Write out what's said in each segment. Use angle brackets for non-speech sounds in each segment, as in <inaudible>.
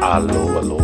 Alô, alô.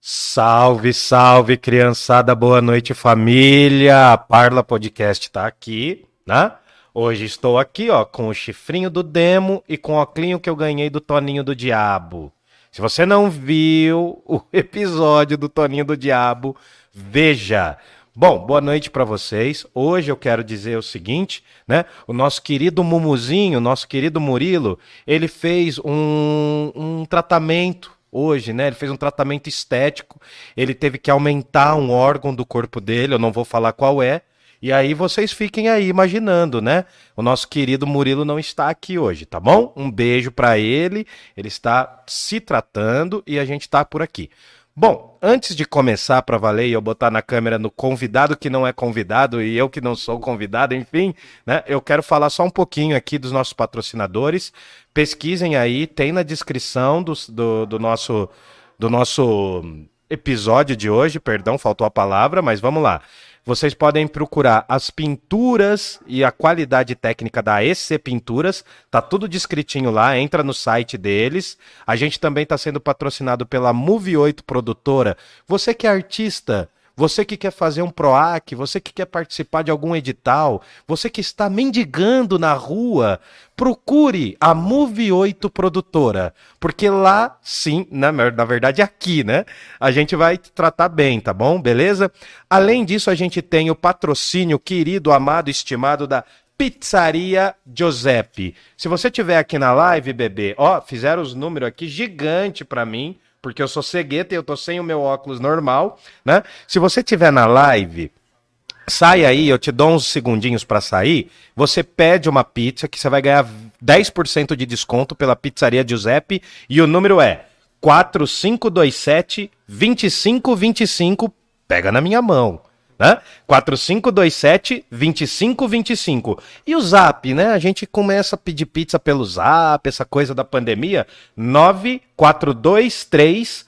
Salve, salve, criançada, boa noite, família. A Parla Podcast tá aqui, né? Hoje estou aqui, ó, com o chifrinho do demo e com o oclinho que eu ganhei do Toninho do Diabo. Se você não viu o <laughs> episódio do Toninho do Diabo, veja. Bom, boa noite para vocês. Hoje eu quero dizer o seguinte, né? O nosso querido Mumuzinho, nosso querido Murilo, ele fez um, um tratamento hoje, né? Ele fez um tratamento estético, ele teve que aumentar um órgão do corpo dele, eu não vou falar qual é. E aí vocês fiquem aí imaginando, né? O nosso querido Murilo não está aqui hoje, tá bom? Um beijo para ele. Ele está se tratando e a gente está por aqui. Bom, antes de começar para valer e eu botar na câmera no convidado que não é convidado e eu que não sou convidado, enfim, né? Eu quero falar só um pouquinho aqui dos nossos patrocinadores. Pesquisem aí, tem na descrição do, do, do nosso do nosso episódio de hoje, perdão, faltou a palavra, mas vamos lá. Vocês podem procurar as pinturas e a qualidade técnica da EC Pinturas. Tá tudo descritinho lá, entra no site deles. A gente também está sendo patrocinado pela Move 8 Produtora. Você que é artista, você que quer fazer um PROAC, você que quer participar de algum edital, você que está mendigando na rua, procure a Move 8 Produtora, porque lá sim, na, na verdade aqui, né? A gente vai tratar bem, tá bom? Beleza? Além disso, a gente tem o patrocínio querido, amado, estimado da Pizzaria Giuseppe. Se você tiver aqui na live, bebê, ó, fizeram os números aqui gigante para mim porque eu sou cegueta e eu tô sem o meu óculos normal, né? Se você tiver na live, sai aí, eu te dou uns segundinhos para sair, você pede uma pizza que você vai ganhar 10% de desconto pela Pizzaria Giuseppe. E o número é 4527 2525, pega na minha mão né? 4527 2525. E o Zap, né? A gente começa a pedir pizza pelo Zap, essa coisa da pandemia. 9423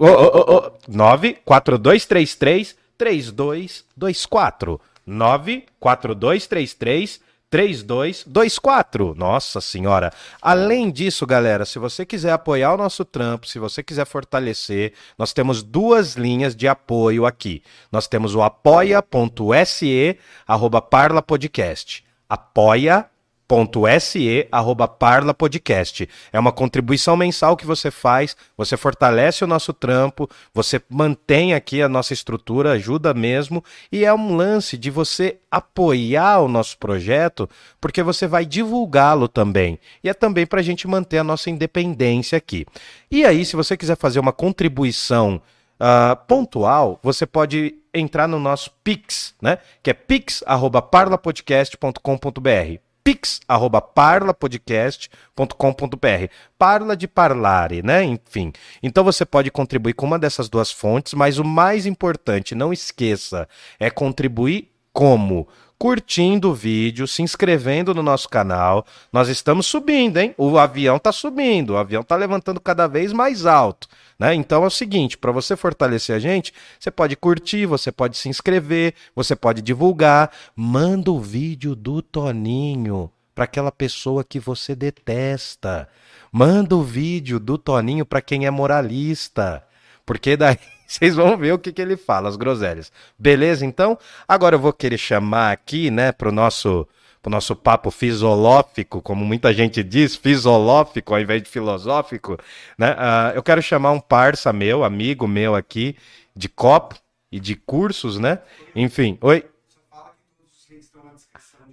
oh, oh, oh, 94233 3224. 94233 3224. Nossa Senhora. Além disso, galera, se você quiser apoiar o nosso trampo, se você quiser fortalecer, nós temos duas linhas de apoio aqui. Nós temos o apoia.se arroba parlapodcast. Apoia se arroba parla podcast. É uma contribuição mensal que você faz, você fortalece o nosso trampo, você mantém aqui a nossa estrutura, ajuda mesmo, e é um lance de você apoiar o nosso projeto, porque você vai divulgá-lo também. E é também para a gente manter a nossa independência aqui. E aí, se você quiser fazer uma contribuição uh, pontual, você pode entrar no nosso Pix, né? Que é pix@parlapodcast.com.br pix@parlapodcast.com.br. Parla de parlare, né? Enfim. Então você pode contribuir com uma dessas duas fontes, mas o mais importante, não esqueça, é contribuir como? Curtindo o vídeo, se inscrevendo no nosso canal. Nós estamos subindo, hein? O avião está subindo, o avião está levantando cada vez mais alto. Né? Então é o seguinte: para você fortalecer a gente, você pode curtir, você pode se inscrever, você pode divulgar. Manda o vídeo do Toninho para aquela pessoa que você detesta. Manda o vídeo do Toninho para quem é moralista. Porque daí vocês vão ver o que, que ele fala, as groselhas. Beleza, então? Agora eu vou querer chamar aqui, né, pro nosso, pro nosso papo fisolófico, como muita gente diz, fisolófico ao invés de filosófico, né? Uh, eu quero chamar um parça meu, amigo meu aqui, de copo e de cursos, né? Enfim, oi.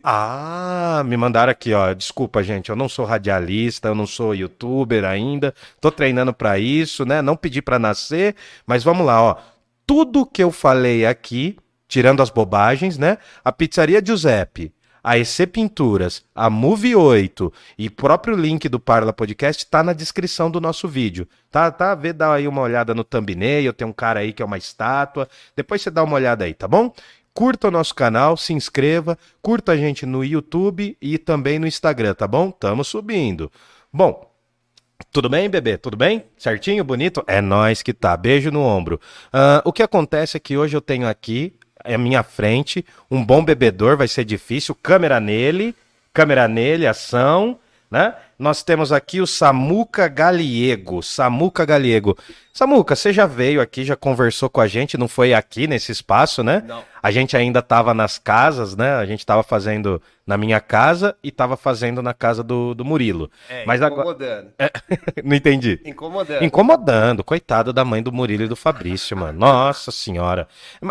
Ah, me mandaram aqui, ó. Desculpa, gente, eu não sou radialista, eu não sou youtuber ainda. Tô treinando para isso, né? Não pedi para nascer, mas vamos lá, ó. Tudo que eu falei aqui, tirando as bobagens, né? A pizzaria Giuseppe, a EC Pinturas, a Move 8 e próprio link do Parla Podcast tá na descrição do nosso vídeo. Tá, tá? Vê, dá aí uma olhada no thumbnail, tem um cara aí que é uma estátua. Depois você dá uma olhada aí, tá bom? Curta o nosso canal, se inscreva, curta a gente no YouTube e também no Instagram, tá bom? Tamo subindo. Bom, tudo bem, bebê? Tudo bem? Certinho, bonito? É nós que tá. Beijo no ombro. Uh, o que acontece é que hoje eu tenho aqui, à minha frente, um bom bebedor, vai ser difícil, câmera nele, câmera nele, ação né? Nós temos aqui o Samuca Galiego. Samuca Galiego. Samuca, você já veio aqui, já conversou com a gente, não foi aqui nesse espaço, né? Não. A gente ainda estava nas casas, né? A gente estava fazendo na minha casa e estava fazendo na casa do, do Murilo. É, Mas incomodando. agora. <laughs> não entendi. Incomodando. Incomodando, coitado da mãe do Murilo e do Fabrício, mano. Nossa senhora.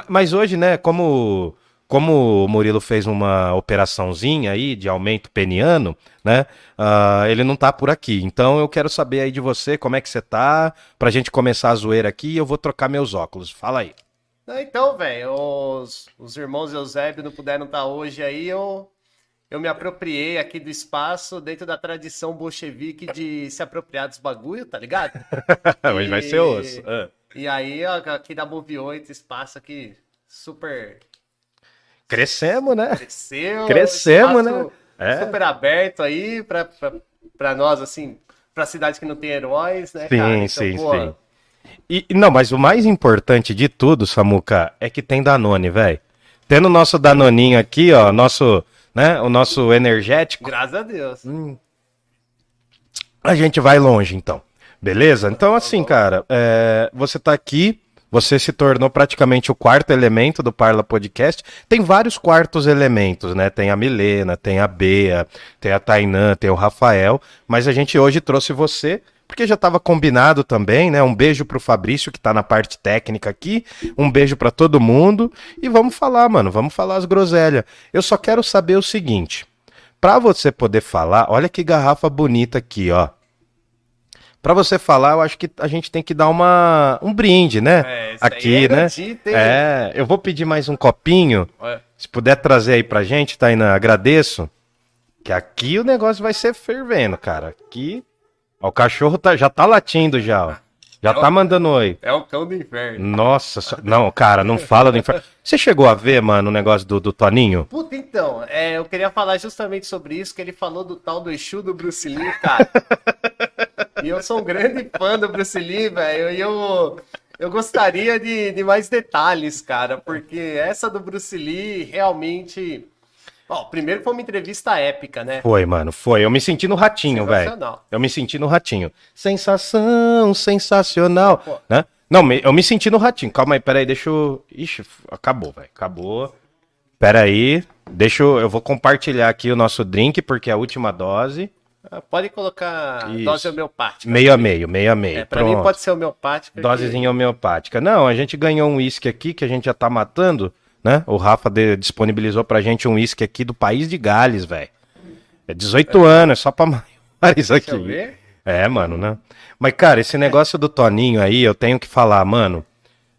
Mas hoje, né, como como o Murilo fez uma operaçãozinha aí de aumento peniano, né? Uh, ele não tá por aqui. Então eu quero saber aí de você como é que você tá, pra gente começar a zoeira aqui e eu vou trocar meus óculos. Fala aí. Então, velho, os, os irmãos Eusébio não puderam estar hoje aí, eu, eu me apropriei aqui do espaço dentro da tradição bolchevique de se apropriar dos bagulho, tá ligado? <laughs> Hoje e, vai ser osso. Uh. E aí, aqui da Move 8, espaço aqui super Crescemos, né? Cresceu. Crescemos, né? É. Super aberto aí pra, pra, pra nós, assim, pra cidade que não tem heróis, né? Sim? Então, sim, pô... sim. E, não, mas o mais importante de tudo, Samuca, é que tem Danone, velho. Tendo o nosso Danoninho aqui, ó, nosso, né, o nosso energético. Graças a Deus. Hum, a gente vai longe, então. Beleza? Então, assim, cara, é, você tá aqui você se tornou praticamente o quarto elemento do Parla Podcast. Tem vários quartos elementos, né? Tem a Milena, tem a Bea, tem a Tainã, tem o Rafael. Mas a gente hoje trouxe você porque já estava combinado também, né? Um beijo pro Fabrício que está na parte técnica aqui, um beijo para todo mundo e vamos falar, mano, vamos falar as groselhas. Eu só quero saber o seguinte, para você poder falar, olha que garrafa bonita aqui, ó. Para você falar, eu acho que a gente tem que dar uma um brinde, né? É, Aqui, é né? É, eu vou pedir mais um copinho. Se puder trazer aí pra gente, Tainá, agradeço. Que aqui o negócio vai ser fervendo, cara. Aqui, ó, o cachorro tá, já tá latindo já, ó. Já é tá o, mandando oi. É o cão do inferno. Nossa, não, cara, não fala do inferno. Você chegou a ver, mano, o negócio do, do Toninho? Puta, então, é, eu queria falar justamente sobre isso, que ele falou do tal do Exu do Bruce Lee, cara. <laughs> E eu sou um grande fã do Bruce Lee, velho. E eu, eu gostaria de, de mais detalhes, cara, porque essa do Bruce Lee realmente. Ó, primeiro foi uma entrevista épica, né? Foi, mano, foi. Eu me senti no ratinho, velho. Eu me senti no ratinho. Sensação, sensacional. Pô. Né? Não, eu me senti no ratinho. Calma aí, peraí, deixa eu. Ixi, acabou, velho. Acabou. Peraí. Deixa eu. Eu vou compartilhar aqui o nosso drink, porque é a última dose. Ah, pode colocar Isso. dose homeopática. Meio a meio, meio a meio. É, pra mim pode ser homeopática. Dosezinha homeopática. Não, a gente ganhou um uísque aqui que a gente já tá matando, né? O Rafa de, disponibilizou pra gente um uísque aqui do país de Gales, velho. É 18 é. anos, é só pra maiores aqui. Deixa eu ver. É, mano, né? Mas, cara, esse negócio do Toninho aí, eu tenho que falar, mano.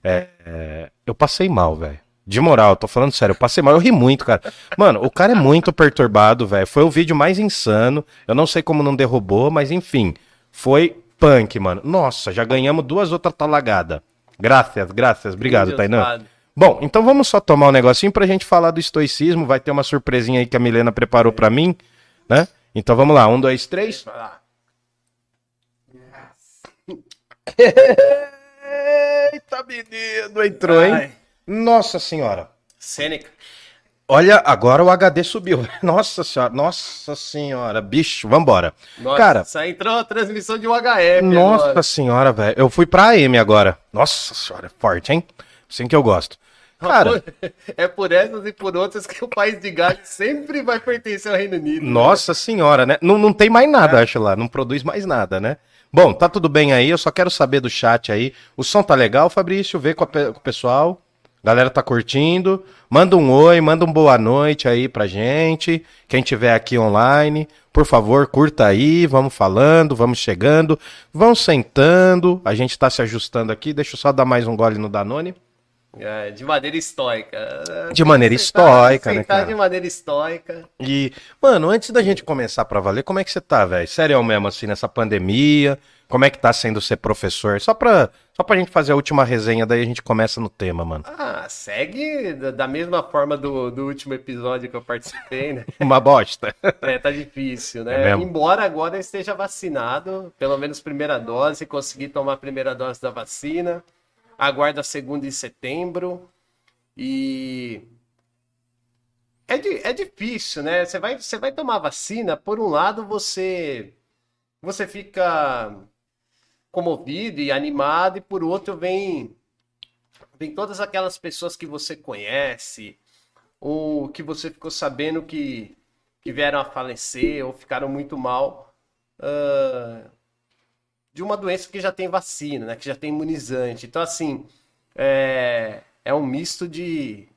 É, é, eu passei mal, velho. De moral, tô falando sério, eu passei mal, eu ri muito, cara. Mano, o cara é muito perturbado, velho. Foi o vídeo mais insano. Eu não sei como não derrubou, mas enfim. Foi punk, mano. Nossa, já ganhamos duas outras talagadas. Graças, graças. Obrigado, Tainan. Bom, então vamos só tomar um negocinho pra gente falar do estoicismo. Vai ter uma surpresinha aí que a Milena preparou pra mim, né? Então vamos lá, um, dois, três. <laughs> Eita, menino, entrou, hein? Nossa senhora. Sêneca. Olha, agora o HD subiu. <laughs> Nossa senhora, nossa senhora, bicho, vambora. Nossa, Cara, aí entrou a transmissão de um HF. Nossa agora. senhora, velho. Eu fui pra AM agora. Nossa senhora, é forte, hein? Assim que eu gosto. Cara, <laughs> é por essas e por outras que o país de Gales sempre vai pertencer ao Reino Unido. Né? Nossa né? senhora, né? Não, não tem mais nada, é. acho lá. Não produz mais nada, né? Bom, tá tudo bem aí. Eu só quero saber do chat aí. O som tá legal, Fabrício? Vê com, a, com o pessoal. Galera tá curtindo. Manda um oi, manda um boa noite aí pra gente. Quem tiver aqui online, por favor, curta aí, vamos falando, vamos chegando, vão sentando. A gente tá se ajustando aqui. Deixa eu só dar mais um gole no Danone. É, de maneira estoica. De maneira estoica, né, cara? de maneira estoica. E, mano, antes da gente começar pra valer, como é que você tá, velho? Sério mesmo, assim, nessa pandemia? Como é que tá sendo ser professor? Só pra, só pra gente fazer a última resenha, daí a gente começa no tema, mano. Ah, segue da, mesma forma do, do último episódio que eu participei, né? <laughs> Uma bosta. <laughs> É, tá difícil, É né? mesmo? Embora agora eu esteja vacinado, pelo menos primeira dose, consegui tomar a primeira dose da vacina, aguardo a segunda em setembro e é, di- é difícil, né? Você vai, você vai tomar vacina, por um lado você você fica comovido e animado, e por outro vem vem todas aquelas pessoas que você conhece ou que você ficou sabendo que, que vieram a falecer ou ficaram muito mal ah, de uma doença que já tem vacina, né? Que já tem imunizante. Então, assim, é, é um misto de,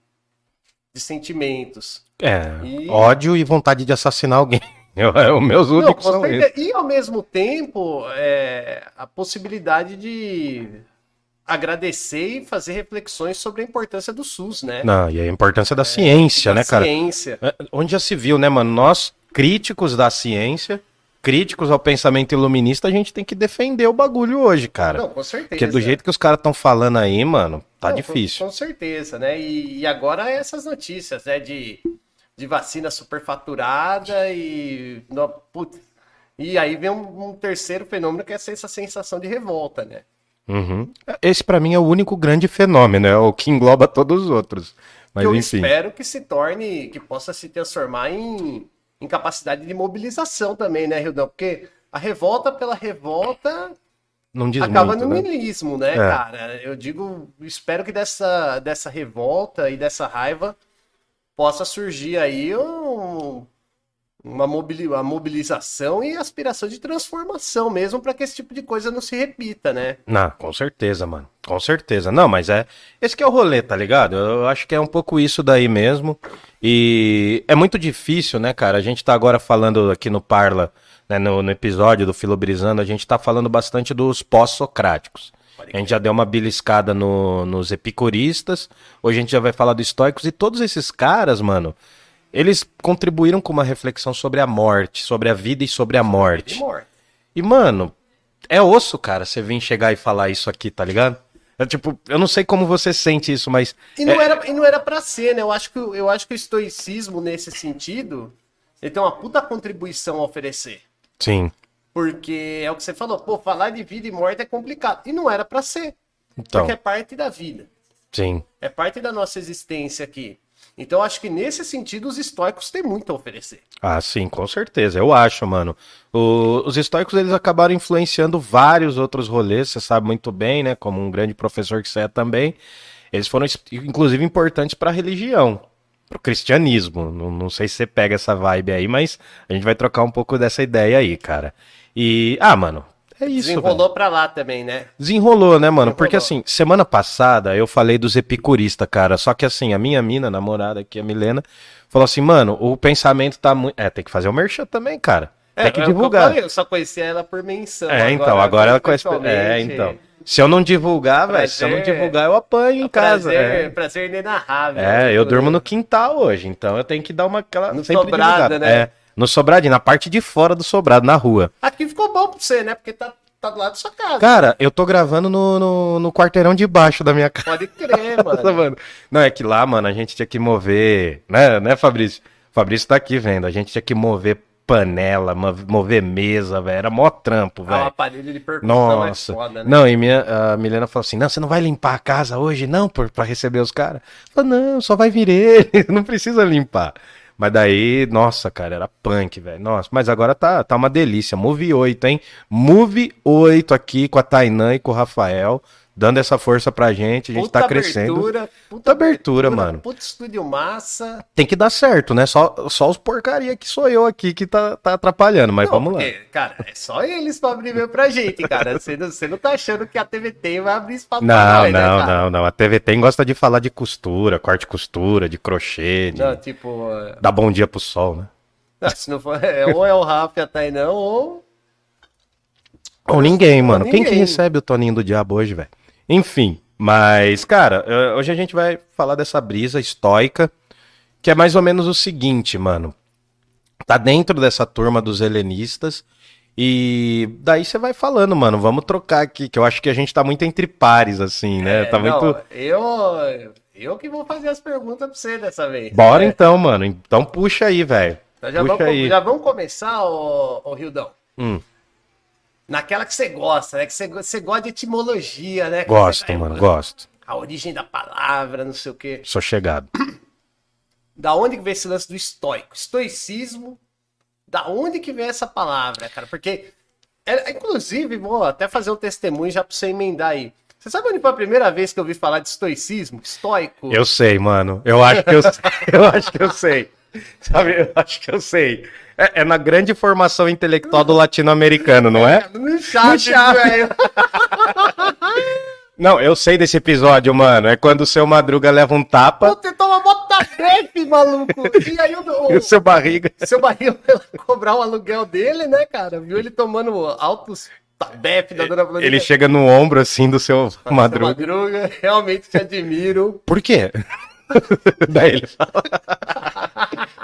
de sentimentos. É, E- ódio e vontade de assassinar alguém. Eu, <laughs> é, os meus Não, únicos são. E ao mesmo tempo, é, a possibilidade de agradecer e fazer reflexões sobre a importância do SUS, né? Não, e a importância da ciência, Da né, cara? Ciência. É, Onde já se viu, né, mano? Nós, críticos da ciência, críticos ao pensamento iluminista, a gente tem que defender o bagulho hoje, cara. Não, com certeza. Porque do jeito que os caras estão falando aí, mano, tá Não, difícil. Com, com certeza, né? E, e agora essas notícias, né? De, de vacina superfaturada e. no- putz, e aí vem um, um terceiro fenômeno que é essa sensação de revolta, né? Uhum. Esse pra mim é o único grande fenômeno, é o que engloba todos os outros. Mas eu enfim. espero que se torne, que possa se transformar em, em capacidade de mobilização também, né, Rildão? Porque a revolta pela revolta Não diz acaba muito, no né? milismo, né, É. cara? Eu digo, espero que dessa, dessa revolta e dessa raiva possa surgir aí um- uma, mobili- uma mobilização e aspiração de transformação mesmo para que esse tipo de coisa não se repita, né? Não, com certeza, mano. Com certeza. Não, mas é. Esse que é o rolê, tá ligado? Eu acho que é um pouco isso daí mesmo. E é muito difícil, né, cara? A gente tá agora falando aqui no Parla, né, no, no episódio do Filobrizando, a gente tá falando bastante dos pós-socráticos. A gente já deu uma beliscada no- nos epicuristas, hoje a gente já vai falar dos estoicos, e todos esses caras, mano, eles contribuíram com uma reflexão sobre a morte, sobre a vida e sobre a morte. E, mano, é osso, cara, você vir chegar e falar isso aqui, tá ligado? É tipo, eu não sei como você sente isso, mas. E não, era, e não era pra ser, né? Eu acho, que, o- eu acho que o estoicismo, nesse sentido, ele tem uma puta contribuição a oferecer. Sim. Porque é o que você falou, pô, falar de vida e morte é complicado. E não era pra ser. Então, Porque é parte da vida. sim. É parte da nossa existência aqui. Então, acho que nesse sentido, os estoicos têm muito a oferecer. Ah, sim, com certeza. Eu acho, mano. O- os estoicos, eles acabaram influenciando vários outros rolês, você sabe muito bem, né? Como um grande professor que você é também. Eles foram, inclusive, importantes pra religião, pro cristianismo. Não, não sei se você pega essa vibe aí, mas a gente vai trocar um pouco dessa ideia aí, cara. E, ah, mano, é isso, velho. Desenrolou pra lá também, né? Desenrolou, né, mano? Desenrolou. Porque assim, semana passada eu falei dos epicuristas, cara. Só que assim, a minha mina, namorada aqui, a Milena, falou assim, mano, o pensamento tá muito. É, tem que fazer o merchan também, cara. Tem que é o eu divulgar. eu só conhecia ela por menção. É, então, agora ela conhece. É, então. Se eu não divulgar, velho, se eu não divulgar, eu apanho em casa. Prazer, É. prazer inenarrável. É, eu durmo no quintal hoje, então eu tenho que dar uma aquela. No sempre sobrado, divulgar. né? É, no sobradinho, na parte de fora do sobrado, na rua. Aqui ficou bom pra você, né? Porque tá, tá do lado da sua casa. Cara, eu tô gravando no, no, no quarteirão de baixo da minha casa. Pode crer, <laughs> mano. mano. Não, é que lá, mano, a gente tinha que mover, né, né, Fabrício? Fabrício tá aqui vendo, a gente tinha que mover panela, mo- mover mesa, velho, era mó trampo, Ah, o velho. aparelho de percussão Nossa. é foda, né? Não, e minha, a Milena falou assim: não, você não vai limpar a casa hoje, não, por, pra receber os caras? Falei, não, só vai vir ele, <laughs> não precisa limpar. Mas daí, nossa, cara, era punk, velho. Nossa, mas agora tá, tá uma delícia. Move 8, hein? Move 8 aqui com a Tainã e com o Rafael, dando essa força pra gente. A gente tá crescendo. Abertura, Puta abertura, mano. Puta estúdio massa. Tem que dar certo, né? Só, só os porcaria que sou eu aqui que tá, tá atrapalhando, mas Não, vamos lá. porque, Cara, é só eles pra abrir meu pra gente, cara. Você não, você não tá achando que a TVT vai abrir espaço pra Não, nós, né, não, cara? não, não. A TV tem gosta de falar de costura, corte costura, de crochê, de Não, tipo, é, dar bom dia pro sol, né? não, se não for, é, ou é o Rafa e a Tainão, ou Ou ninguém, mano. Quem que ninguém. recebe o Toninho do Diabo hoje, velho? Enfim, mas, cara, hoje a gente vai falar dessa brisa estoica, que é mais ou menos o seguinte, mano. Tá dentro dessa turma dos helenistas E daí você vai falando, mano, vamos trocar aqui, que eu acho que a gente tá muito entre pares, assim, né? É, tá não, muito. eu, eu que vou fazer as perguntas pra você dessa vez. Bora É, então, mano. Então puxa aí, velho. então já, puxa vamos, aí. já vamos começar, ô, ô Rildão. Hum, Naquela que você gosta, né? Que você, você gosta de etimologia, né? Gosto, mano, gosto. A origem da palavra, não sei o quê. Sou chegado. <clears throat> Da onde que vem esse lance do estoico? Estoicismo, da onde que vem essa palavra, cara? Porque, é, inclusive, vou até fazer um testemunho já pra você emendar aí. Você sabe onde foi a primeira vez que eu ouvi falar de estoicismo? Estoico? Eu sei, mano. Eu acho que eu, <laughs> eu acho que eu sei. <laughs> Sabe, eu acho que eu sei. É, é na grande formação intelectual do latino-americano, não é? <laughs> No chat, chat. velho. <laughs> Não, eu sei desse episódio, mano. É quando o seu Madruga leva um tapa Você toma bota crepe, maluco. E aí o, e o seu barriga. seu lá cobrar o aluguel dele, né, cara? Viu ele tomando altos tabef da dona Florinda. Ele chega no ombro assim do seu Seu Madruga. Madruga, realmente te admiro. Por quê? <laughs> Daí ele fala.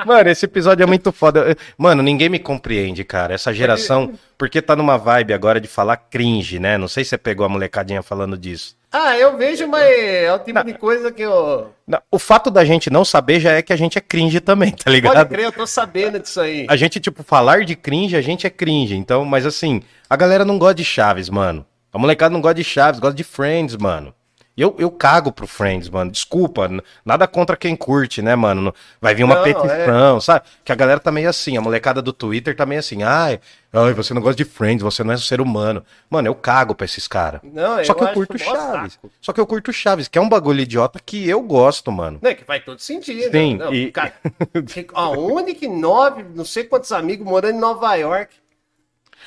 Mano, esse episódio é muito foda. Mano, ninguém me compreende, cara. Essa geração, porque tá numa vibe agora de falar cringe, né? Não sei se você pegou a molecadinha falando disso. Ah, eu vejo, mas é o tipo de coisa que eu. Não, O fato da gente não saber já é que a gente é cringe também, tá Pode ligado? crer, eu tô sabendo disso aí. A gente, tipo, falar de cringe, a gente é cringe. Então, mas assim, a galera não gosta de Chaves, mano. A molecada não gosta de Chaves, gosta de Friends, mano. Eu, eu cago pro Friends, mano. Desculpa, nada contra quem curte, né, mano? Vai vir uma Não, petição, sabe? Que a galera tá meio assim, a molecada do Twitter tá meio assim, ai, ai, você não gosta de Friends, você não é um ser humano. Mano, eu cago pra esses caras. Não, Só que eu curto Chaves. saco. Só que eu curto Chaves, que é um bagulho idiota que eu gosto, mano. Não, é que faz todo sentido. Sim, Não, e- cara, <laughs> aonde que nove, não sei quantos amigos morando em Nova York.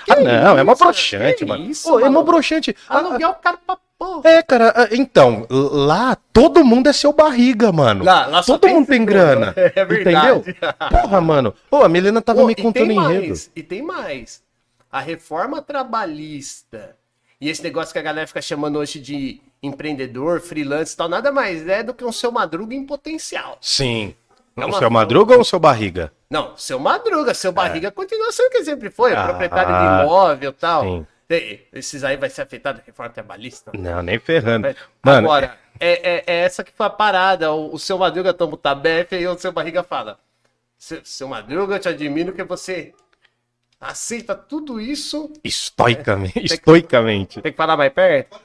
Que ah, não, é isso? broxante, Que mano. Isso, Pô, é mó maluco? broxante. Ah, Aluguel caro pra porra. É, cara, ah, então, lá todo mundo é seu barriga, mano. Lá- lá só todo mundo tem grana. <laughs> É verdade. Entendeu? Porra, mano. Pô, a Milena tava Pô, me contando tem enredo. E tem mais. A reforma trabalhista e esse negócio que a galera fica chamando hoje de empreendedor, freelance e tal, nada mais é do que um seu madruga em potencial. Sim. É o seu madruga ou o seu barriga? Não, seu madruga, seu barriga continua sendo o que sempre foi, É. Ah, proprietário de imóvel e tal. sim. Tem- Esses aí vai ser afetado reforma trabalhista? Não, nem ferrando. Mano, Agora, é, é- é essa que foi a parada. O, o seu Madruga toma o tabefe e o seu barriga fala: seu, seu Madruga, eu te admiro que você aceita tudo isso. estoicamente. Estoicamente. Tem que falar mais perto?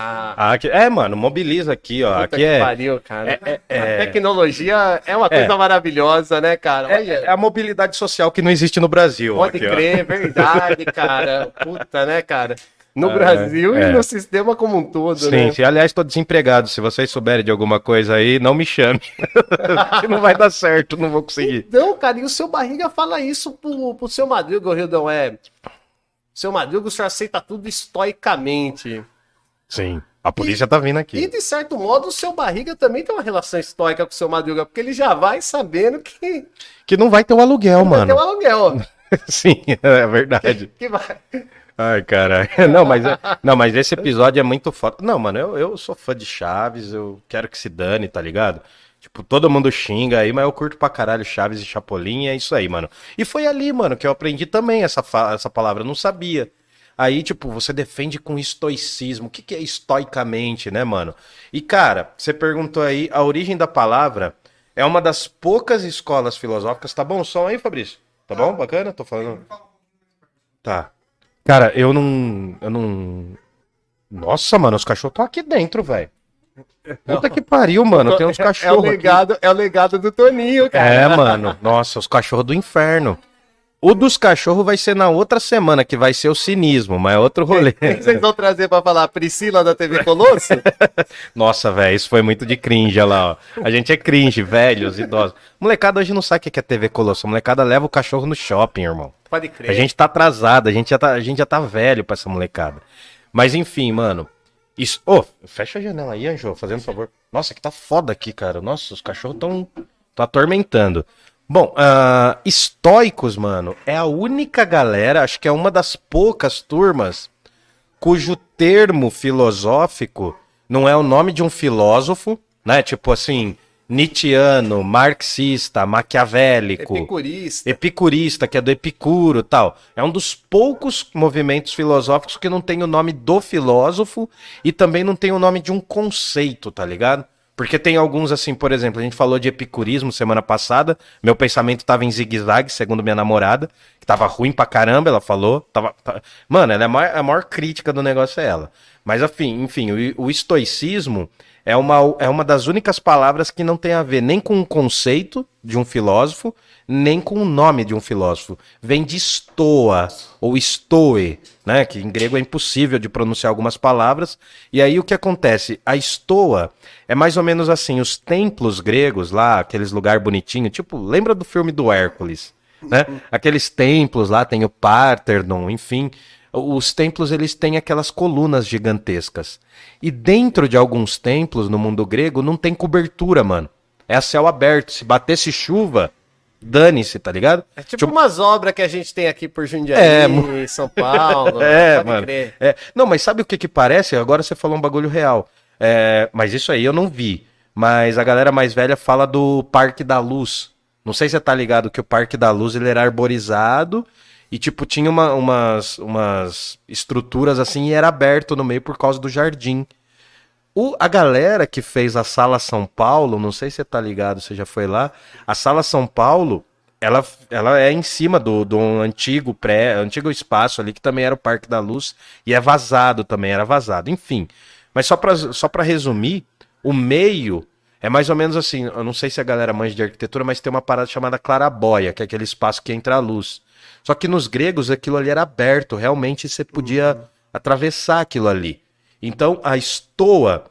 Ah, Ah, aqui- é, mano, mobiliza aqui, ó. Aqui que é, pariu, cara. é- é- A é- tecnologia é uma coisa maravilhosa, né, cara? É, é a mobilidade social que não existe no Brasil. ó, pode aqui, ó. crer, é verdade, <laughs> cara. Puta, né, cara? No É, Brasil é. e no sistema como um todo, Sim, né? sim. Aliás, tô desempregado. Se vocês souberem de alguma coisa aí, não me chame. <laughs> que não vai dar certo, não vou conseguir. Então, cara, e o seu barriga fala isso pro, pro seu Madruga, o Rildão, é. Seu Madruga, o senhor aceita tudo estoicamente. Sim. A polícia tá vindo E, aqui. de certo modo, o seu barriga também tem uma relação estoica com o seu Madruga, porque ele já vai sabendo que Que não vai ter o aluguel, vai ter mano. um aluguel. <laughs> Sim, é verdade. Que vai. Ai, caralho. <laughs> Não, mas, é- não, mas esse episódio é muito foda. Não, mano, eu, eu sou fã de Chaves, eu quero que se dane, tá ligado? Tipo, todo mundo xinga aí, mas eu curto pra caralho Chaves e Chapolin, e é isso aí, mano. E foi ali, mano, que eu aprendi também essa, essa palavra, eu não sabia. Aí, tipo, você defende com estoicismo. O que, que é estoicamente, né, mano? E, cara, você perguntou aí, a origem da palavra é uma das poucas escolas filosóficas. Tá bom o som aí, Fabrício? Tá bom? Bacana? Tô falando. Tá. Cara, eu não. Eu não. Nossa, mano, os cachorros estão aqui dentro, velho. Puta que pariu, <laughs> mano. Tem uns É o cachorros. aqui. legado, é o legado do Toninho, cara. É, mano. Nossa, os cachorros do inferno. O dos cachorros vai ser na outra semana, que vai ser o cinismo, mas é outro rolê. <laughs> Quem que vocês vão trazer pra falar? Priscila da TV Colosso? <laughs> Nossa, velho, isso foi muito de cringe, olha lá, ó. A gente é cringe, velhos, idosos. Molecada hoje não sabe o que é TV Colosso. A molecada leva o cachorro no shopping, irmão. Pode crer. A gente tá atrasado, a gente já tá, a gente já tá velho pra essa molecada. Mas enfim, mano. Isso. Ô, fecha a janela aí, Anjo, fazendo um favor. Nossa, que tá foda aqui, cara. Nossa, os cachorros tão, tão atormentando. Bom, ah, estoicos, mano, é a única galera, acho que é uma das poucas turmas cujo termo filosófico não é o nome de um filósofo, né? Tipo assim, Nietzscheano, marxista, maquiavélico, Epicurista. epicurista, que é do Epicuro tal. É um dos poucos movimentos filosóficos que não tem o nome do filósofo e também não tem o nome de um conceito, tá ligado? Porque tem alguns assim, por exemplo, a gente falou de epicurismo semana passada, meu pensamento tava em zigue-zague, segundo minha namorada, que tava ruim pra caramba, ela falou. Tava, Mano, ela é a maior, a maior crítica do negócio é ela. Mas enfim, enfim, o, o estoicismo é uma, é uma das únicas palavras que não tem a ver nem com o conceito de um filósofo, nem com o nome de um filósofo. Vem de stoa, ou stoe, né? Que em grego é impossível de pronunciar algumas palavras. E aí o que acontece? A stoa é mais ou menos assim, os templos gregos lá, aqueles lugar bonitinho, tipo, lembra do filme do Hércules? Né? Aqueles templos lá, tem o Parthenon, enfim. Os templos eles têm aquelas colunas gigantescas. E dentro de alguns templos no mundo grego não tem cobertura, mano. É a céu aberto. Se batesse chuva, dane-se, tá ligado? É tipo umas obras que a gente tem aqui por Jundiaí, É, São Paulo. <laughs> É, mano. crer. É. Não, mas sabe o que que parece? Agora você falou um bagulho real. É, mas isso aí eu não vi. Mas a galera mais velha fala do Parque da Luz. Não sei se você tá ligado que o Parque da Luz ele era arborizado e tipo tinha uma- umas, umas estruturas assim e era aberto no meio por causa do jardim. O, a galera que fez a Sala São Paulo, não sei se você tá ligado, você já foi lá. A Sala São Paulo, ela, ela é em cima do, do antigo pré, antigo espaço ali, que também era o Parque da Luz, e é vazado também, era vazado. Enfim. Mas só pra, só pra resumir, o meio é mais ou menos assim. Eu não sei se a galera manja de arquitetura, mas tem uma parada chamada clarabóia, que é aquele espaço que entra a luz. Só que nos gregos aquilo ali era aberto, realmente você podia atravessar aquilo ali. Então a estoa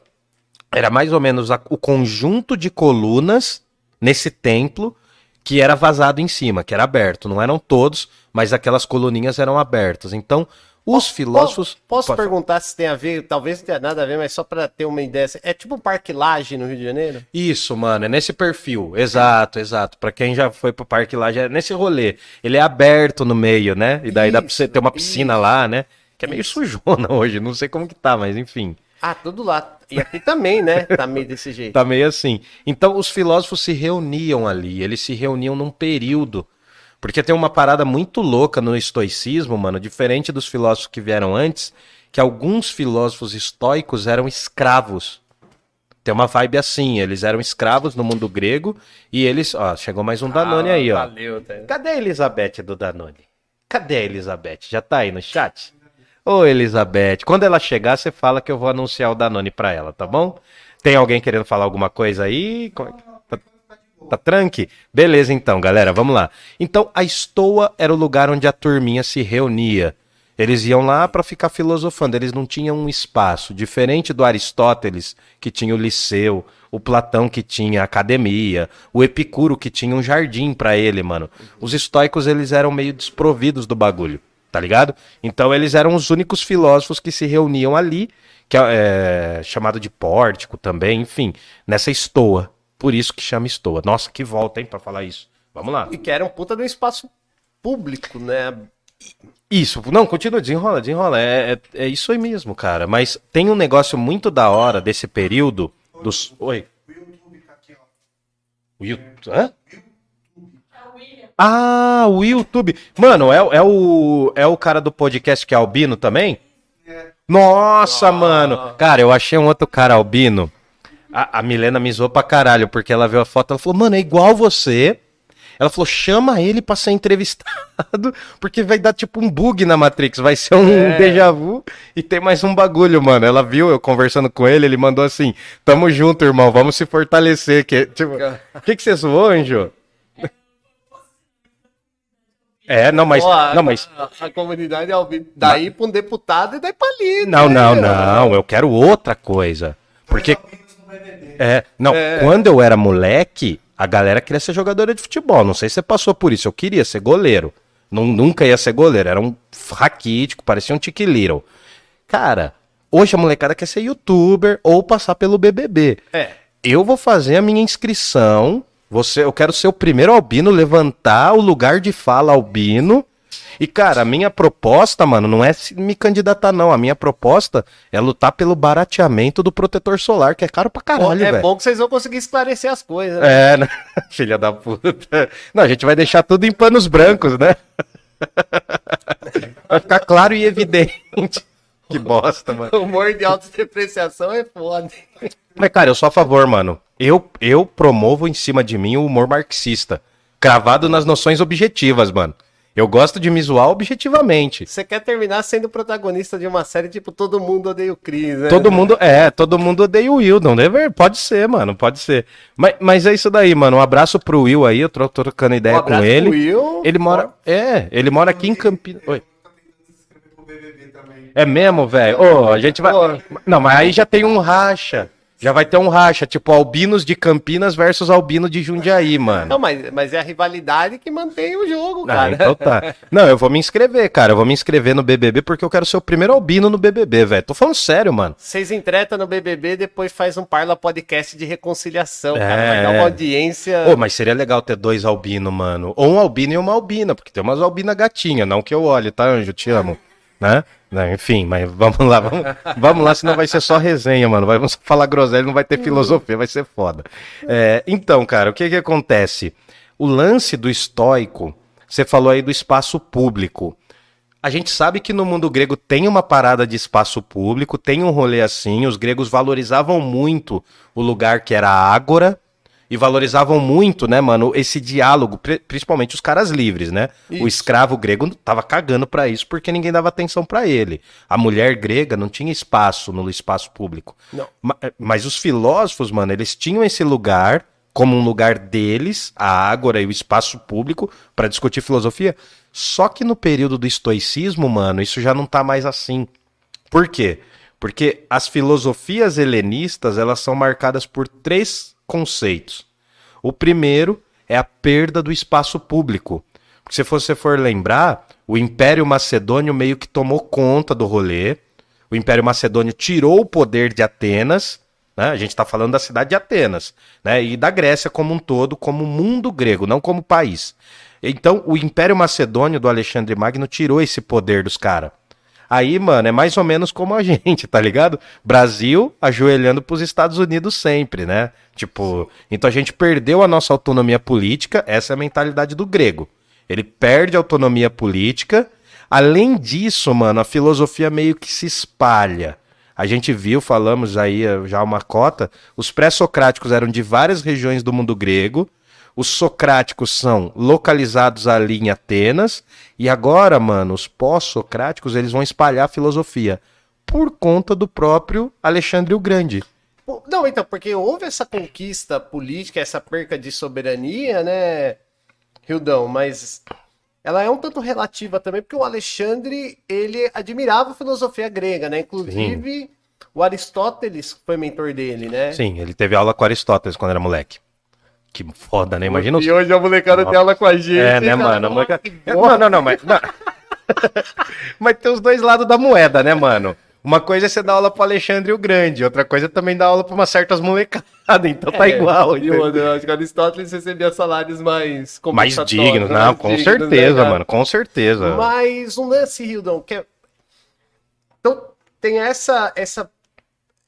era mais ou menos a- o conjunto de colunas nesse templo que era vazado em cima, que era aberto. Não eram todos, mas aquelas coluninhas eram abertas. Então os filósofos. Posso, perguntar se tem a ver, talvez não tenha nada a ver, mas só pra ter uma ideia. É tipo um Parque Laje no Rio de Janeiro? Isso, mano, é nesse perfil. Exato, exato. Pra quem já foi pro parque lá, já é nesse rolê. Ele é aberto no meio, né? E daí dá pra você ter uma piscina lá, né? Que é meio sujona <laughs> hoje, não sei como que tá, mas enfim. Ah, tudo lá. E aqui também, né? Tá meio desse jeito. Tá meio assim. Então os filósofos se reuniam ali, eles se reuniam num período. Porque tem uma parada muito louca no estoicismo, mano, diferente dos filósofos que vieram antes, que alguns filósofos estoicos eram escravos. Tem uma vibe assim, eles eram escravos no mundo grego e eles, ó, chegou mais um Danone aí, ó. Valeu, tá? Cadê a Elizabeth do Danone? Cadê a Elizabeth? Já tá aí no chat? Ô, Elizabeth, quando ela chegar, você fala que eu vou anunciar o Danone pra ela, tá bom? Tem alguém querendo falar alguma coisa aí? É que- Tá, tá tranque? Beleza, então, galera, vamos lá. Então, a estoa era o lugar onde a turminha se reunia. Eles iam lá pra ficar filosofando, eles não tinham um espaço. Diferente do Aristóteles, que tinha o liceu, o Platão, que tinha a academia, o Epicuro, que tinha um jardim pra ele, mano. Os estoicos, eles eram meio desprovidos do bagulho, tá ligado? Então, eles eram os únicos filósofos que se reuniam ali, que é, é chamado de pórtico também, enfim, nessa estoa. Por isso que chama estoa. Nossa, que volta, hein, pra falar isso. Vamos lá. E que era um puta de um espaço público, né? Isso, não, continua, desenrola, desenrola. É, é, é isso aí mesmo, cara. Mas tem um negócio muito da hora desse período dos. Oi. O YouTube. Hã? Ah, o YouTube. Mano, é, é, o, é o cara do podcast que é albino também? Nossa, mano. Cara, eu achei um outro cara albino. A, a Milena me zoou pra caralho, porque ela viu a foto ela falou, mano, é igual você. Ela falou, chama ele pra ser entrevistado, <laughs> porque vai dar tipo um bug na Matrix, vai ser um É. déjà vu e tem mais um bagulho, mano. Ela viu eu conversando com ele, ele mandou assim, tamo junto, irmão, vamos se fortalecer. Que, tipo, o que, que você zoou, Anjo? É, não, mas. Ó, a, não, mas. a, a comunidade é albina. Daí pra um deputado e daí pra ali. Não, né? não, não. Eu quero outra coisa. Porque. É, não, quando eu era moleque, a galera queria ser jogadora de futebol. Não sei se você passou por isso. Eu queria ser goleiro. Nun- nunca ia ser goleiro. Era um raquítico, parecia um Tiki Little. Cara, hoje a molecada quer ser youtuber ou passar pelo BBB. É. Eu vou fazer a minha inscrição. Você, eu quero ser o primeiro albino levantar o lugar de fala albino E, cara, a minha proposta, mano, não é me candidatar, não. A minha proposta é lutar pelo barateamento do protetor solar, que é caro pra caralho, é velho. bom que vocês vão conseguir esclarecer as coisas. né? É, né? <laughs> filha da puta. Não, a gente vai deixar tudo em panos brancos, né? <laughs> Vai ficar claro e evidente. <laughs> Que bosta, mano. O humor de autodepreciação é foda. Mas, cara, eu sou a favor, mano. Eu, eu promovo em cima de mim o humor marxista. Cravado nas noções objetivas, mano. Eu gosto de me zoar objetivamente. Você quer terminar sendo protagonista de uma série tipo Todo Mundo Odeia o Chris, né? Todo mundo, é, todo mundo odeia o Wildon, né? Ver- Pode ser, mano, pode ser. Mas, mas é isso daí, mano. Um abraço pro Will aí, eu tô tô trocando Um ideia abraço com ele. pro Will. Ele mora, é, ele mora aqui em Campinas. Oi. É mesmo, velho? Ô, a gente vai. Não, mas aí já tem um racha. Já vai ter um racha, tipo albinos de Campinas versus albino de Jundiaí, mano. Não, mas, mas é a rivalidade que mantém o jogo, Ah, cara. então tá. <laughs> Não, eu vou me inscrever, cara. Eu vou me inscrever no BBB porque eu quero ser o primeiro albino no BBB, velho. Tô falando sério, mano. Vocês entretam no BBB, depois faz um Parla Podcast de reconciliação, É, cara. Vai dar é. uma audiência. Ô, mas seria legal ter dois albinos, mano. Ou um albino e uma albina, porque tem umas albina gatinha, não que eu olhe, tá, Anjo? Te amo. Né? Não, enfim, mas vamos lá, vamos, vamos lá, senão vai ser só resenha, mano. Vai- Vamos falar groselha, não vai ter filosofia, vai ser foda. É, então, cara, o que que acontece? O lance do estoico, você falou aí do espaço público. A gente sabe que no mundo grego tem uma parada de espaço público, tem um rolê assim. Os gregos valorizavam muito o lugar que era a ágora e valorizavam muito, né, mano, esse diálogo, pri- principalmente os caras livres, né? O Isso. escravo grego tava cagando pra isso porque ninguém dava atenção pra ele. A mulher grega não tinha espaço no espaço público. Não. Ma- Mas os filósofos, mano, eles tinham esse lugar como um lugar deles, a ágora e o espaço público, pra discutir filosofia. Só que no período do estoicismo, mano, isso já não tá mais assim. Por quê? Porque as filosofias helenistas, elas são marcadas por três conceitos. O primeiro é a perda do espaço público. Porque se você for lembrar, o Império Macedônio meio que tomou conta do rolê. O Império Macedônio tirou o poder de Atenas, né? A gente está falando da cidade de Atenas, né? E da Grécia como um todo, como mundo grego, não como país. Então, o Império Macedônio do Alexandre Magno tirou esse poder dos caras. Aí, mano, é mais ou menos como a <laughs> gente, tá ligado? Brasil ajoelhando pros Estados Unidos sempre, né? Tipo, então a gente perdeu a nossa autonomia política, essa é a mentalidade do grego. Ele perde a autonomia política. Além disso, mano, a filosofia meio que se espalha. A gente viu, falamos aí eh, já uma cota, os pré-socráticos eram de várias regiões do mundo grego. Os socráticos são localizados ali em Atenas. E agora, mano, os pós-socráticos, eles vão espalhar a filosofia por conta do próprio Alexandre o Grande. Não, então, porque houve essa conquista política, essa perca de soberania, né, Rildão? Mas ela é um tanto relativa também, porque o Alexandre, ele admirava a filosofia grega, né? Inclusive, o Aristóteles foi mentor dele, né? Sim, ele teve aula com Aristóteles quando era moleque. Que foda, né? Imagina E hoje a molecada tem aula com a gente. É, né, mano? A moleca- Que Não, não, não, mas. não. <laughs> mas tem os dois lados da moeda, né, mano? Uma coisa é você dar aula pro Alexandre o Grande, outra coisa é também dar aula pra umas certas molecadas, então tá É, igual. E outra, acho que Aristóteles recebia salários mais Mais dignos, mais não, com dignos, certeza, né, mano, com certeza. Mas um lance, Hildon, que é... Então, tem essa, essa,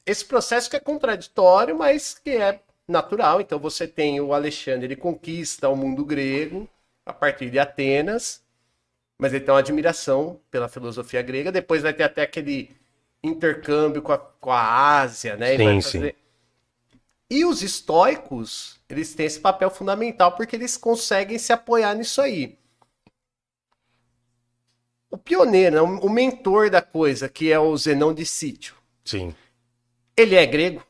esse processo que é contraditório, mas que é natural. Então, você tem o Alexandre, ele conquista o mundo grego a partir de Atenas, mas ele tem uma admiração pela filosofia grega. Depois vai ter até aquele intercâmbio com a, com a Ásia, né? Sim, vai sim. E os estoicos, eles têm esse papel fundamental porque eles conseguem se apoiar nisso aí. O pioneiro, né, o mentor da coisa, que é o Zenão de Sítio, Sim. ele é grego?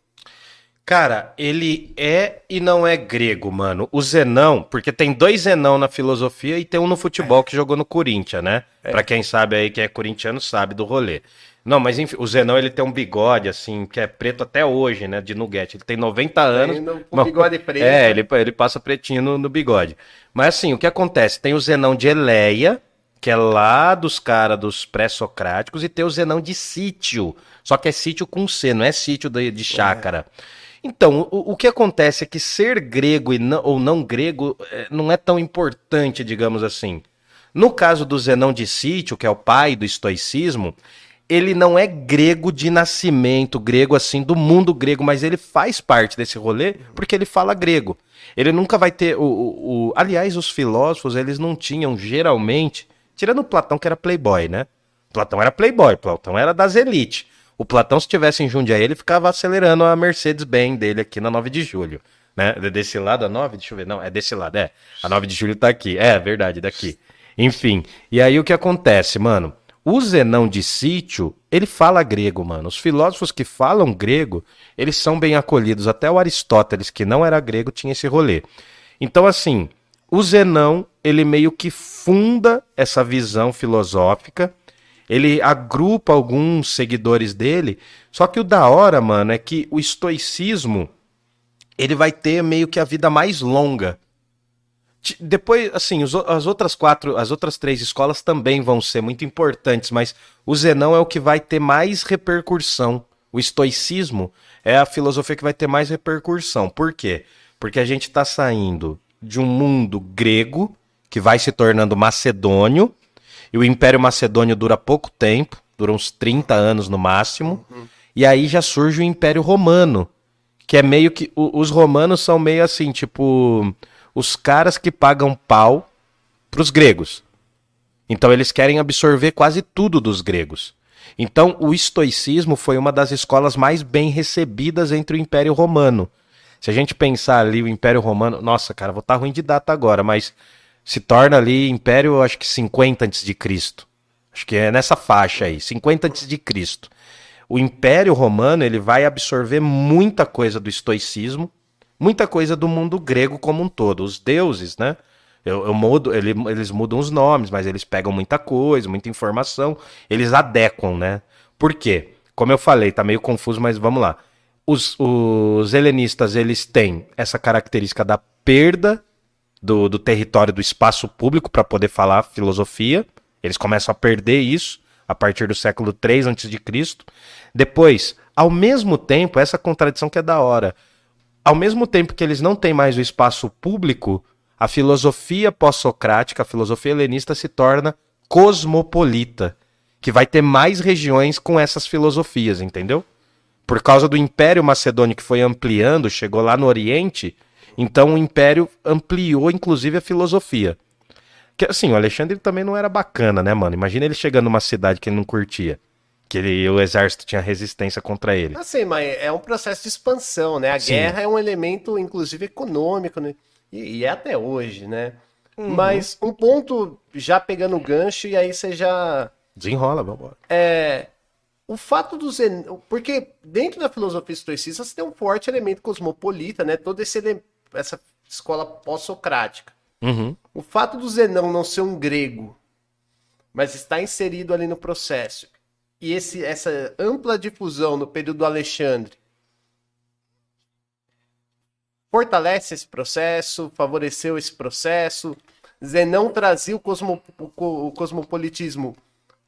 Cara, ele é e não é grego, mano. O Zenão, porque tem dois Zenão na filosofia e tem um no futebol que jogou no Corinthians, né? Pra quem sabe aí, quem é corintiano, sabe do rolê. Não, mas enfim, o Zenão ele tem um bigode, assim, que é preto até hoje, né? De nuguete. Ele tem 90 anos. Tem mas- bigode <laughs> preto. É, ele, ele passa pretinho no, no bigode. Mas assim, o que acontece? Tem o Zenão de Eleia, que é lá dos caras dos pré-socráticos, e tem o Zenão de Sítio. Só que é sítio com C, não é sítio de, de chácara. Então, o, o que acontece é que ser grego não- ou não grego eh, não é tão importante, digamos assim. No caso do Zenão de Sítio, que é o pai do estoicismo, ele não é grego de nascimento, grego assim, do mundo grego, mas ele faz parte desse rolê porque ele fala grego. Ele nunca vai ter. O, o, o, aliás, os filósofos, eles não tinham, geralmente, tirando Platão, que era playboy, né? Platão era playboy, Platão era das elites. O Platão, se tivesse em Jundiaí, ele ficava acelerando a Mercedes-Benz dele aqui na 9 de julho. Né? Desse lado, a 9, deixa eu ver. Não, é desse lado, é. A 9 de julho tá aqui. É, verdade, daqui. Enfim. E aí o que acontece, mano? O Zenão de Sítio, ele fala grego, mano. Os filósofos que falam grego, eles são bem acolhidos. Até o Aristóteles, que não era grego, tinha esse rolê. Então, assim, o Zenão, ele meio que funda essa visão filosófica. Ele agrupa alguns seguidores dele. Só que o da hora, mano, é que o estoicismo, ele vai ter meio que a vida mais longa. Depois, assim, as outras quatro, as outras três escolas também vão ser muito importantes, mas o Zenão é o que vai ter mais repercussão. O estoicismo é a filosofia que vai ter mais repercussão. Por quê? Porque a gente está saindo de um mundo grego que vai se tornando macedônio, e o Império Macedônio dura pouco tempo, dura uns 30 anos no máximo, uhum. e aí já surge o Império Romano, que é meio que. Os romanos são meio assim, tipo os caras que pagam pau para os gregos. Então eles querem absorver quase tudo dos gregos. Então o estoicismo foi uma das escolas mais bem recebidas entre o Império Romano. Se a gente pensar ali o Império Romano, nossa, cara, vou estar tá ruim de data agora, mas se torna ali Império, acho que 50 antes de Cristo. Acho que é nessa faixa aí, 50 antes de Cristo. O Império Romano, ele vai absorver muita coisa do estoicismo, muita coisa do mundo grego como um todo. Os deuses, né? Eu, eu mudo, ele, eles mudam os nomes, mas eles pegam muita coisa, muita informação, eles adequam, né? Por quê? Como eu falei, tá meio confuso, mas vamos lá. Os, os helenistas, eles têm essa característica da perda do, do território do espaço público para poder falar filosofia. Eles começam a perder isso a partir do século 3 a.C. Depois, ao mesmo tempo, essa contradição que é da hora, ao mesmo tempo que eles não têm mais o espaço público, a filosofia pós-socrática, a filosofia helenista se torna cosmopolita, que vai ter mais regiões com essas filosofias, entendeu? Por causa do Império Macedônio que foi ampliando, chegou lá no Oriente, então o Império ampliou inclusive a filosofia. Que assim, o Alexandre também não era bacana, né, mano? Imagina ele chegando numa cidade que ele não curtia que ele, o exército tinha resistência contra ele. Assim, mas é um processo de expansão, né? A Sim. guerra é um elemento, inclusive, econômico, né? E, e é até hoje, né? Uhum. Mas um ponto, já pegando o gancho, e aí você já. Desenrola, vamos embora. É. O fato do Zen... Porque dentro da filosofia estoicista você tem um forte elemento cosmopolita, né? Toda esse essa escola pós-socrática. Uhum. O fato do Zenão não ser um grego, mas está inserido ali no processo, e esse, essa ampla difusão no período do Alexandre fortalece esse processo, favoreceu esse processo. Zenão trazia o, cosmo, o, o cosmopolitismo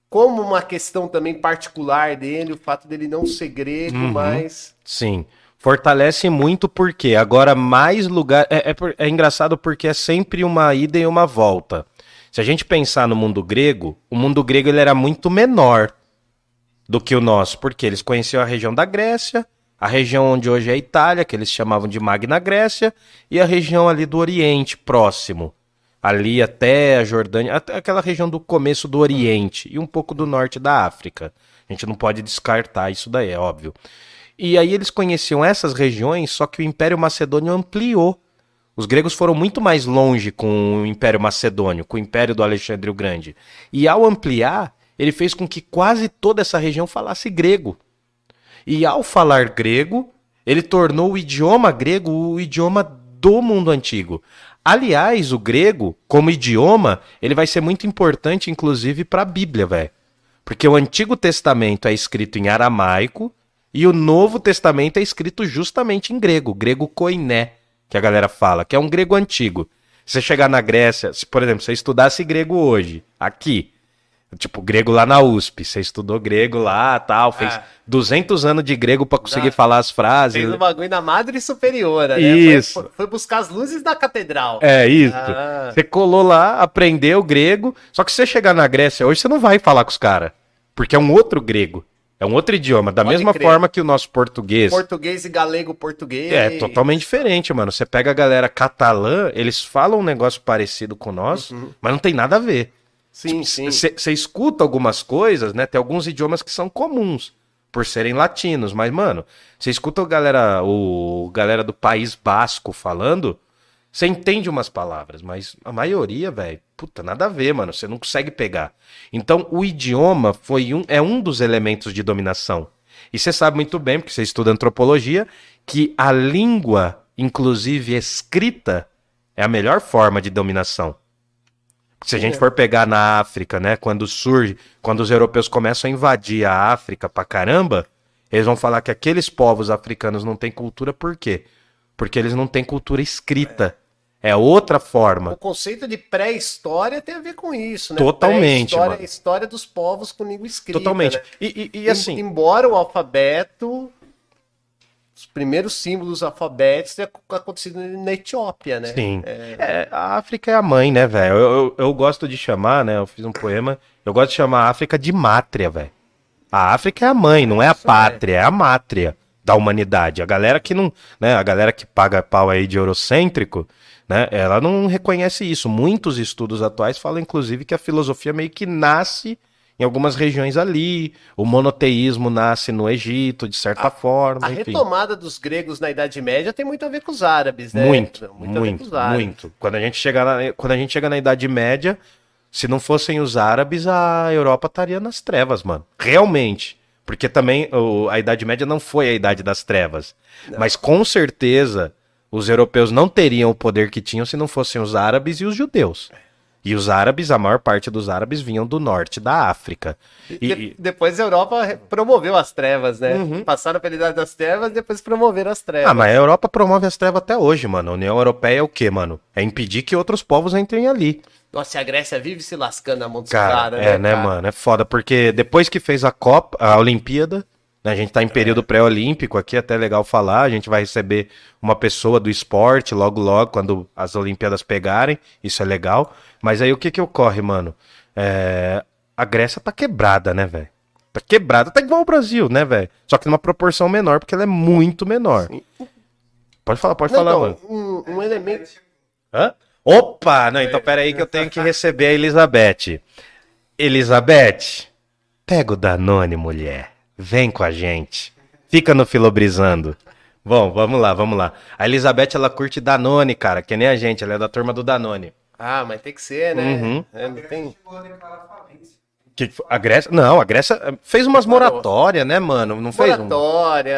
como uma questão também particular dele, o fato dele não ser grego, uhum. mas. Sim. Fortalece muito porque agora mais lugar. É, é, é, engraçado porque é sempre uma ida e uma volta. Se a gente pensar no mundo grego, o mundo grego ele era muito menor do que o nosso, porque eles conheciam a região da Grécia, a região onde hoje é a Itália, que eles chamavam de Magna Grécia, e a região ali do Oriente próximo, ali até a Jordânia, até aquela região do começo do Oriente e um pouco do norte da África. A gente não pode descartar isso daí, é óbvio. E aí eles conheciam essas regiões, só que o Império Macedônio ampliou. Os gregos foram muito mais longe com o Império Macedônio, com o Império do Alexandre o Grande. E ao ampliar, ele fez com que quase toda essa região falasse grego. E ao falar grego, ele tornou o idioma grego o idioma do mundo antigo. Aliás, o grego, como idioma, ele vai ser muito importante, inclusive, para a Bíblia, velho. Porque o Antigo Testamento é escrito em aramaico e o Novo Testamento é escrito justamente em grego, grego koiné, que a galera fala, que é um grego antigo. Se você chegar na Grécia, se, por exemplo, você estudasse grego hoje, aqui, Tipo, grego lá na USP. Você estudou grego lá, tal, fez Ah. 200 anos de grego pra conseguir falar as frases. Fez o bagulho na Madre Superiora, né? Isso. Foi, foi buscar as luzes da catedral. É isso. Ah. Você colou lá, aprendeu grego. Só que se você chegar na Grécia hoje, você não vai falar com os caras. Porque é um outro grego. É um outro idioma. Da Pode mesma crer. forma que o nosso português. Português e galego português. É totalmente diferente, mano. Você pega a galera catalã, eles falam um negócio parecido com o nosso, mas não tem nada a ver. Sim, sim. Você escuta algumas coisas, né? Tem alguns idiomas que são comuns, por serem latinos, mas, mano, você escuta a galera, o galera do País Basco falando, você entende umas palavras, mas a maioria, velho, puta, nada a ver, mano. Você não consegue pegar. Então, o idioma foi um, é um dos elementos de dominação. E você sabe muito bem, porque você estuda antropologia, que a língua, inclusive escrita, é a melhor forma de dominação. Se a gente for pegar na África, né, quando surge, quando os europeus começam a invadir a África pra caramba, eles vão falar que aqueles povos africanos não têm cultura por quê? Porque eles não têm cultura escrita. É outra O forma. conceito de pré-história tem a ver com isso, né? Totalmente, Pré-história mano. é a história dos povos com língua escrita. Totalmente. né? E, e- e assim, Embora o alfabeto, os primeiros símbolos alfabéticos tenham acontecido na Etiópia, né? sim. É, a África é a mãe, né, velho? Eu, eu, eu gosto de chamar, né? Eu fiz um poema. Eu gosto de chamar a África de mátria, velho. A África é a mãe, não é a Isso é. pátria, é a mátria da humanidade. A galera que não, né, a galera que paga pau aí de eurocêntrico, né, ela não reconhece isso. Muitos estudos atuais falam inclusive que a filosofia meio que nasce em algumas regiões ali, o monoteísmo nasce no Egito, de certa forma, A enfim. retomada dos gregos na Idade Média tem muito a ver com os árabes, né? Muito, a muito, árabes. muito. Quando a gente chega na, quando a gente chega na Idade Média, se não fossem os árabes, a Europa estaria nas trevas, mano. Realmente. Porque também o- a Idade Média não foi a Idade das Trevas. Mas com certeza os europeus não teriam o poder que tinham se não fossem os árabes e os judeus. E os árabes, a maior parte dos árabes vinham do norte da África. E, De- Depois a Europa promoveu as trevas, né? Uhum. Passaram pela Idade das Trevas e depois promoveram as trevas. Ah, mas a Europa promove as trevas até hoje, mano. A União Europeia é o quê, mano? É impedir que outros povos entrem ali. Nossa, e a Grécia vive se lascando na mão dos Cara, caras, é, né, cara? mano? É foda, porque depois que fez a Copa, a Olimpíada, né, a gente tá em período pré-olímpico aqui, até legal falar, a gente vai receber uma pessoa do esporte logo, logo, quando as Olimpíadas pegarem, isso é legal. Mas aí o que que ocorre, mano? É, a Grécia tá quebrada, né, velho? Tá quebrada, tá igual o Brasil, né, velho? Só que numa proporção menor, porque ela é muito menor. Pode falar, pode Não, falar, então, mano. um, um elemento. Hã? Opa! Não, então peraí que eu tenho que receber a Elizabeth. Elizabeth, pega o Danone, mulher. Vem com a gente. Fica no Filobrizando. Bom, vamos lá, vamos lá. A Elizabeth, ela curte Danone, cara, que nem a gente. Ela é da turma do Danone. Ah, mas tem que ser, né? Uhum. É, não tem... Que a Grécia... Não, a Grécia eh, fez umas moratórias, né, mano? Não fez um... Moratória,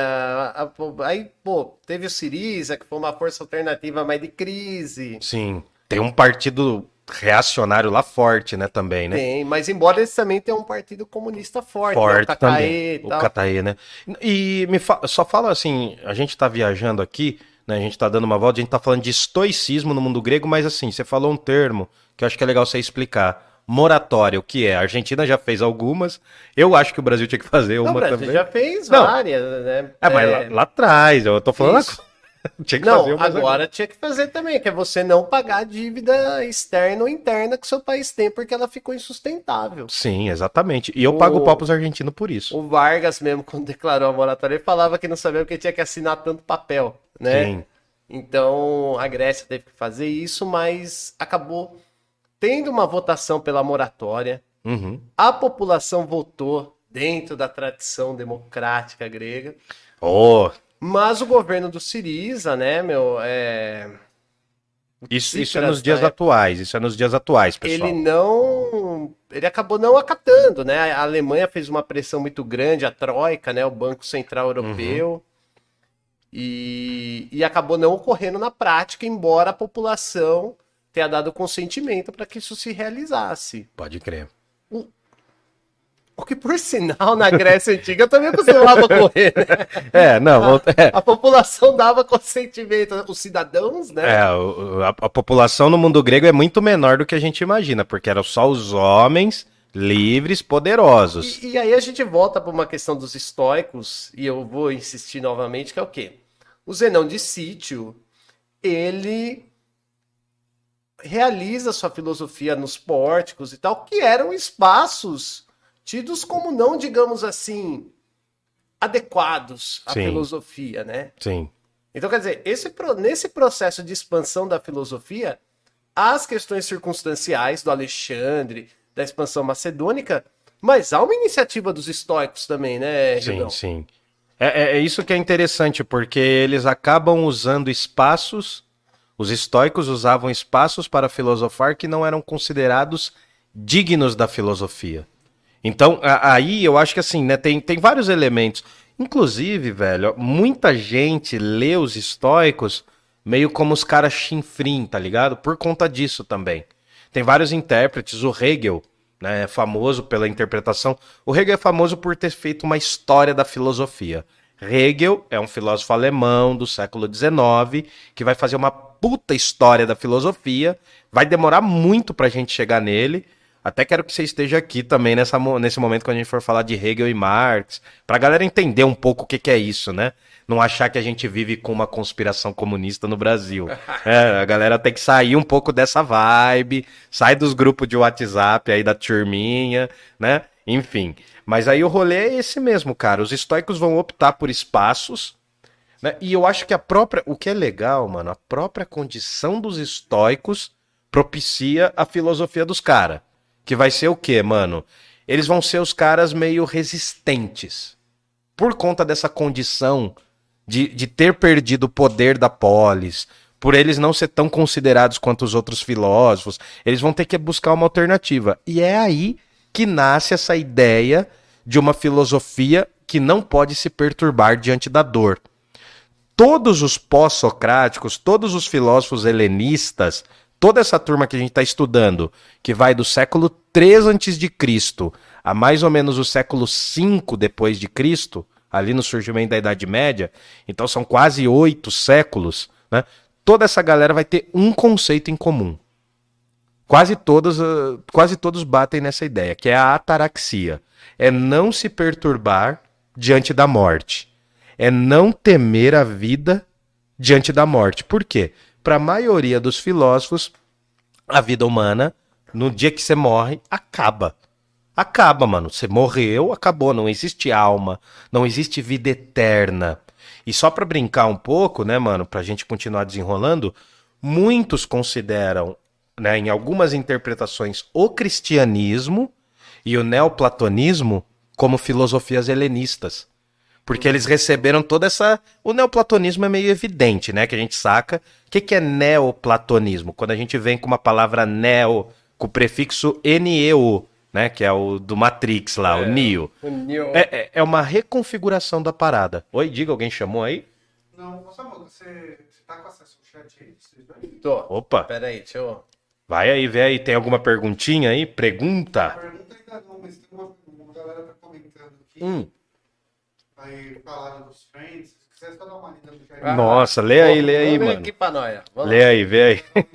pô, aí, pô, teve o Siriza, que foi uma força alternativa, mas de crise. Sim. Tem um partido reacionário lá forte, né, também, né? Tem, mas embora eles também tenham um partido comunista forte, né? forte o KKE também. e O tal. Cataê, né? E me fa- só fala assim, a gente tá viajando aqui, né? A gente tá dando uma volta, a gente tá falando de estoicismo no mundo grego, mas assim, você falou um termo que eu acho que é legal você explicar. Moratória, o que é? A Argentina já fez algumas. Eu acho que o Brasil tinha que fazer Não, o uma Brasil também. já fez Não. várias, né? É, mas lá, lá atrás, eu tô falando Isso. Agora. <laughs> tinha que fazer Não, umas agora tinha que fazer também, que é você não pagar a dívida externa ou interna que seu país tem, porque ela ficou insustentável. Sim, exatamente. E eu O- pago pau pros argentinos por isso. O Vargas mesmo, <laughs> quando declarou a moratória, ele falava que não sabia porque tinha que assinar tanto papel, né? Sim. Então a Grécia teve que fazer isso, mas acabou tendo uma votação pela moratória. Uhum. A população votou dentro da tradição democrática grega, Oh, mas o governo do Siriza, né, meu, é, isso, isso é nos dias né? atuais. Isso é nos dias atuais, pessoal. ele não, ele acabou não acatando, né? A Alemanha fez uma pressão muito grande, a Troika, né, o Banco Central Europeu, e, e acabou não ocorrendo na prática, embora a população tenha dado consentimento para que isso se realizasse. Pode crer. O que, por sinal, na Grécia Antiga também costumava ocorrer, né? É, não, vou- é, A população dava consentimento, os cidadãos, né? É, a, a população no mundo grego é muito menor do que a gente imagina, porque eram só os homens livres, poderosos. E, e aí a gente volta para uma questão dos estoicos, e eu vou insistir novamente, que é o quê? O Zenão de Sítio, ele realiza sua filosofia nos pórticos e tal, que eram espaços tidos como não, digamos assim, adequados à Sim. filosofia, né? Sim. Então, quer dizer, esse, nesse processo de expansão da filosofia, as questões circunstanciais do Alexandre, da expansão macedônica, mas há uma iniciativa dos estoicos também, né, Sim, Ribão? sim. É, é- é isso que é interessante, porque eles acabam usando espaços, os estoicos usavam espaços para filosofar que não eram considerados dignos da filosofia. Então, aí eu acho que assim, né, tem, tem vários elementos. Inclusive, velho, muita gente lê os estoicos meio como os caras chinfrim, tá ligado? Por conta disso também. Tem vários intérpretes, o Hegel, né, é famoso pela interpretação. O Hegel é famoso por ter feito uma história da filosofia. Hegel é um filósofo alemão do século XIX que vai fazer uma puta história da filosofia. Vai demorar muito pra gente chegar nele. Até quero que você esteja aqui também nessa, nesse momento quando a gente for falar de Hegel e Marx, pra galera entender um pouco o que, que é isso, né? Não achar que a gente vive com uma conspiração comunista no Brasil. <laughs> É, a galera tem que sair um pouco dessa vibe, sai dos grupos de WhatsApp aí da turminha, né? Enfim. Mas aí o rolê é esse mesmo, cara. Os estoicos vão optar por espaços, né? E eu acho que a própria. O que é legal, mano, a própria condição dos estoicos propicia a filosofia dos caras. Que vai ser o quê, mano? Eles vão ser os caras meio resistentes. Por conta dessa condição de, de ter perdido o poder da polis, por eles não ser tão considerados quanto os outros filósofos, eles vão ter que buscar uma alternativa. E é aí que nasce essa ideia de uma filosofia que não pode se perturbar diante da dor todos os pós-socráticos, todos os filósofos helenistas, toda essa turma que a gente está estudando, que vai do século 3 antes de Cristo a mais ou menos o século 5 depois de Cristo, ali no surgimento da Idade Média, então são quase oito séculos, né? Toda essa galera vai ter um conceito em comum. Quase todos, ah, quase todos batem nessa ideia, que é a ataraxia. É não se perturbar diante da morte. É não temer a vida diante da morte. Por quê? Para a maioria dos filósofos, a vida humana, no dia que você morre, acaba. Acaba, mano. Você morreu, acabou. Não existe alma, não existe vida eterna. E só pra brincar um pouco, né, mano, pra gente continuar desenrolando, muitos consideram, né, em algumas interpretações, o cristianismo e o neoplatonismo como filosofias helenistas. Porque eles receberam toda essa. O neoplatonismo é meio evidente, né? Que a gente saca. O que, que é neoplatonismo? Quando a gente vem com uma palavra neo, com o prefixo NEO, né? Que é o do Matrix lá, o Neo. O Neo- É, é- é uma reconfiguração da parada. Oi, diga, alguém chamou aí? Não, ô Samuca, você, você tá com acesso ao chat aí? Vocês? Tô. Opa, Pera aí, deixa eu... vai aí, vê aí. Tem alguma perguntinha aí? Pergunta. Pergunta ainda não, mas tem uma, uma galera tá comentando aqui. Hum. Aí falaram dos Friends. Se quiser só dar uma lida no chat. Ah, Nossa, lê aí, lê aí, mano. aqui pra nós. Lê aí, vê aí.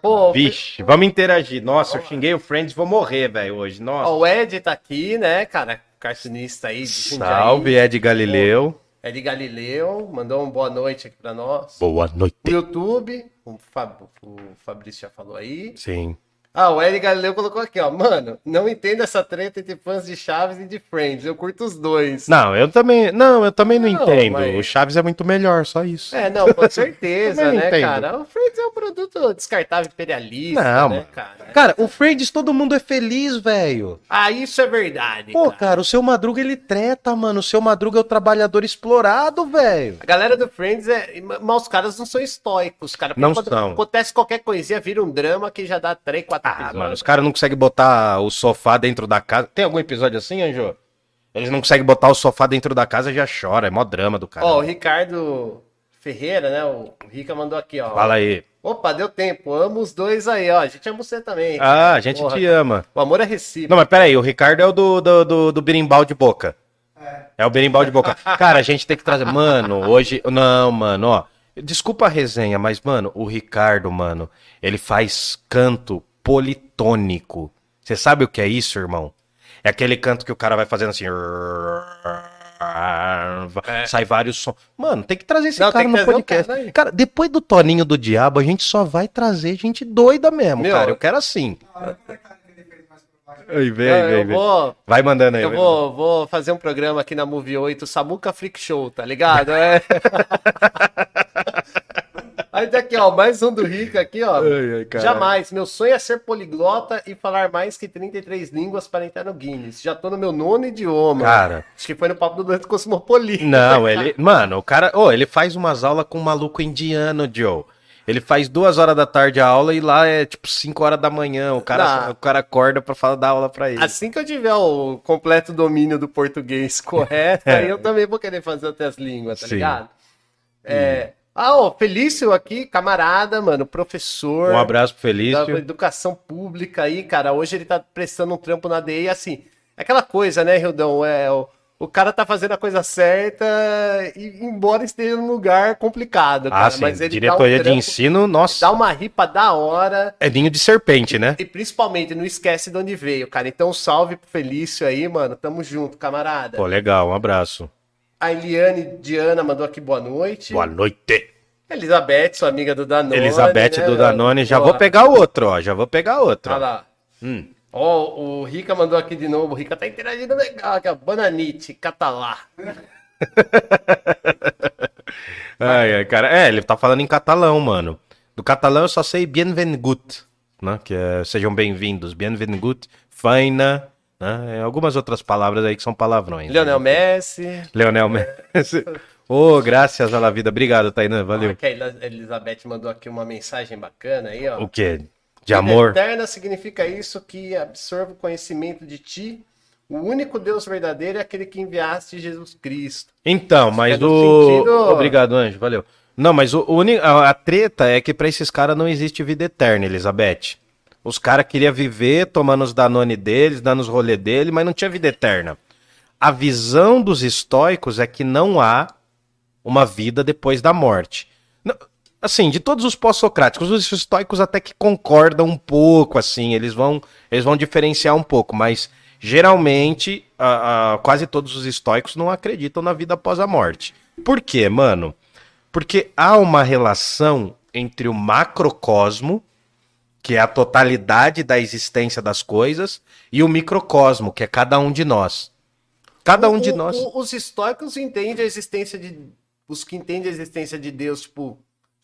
Pô, <laughs> Vixe, vamos interagir. Nossa, eu xinguei o Friends, vou morrer, velho, hoje. Nossa. ó, o Ed tá aqui, né, cara? Cartunista aí de. Salve, Ed Galileu. Ed Galileu, mandou uma boa noite aqui pra nós. Boa noite. O YouTube, o, Fab- o Fabrício já falou aí. Sim. Ah, o Ed Galileu colocou aqui, ó. Mano, não entendo essa treta entre fãs de Chaves e de Friends. Eu curto os dois. Não, eu também, não, eu também não, Não, entendo. mas- O Chaves é muito melhor, só isso. É, não, com <laughs> certeza, né, entendo. cara? O Friends é um produto descartável imperialista, Não, né, cara? Cara, o Friends todo mundo é feliz, velho. Ah, isso é verdade, Pô, cara. cara, o seu Madruga ele treta, mano. O seu Madruga é o trabalhador explorado, velho. A galera do Friends é. Mas os caras não são estoicos, cara. Porque Não quando são. Acontece qualquer coisinha, vira um drama que já dá 3, 4 Ah, mano, os caras não conseguem botar o sofá dentro da casa. Tem algum episódio assim, Anjo? Eles não conseguem botar o sofá dentro da casa e já chora. É mó drama do cara. Ó, o Ricardo Ferreira, né? O Rica mandou aqui, ó. Fala aí. Opa, deu tempo. Amo os dois aí, ó. A gente ama você também. Ah, a gente Porra, te ama. O amor é recíproco. Não, mas peraí, o Ricardo é o do, do, do, do berimbau de boca. É o berimbau de boca. <laughs> Cara, a gente tem que trazer. Mano, hoje. Não, mano, ó. Desculpa a resenha, mas, mano, o Ricardo, mano, ele faz canto politônico. Você sabe o que é isso, irmão? É aquele canto que o cara vai fazendo assim. Sai vários sons. Mano, tem que trazer esse É. Não, cara no podcast. cara. Cara, depois do Toninho do Diabo, a gente só vai trazer gente doida mesmo, Meu, cara. Eu quero assim. Vem, Eu, vem, eu vem. vou, Vai mandando aí. eu vou, vou fazer um programa aqui na Movie 8, Samuca Freak Show, tá ligado? É. <laughs> Aí daqui, ó, mais um do Rica aqui, ó. Ai, ai. Jamais. Meu sonho é ser poliglota e falar mais que 33 línguas para entrar no Guinness. Já tô no meu nono idioma. Cara. Acho que foi no papo do Dante Cosmopolita. Não, <laughs> ele. Mano, o cara. Ô, ele faz umas aulas com um maluco indiano, Joe. Ele faz duas horas da tarde a aula e lá é tipo 5 horas da manhã. O cara, o cara acorda pra falar dar aula pra ele. Assim que eu tiver o completo domínio do português correto, <laughs> aí eu também vou querer fazer outras línguas, tá Sim. ligado? É... Ah, ó, Felício aqui, camarada, mano, professor Um abraço pro da Felício. educação pública aí, cara. Hoje ele tá prestando um trampo na DEI, assim, é aquela coisa, né, Rildão? É, o, o cara tá fazendo a coisa certa, e, embora esteja num lugar complicado, cara. Ah, sim. mas ele Diretoria um de trampo, ensino, nossa. dá uma ripa da hora. É ninho de serpente, né? E principalmente, não esquece de onde veio, cara. Então, salve pro Felício aí, mano. Tamo junto, camarada. Pô, legal, um abraço. A Eliane Diana mandou aqui boa noite. Boa noite. Elizabeth, sua amiga do Danone. Elizabeth né, do? Danone. Já vou pegar outro, ó. Já vou pegar outro. Olha lá. Hum. Ó, o Rica mandou aqui de novo. O Rica tá interagindo legal aqui, ó. Bananite, catalá. <laughs> Ai, ai, cara. É, ele tá falando em catalão, mano. Do catalão eu só sei bienvengut, né? Que é sejam bem-vindos. Bienvengut, faina, né? É, algumas outras palavras aí que são palavrões. Leonel né? Messi. Leonel Messi. <laughs> Ô, graças à vida. Obrigado, Tainan. Valeu. Aqui a Elis- Elizabeth mandou aqui uma mensagem bacana aí, ó. O quê? De amor? Vida eterna significa isso que absorve o conhecimento de ti. O único Deus verdadeiro é aquele que enviaste Jesus Cristo. Então, mas é no o. sentido- Obrigado, Anjo, valeu. Não, mas o, o a, a treta é que pra esses caras não existe vida eterna, Elizabeth. Os caras queriam viver tomando os Danone deles, dando os rolê dele, mas não tinha vida eterna. A visão dos estoicos é que não há uma vida depois da morte. Assim, de todos os pós-socráticos, os estoicos até que concordam um pouco, assim, eles vão, eles vão diferenciar um pouco, mas geralmente a- a- quase todos os estoicos não acreditam na vida após a morte. Por quê, mano? Porque há uma relação entre o macrocosmo, que é a totalidade da existência das coisas, e o microcosmo, que é cada um de nós. Cada um de O- nós. o- os estoicos entendem a existência de. Os que entendem a existência de Deus, tipo,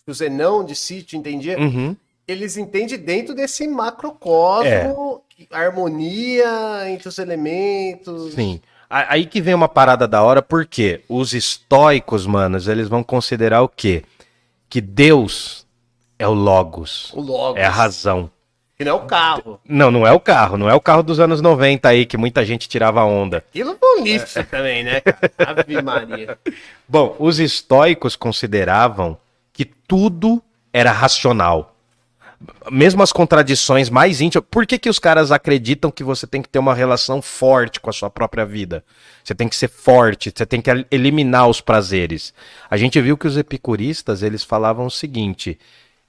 o Zenão de sítio entendia, Uhum. eles entendem dentro desse macrocosmo, É. a harmonia entre os elementos. Sim. Aí que vem uma parada da hora, porque os estoicos, manos, eles vão considerar o quê? Que Deus é o Logos. O Logos. É a razão. Que não é o carro. Não, não é o carro. Não é o carro dos anos 90 aí, que muita gente tirava onda. Aquilo um lixo também, né, cara? Ave Maria. <laughs> Bom, os estoicos consideravam que tudo era racional. Mesmo as contradições mais íntimas. Por que, que os caras acreditam que você tem que ter uma relação forte com a sua própria vida? Você tem que ser forte, você tem que el- eliminar os prazeres. A gente viu que os epicuristas, eles falavam o seguinte: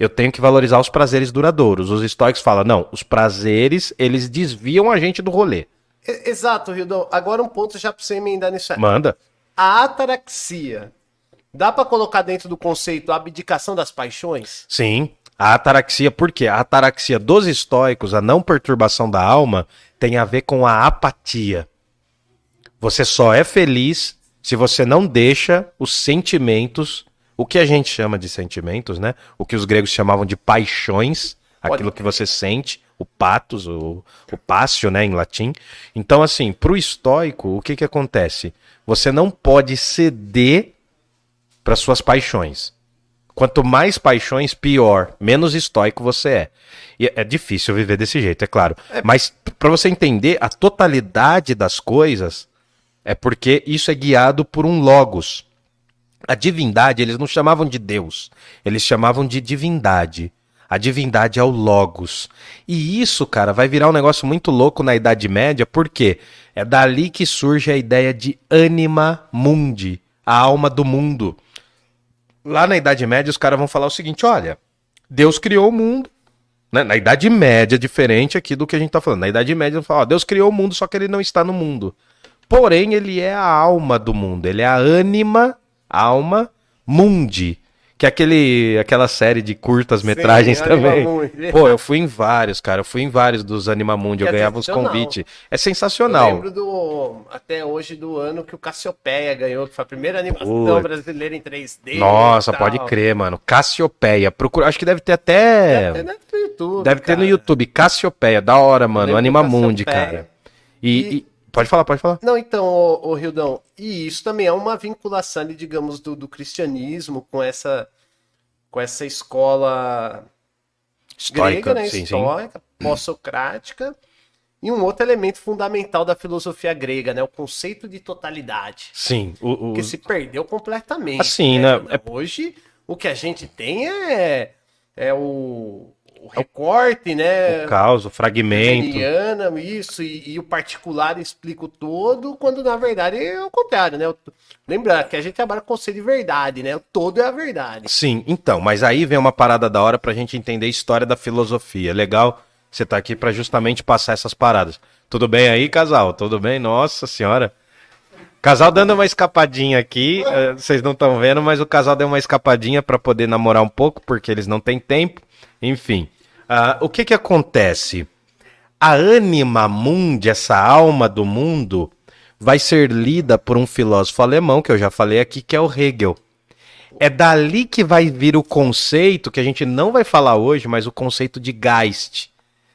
eu tenho que valorizar os prazeres duradouros. Os estoicos falam, não, os prazeres, eles desviam a gente do rolê. Exato, Rildão. Agora um ponto já pra você emendar nisso aí. Manda. A ataraxia. Dá pra colocar dentro do conceito a abdicação das paixões? Sim, a ataraxia, por quê? A ataraxia dos estoicos, a não perturbação da alma, tem a ver com a apatia. Você só é feliz se você não deixa os sentimentos, o que a gente chama de sentimentos, né? O que os gregos chamavam de paixões, Pode aquilo que você sente, o patos, o, o pássio, né, em latim. Então, assim, pro estoico, o que que acontece? Você não pode ceder para suas paixões. Quanto mais paixões, pior. Menos estoico você é. E é difícil viver desse jeito, é claro. Mas para você entender a totalidade das coisas, é porque isso é guiado por um logos. A divindade, eles não chamavam de Deus, eles chamavam de divindade. A divindade é o logos. E isso, cara, vai virar um negócio muito louco na Idade Média, porque é dali que surge a ideia de anima mundi, a alma do mundo. Lá na Idade Média, os caras vão falar o seguinte: olha, Deus criou o mundo, né, na Idade Média, diferente aqui do que a gente tá falando. Na Idade Média, fala, ó, Deus criou o mundo, só que ele não está no mundo. Porém, ele é a alma do mundo, ele é a ânima, alma, mundi. Que é aquele, aquela série de curtas metragens Sim, também. Animamundi. <laughs> Pô, eu fui em vários, cara. Eu fui em vários dos Animamundi. Eu É ganhava uns sensacional. convites. É Eu sensacional. lembro do, até hoje do ano que o Cassiopeia ganhou, que foi a primeira animação Putz. brasileira em 3D. Nossa, pode crer, mano. Cassiopeia. Procura, acho que deve ter até. Deve ter no YouTube. Deve ter no cara. YouTube. Cassiopeia. Da hora, mano. Animamundi, cara. E, e- Pode falar, pode falar. Não, então, ô, ô Rildão, e isso também é uma vinculação, ali, digamos, do, do cristianismo com essa, com essa escola Histórica. grega, né? sim. Histórica, pós-socrática. E um outro elemento fundamental da filosofia grega, né? O conceito de totalidade. Sim. O, o- Que se perdeu completamente. Assim, né? É- Hoje, o que a gente tem é, é o, o recorte, né? o caos, o fragmento. Indiana, isso, e, e o particular explica o todo, quando na verdade é o contrário, né? O- Lembra que a gente trabalha com conceito de verdade, né? O todo é a verdade. Sim, então, mas aí vem uma parada da hora pra gente entender a história da filosofia. Legal você tá aqui pra justamente passar essas paradas. Tudo bem aí, casal? Tudo bem? Nossa senhora. Casal dando uma escapadinha aqui, eh, vocês não estão vendo, mas o casal deu uma escapadinha pra poder namorar um pouco, porque eles não têm tempo. Enfim, Ah, o que que acontece? A anima mundi, essa alma do mundo, vai ser lida por um filósofo alemão, que eu já falei aqui, que é o Hegel. É dali que vai vir o conceito, que a gente não vai falar hoje, mas o conceito de Geist,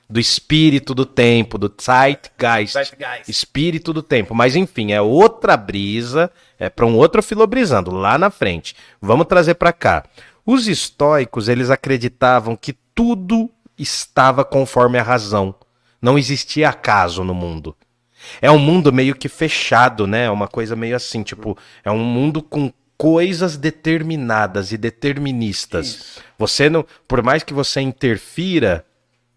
do espírito do tempo, do Zeitgeist, Zeitgeist. espírito do tempo. Mas enfim, é outra brisa, é para um outro filobrizando lá na frente. Vamos trazer para cá. Os estoicos, eles acreditavam que tudo estava conforme a razão. Não existia acaso no mundo. É um mundo meio que fechado, né? É uma coisa meio assim, tipo, é um mundo com coisas determinadas e deterministas. Você não, por mais que você interfira,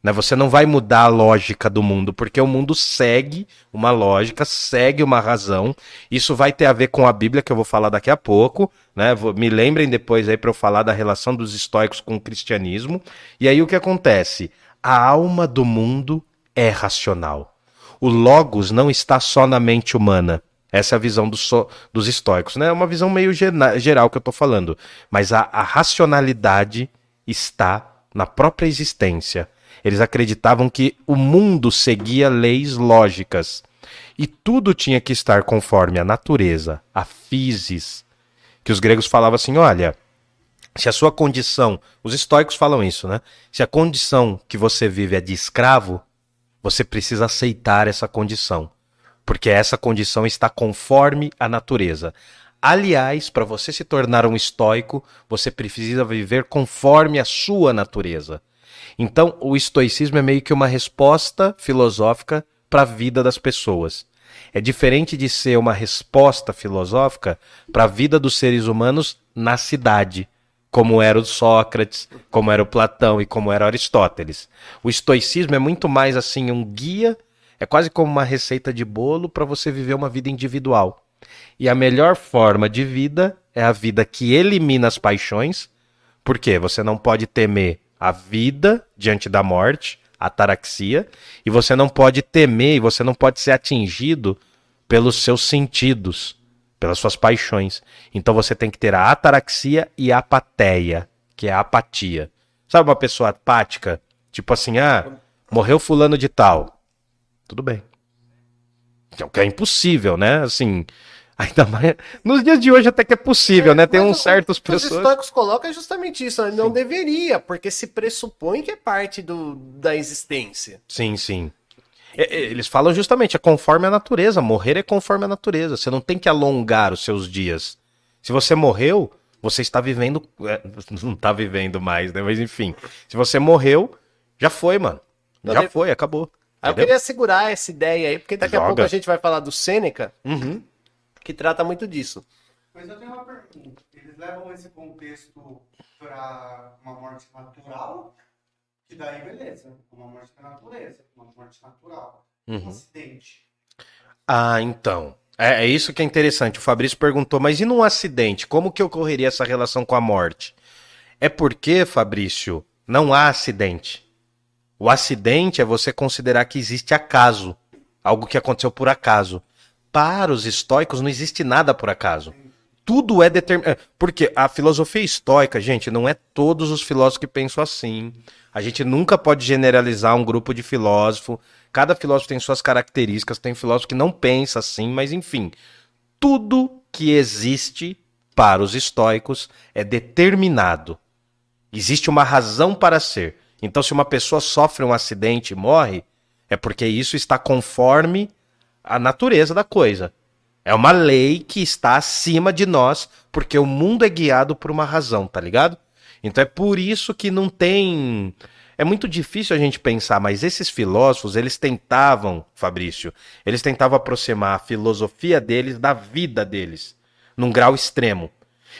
né, você não vai mudar a lógica do mundo, porque o mundo segue uma lógica, segue uma razão. Isso vai ter a ver com a Bíblia que eu vou falar daqui a pouco, né? Me lembrem depois aí para eu falar da relação dos estoicos com o cristianismo. E aí o que acontece? A alma do mundo é racional. O logos não está só na mente humana. Essa é a visão dos, so- dos estoicos, né? É uma visão meio geral que eu tô falando. Mas a, a racionalidade está na própria existência. Eles acreditavam que o mundo seguia leis lógicas. E tudo tinha que estar conforme a natureza, a physis. Que os gregos falavam assim: olha, se a sua condição. Os estoicos falam isso, né? Se a condição que você vive é de escravo, você precisa aceitar essa condição. Porque essa condição está conforme a natureza. Aliás, para você se tornar um estoico, você precisa viver conforme a sua natureza. Então, o estoicismo é meio que uma resposta filosófica para a vida das pessoas. É diferente de ser uma resposta filosófica para a vida dos seres humanos na cidade, como era o Sócrates, como era o Platão e como era Aristóteles. O estoicismo é muito mais assim um guia, é quase como uma receita de bolo para você viver uma vida individual. E a melhor forma de vida é a vida que elimina as paixões, porque você não pode temer a vida diante da morte, ataraxia, e você não pode temer e você não pode ser atingido pelos seus sentidos, pelas suas paixões. Então você tem que ter a ataraxia e a apatia, que é a apatia. Sabe uma pessoa apática? Tipo assim, ah, morreu fulano de tal. Tudo bem. Que é o que é impossível, né? Assim, ainda mais. Nos dias de hoje até que é possível, né? Tem uns o- certos que Os pessoas. estoicos colocam é justamente isso, né? não deveria, porque se pressupõe que é parte do, da existência. Sim, sim. É, é, Eles falam justamente, é conforme a natureza. Morrer é conforme a natureza. Você não tem que alongar os seus dias. Se você morreu, você está vivendo. é, <laughs> não está vivendo mais, né? Mas enfim. Se você morreu, já foi, mano. Não já deve- foi, acabou. Aí eu Entendeu? queria segurar essa ideia aí, porque daqui a Joga. pouco a gente vai falar do Sêneca, Uhum. Que trata muito disso. Mas eu tenho uma pergunta. Eles levam esse contexto para uma morte natural, que daí beleza. Uma morte da natureza, uma morte natural. Um Uhum. acidente. Ah, então. É, é isso que é interessante. O Fabrício perguntou, mas e num acidente? Como que ocorreria essa relação com a morte? É porque, Fabrício, não há acidente. O acidente é você considerar que existe acaso, algo que aconteceu por acaso. Para os estoicos não existe nada por acaso. Tudo é determinado. Porque a filosofia estoica, gente, não é todos os filósofos que pensam assim. A gente nunca pode generalizar um grupo de filósofo. Cada filósofo tem suas características, tem filósofo que não pensa assim, mas enfim. Tudo que existe para os estoicos é determinado. Existe uma razão para ser. Então, se uma pessoa sofre um acidente e morre, é porque isso está conforme a natureza da coisa. É uma lei que está acima de nós, porque o mundo é guiado por uma razão, tá ligado? Então é por isso que não tem. É muito difícil a gente pensar, mas esses filósofos, eles tentavam, Fabrício, eles tentavam aproximar a filosofia deles da vida deles, num grau extremo.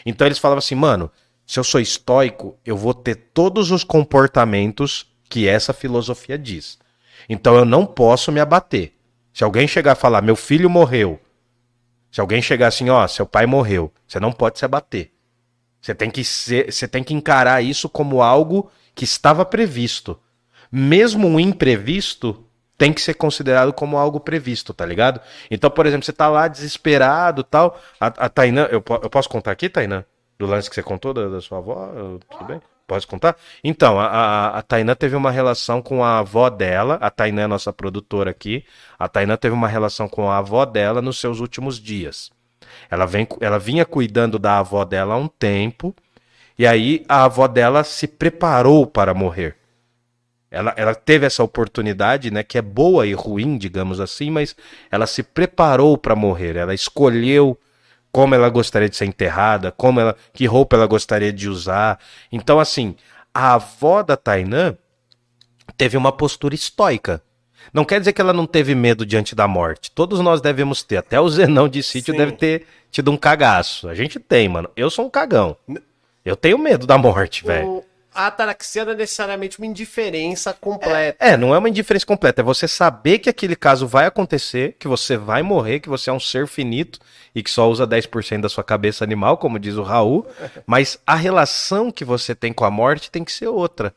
Então eles falavam assim, mano, se eu sou estoico, eu vou ter todos os comportamentos que essa filosofia diz. Então eu não posso me abater. Se alguém chegar a falar, meu filho morreu, se alguém chegar assim, ó, seu pai morreu, você não pode se abater. Você tem que ser, você tem que encarar isso como algo que estava previsto. Mesmo um imprevisto tem que ser considerado como algo previsto, tá ligado? Então, por exemplo, você tá lá desesperado, tal, a, a Tainã, eu, eu posso contar aqui, Tainã? Do lance que você contou da, da sua avó? Tudo bem? Pode contar? Então, a, a, a Tainã teve uma relação com a avó dela. A Tainã é nossa produtora aqui. A Tainã teve uma relação com a avó dela nos seus últimos dias. Ela, vem, ela vinha cuidando da avó dela há um tempo. E aí a avó dela se preparou para morrer. Ela, ela teve essa oportunidade, né, que é boa e ruim, digamos assim, mas ela se preparou para morrer. Ela escolheu como ela gostaria de ser enterrada, como ela, que roupa ela gostaria de usar. Então, assim, a avó da Tainã teve uma postura estoica. Não quer dizer que ela não teve medo diante da morte. Todos nós devemos ter. Até o Zenão de sítio Sim. deve ter tido um cagaço. A gente tem, mano. Eu sou um cagão. Eu tenho medo da morte, velho. Ataraxia não é necessariamente uma indiferença completa. É, não é uma indiferença completa. É você saber que aquele caso vai acontecer, que você vai morrer, que você é um ser finito e que só usa 10% da sua cabeça animal, como diz o Raul. <laughs> Mas a relação que você tem com a morte tem que ser outra.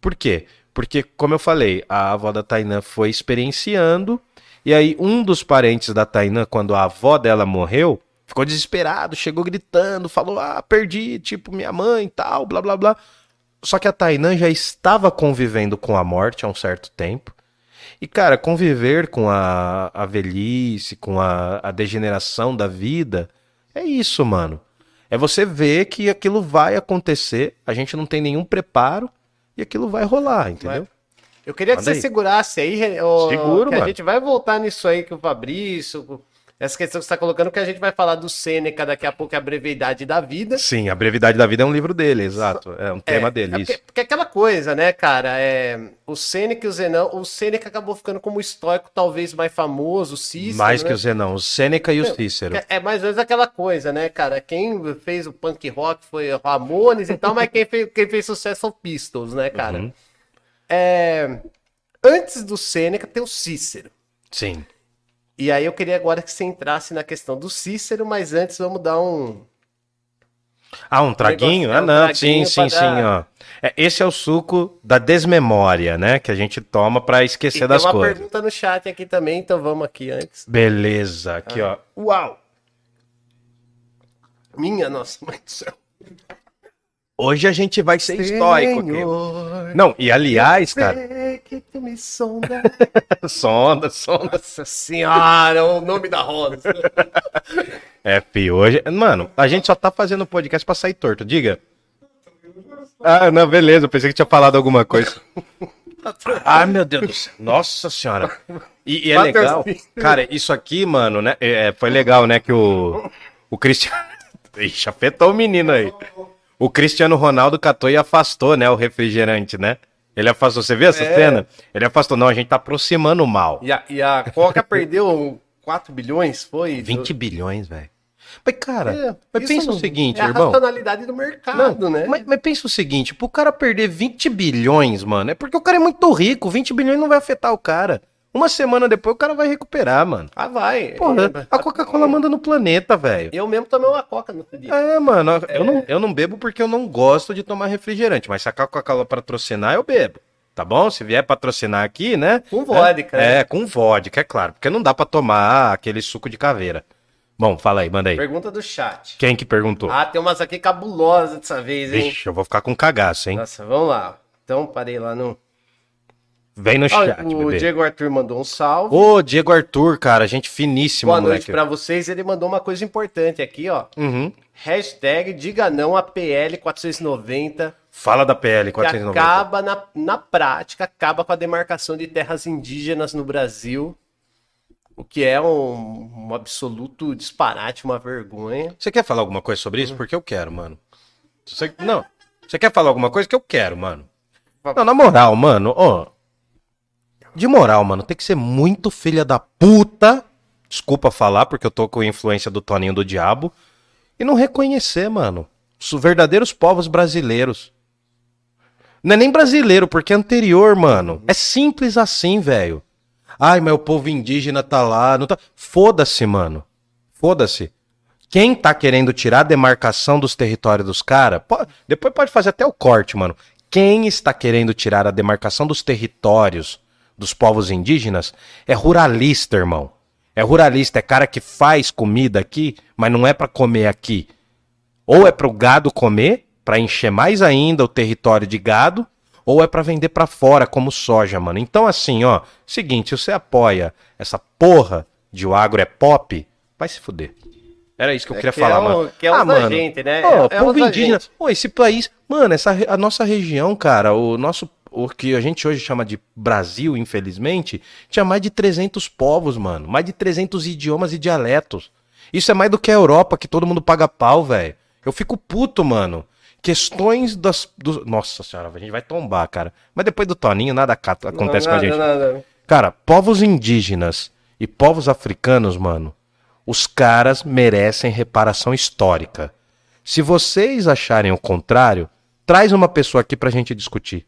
Por quê? Porque, como eu falei, a avó da Tainã foi experienciando, e aí um dos parentes da Tainã, quando a avó dela morreu, ficou desesperado, chegou gritando, falou: Ah, perdi, tipo, minha mãe e tal, blá blá blá. Só que a Tainã já estava convivendo com a morte há um certo tempo. E, cara, conviver com a, a velhice, com a, a degeneração da vida, é isso, mano. É você ver que aquilo vai acontecer, a gente não tem nenhum preparo e aquilo vai rolar, entendeu? Eu queria que Manda você aí. segurasse aí, ô, Seguro, que a mano. gente vai voltar nisso aí que o Fabrício, essa questão que você está colocando, que a gente vai falar do Sêneca daqui a pouco, a brevidade da vida. Sim, a brevidade da vida é um livro dele, exato. É um tema É, dele, é porque, porque aquela coisa, né, cara? É, o Sêneca e o Zenão. O Sêneca acabou ficando como o estoico talvez mais famoso, o Cícero. Mais que né? o Zenão, o Sêneca e o Cícero. É, é mais ou menos aquela coisa, né, cara? Quem fez o punk rock foi o Ramones e tal, mas quem fez, quem fez sucesso foi o Pistols, né, cara? Uhum. É, antes do Sêneca tem o Cícero. Sim. E aí eu queria agora que você entrasse na questão do Cícero, mas antes vamos dar um. Ah, um traguinho? Ah, um não, sim, traguinho sim, sim, dar- ó. É, esse é o suco da desmemória, né? Que a gente toma pra E esquecer tem das uma coisas. pergunta no chat aqui também, então vamos aqui antes. Beleza, aqui, ó. Uau! Minha nossa mãe do céu. Hoje a gente vai ser estoico aqui. Não, e aliás, cara, que tu me sonda. <laughs> sonda, sonda. Nossa senhora, o nome da roda. É, fi, hoje. Mano, a gente só tá fazendo podcast pra sair torto, diga. Ah, não, beleza, eu pensei que tinha falado alguma coisa. <laughs> Ai, meu Deus do céu. Nossa senhora. E, e é legal. Cara, isso aqui, mano, né? é, foi legal, né? Que o, o Cristiano. <laughs> Ixi, afetou o menino aí. O Cristiano Ronaldo catou e afastou, né? O refrigerante, né? Ele afastou. Você viu essa É. cena? Ele afastou. Não, a gente tá aproximando o mal. E a, e a Coca perdeu 4 bilhões, foi? 20 bilhões, velho. Mas, cara, É, mas pensa o não- seguinte, é a irmão. racionalidade do mercado, né? Mas, mas pensa o seguinte, pro cara perder 20 bilhões, mano, é porque o cara é muito rico. 20 bilhões não vai afetar o cara. Uma semana depois o cara vai recuperar, mano. Ah, vai. Porra, É, a Coca-Cola manda no planeta, velho. Eu mesmo tomei uma Coca no outro dia. É, mano, eu não, eu não bebo porque eu não gosto de tomar refrigerante, mas se a Coca-Cola patrocinar, eu bebo, tá bom? Se vier patrocinar aqui, né? Com vodka, né? É, com vodka, é claro. Porque não dá pra tomar aquele suco de caveira. Bom, fala aí, manda aí. Pergunta do chat. Quem que perguntou? Ah, tem umas aqui cabulosas dessa vez, hein? Vixe, eu vou ficar com cagaço, hein? Nossa, vamos lá. Então, parei lá no. Vem no Ó, chat, o bebê. Diego Arthur mandou um salve. Ô, Diego Arthur, cara, gente finíssima, Boa noite moleque. pra vocês. Ele mandou uma coisa importante aqui, ó. Uhum. Hashtag diga não a PL 490, Fala da PL que 490. acaba na, na prática, acaba com a demarcação de terras indígenas no Brasil, o que é um, um absoluto disparate, uma vergonha. Você quer falar alguma coisa sobre isso? Porque eu quero, mano. Você... Não. Você quer falar alguma coisa que eu quero, mano? Não, na moral, mano, ó. De moral, mano, tem que ser muito filha da puta. Desculpa falar, porque eu tô com a influência do Toninho do Diabo. E não reconhecer, mano. Os verdadeiros povos brasileiros. Não é nem brasileiro, porque é anterior, mano. É simples assim, velho. Ai, mas o povo indígena tá lá. Não tá... Foda-se, mano. Foda-se. Quem tá querendo tirar a demarcação dos territórios dos caras, depois pode fazer até o corte, mano. Quem está querendo tirar a demarcação dos territórios dos povos indígenas é ruralista, irmão. É ruralista, é cara que faz comida aqui, mas não é pra comer aqui. Ou é pro gado comer, pra encher mais ainda o território de gado, ou é pra vender pra fora como soja, mano. Então assim, ó, seguinte, se você apoia essa porra de o agro é pop, vai se fuder. Era isso que eu queria que falar, é o- mano. que é os da gente, né? Ó, É- é povo indígena. Pô, esse país, mano, essa, a nossa região, cara, o nosso, o que a gente hoje chama de Brasil, infelizmente, tinha mais de 300 povos, mano. Mais de 300 idiomas e dialetos. Isso é mais do que a Europa, que todo mundo paga pau, velho. Eu fico puto, mano. Questões das. dos- Nossa senhora, a gente vai tombar, cara. Mas depois do Toninho, nada acontece Não, com a nada, gente. nada. Cara, povos indígenas e povos africanos, mano, os caras merecem reparação histórica. Se vocês acharem o contrário, traz uma pessoa aqui pra gente discutir.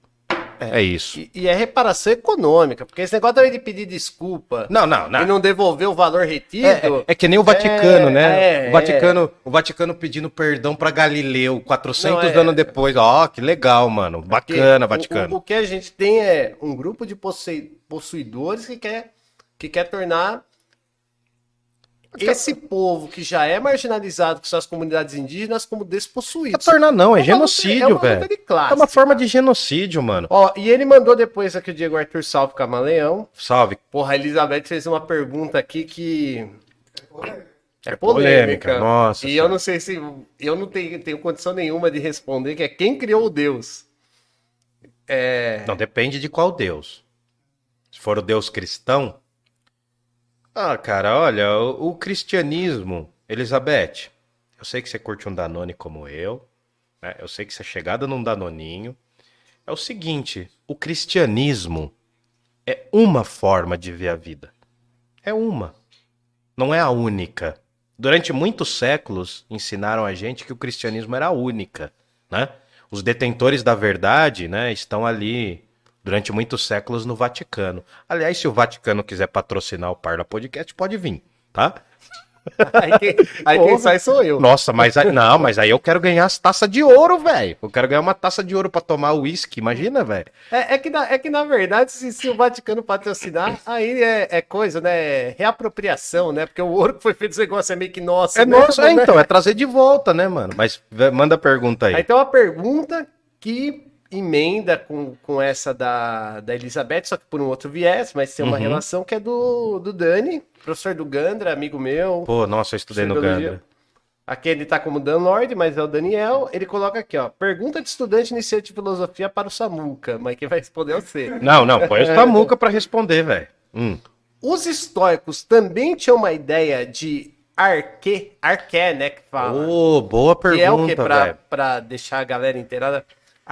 É, isso. E, e é reparação econômica, porque esse negócio também de pedir desculpa Não, não, e não. não devolver o valor retido. É, é- é que nem o Vaticano, É, né? é, o, Vaticano, o Vaticano pedindo perdão pra Galileu 400 Não, é- anos depois. Ó, que legal, mano. Bacana, o- Vaticano. O, o que a gente tem é um grupo de possui- possuidores que quer, que quer tornar esse povo que já é marginalizado, que são as comunidades indígenas, como Não é despossuídos. tornar, não, é, luta- genocídio, luta velho. de classe, É uma forma cara. de genocídio, mano. Ó, e ele mandou depois aqui o Diego Arthur Salve Camaleão. Salve. Porra, a Elizabeth fez uma pergunta aqui que é É polêmica, polêmica. nossa E senhora. eu não sei se eu não tenho, tenho condição nenhuma de responder, que é quem criou o Deus. É, Não, depende de qual Deus. Se for o Deus cristão. Ah, cara, olha, o, o cristianismo, Elizabeth, eu sei que você curte um Danone como eu, né? Eu sei que você é chegada num Danoninho. É o seguinte, o cristianismo é uma forma de ver a vida. É uma. Não é a única. Durante muitos séculos ensinaram a gente que o cristianismo era a única, né? Os detentores da verdade, né, estão ali durante muitos séculos no Vaticano. Aliás, se o Vaticano quiser patrocinar o Parla Podcast, pode vir, tá? <laughs> aí quem, aí quem sai sou eu. Nossa, mas aí, não, mas aí eu quero ganhar as taças de ouro, velho. Eu quero ganhar uma taça de ouro pra tomar uísque, imagina, velho. É, é que na, é que, na verdade, se, se o Vaticano patrocinar, aí é, é coisa, né? É reapropriação, né? Porque o ouro que foi feito esse negócio é meio que nosso. É né? nosso, é, <laughs> então, é trazer de volta, né, mano? Mas manda a pergunta aí. Aí tem uma pergunta que emenda com, com essa da, da Elizabeth, só que por um outro viés, mas tem uma Uhum. relação que é do, do Dani, professor do Gandra, amigo meu. Pô, nossa, eu estudei no. Gandra. Aqui ele tá como Dan Lord, mas é o Daniel. Ele coloca aqui, ó. Pergunta de estudante iniciante de filosofia para o Samuca, mas quem vai responder é você. Não, não, põe os Samuca pra responder, velho. Hum. Os estoicos também tinham uma ideia de arque, arqué, né, que fala. Ô, boa que é o que, pergunta, pra, velho. pra deixar a galera inteirada,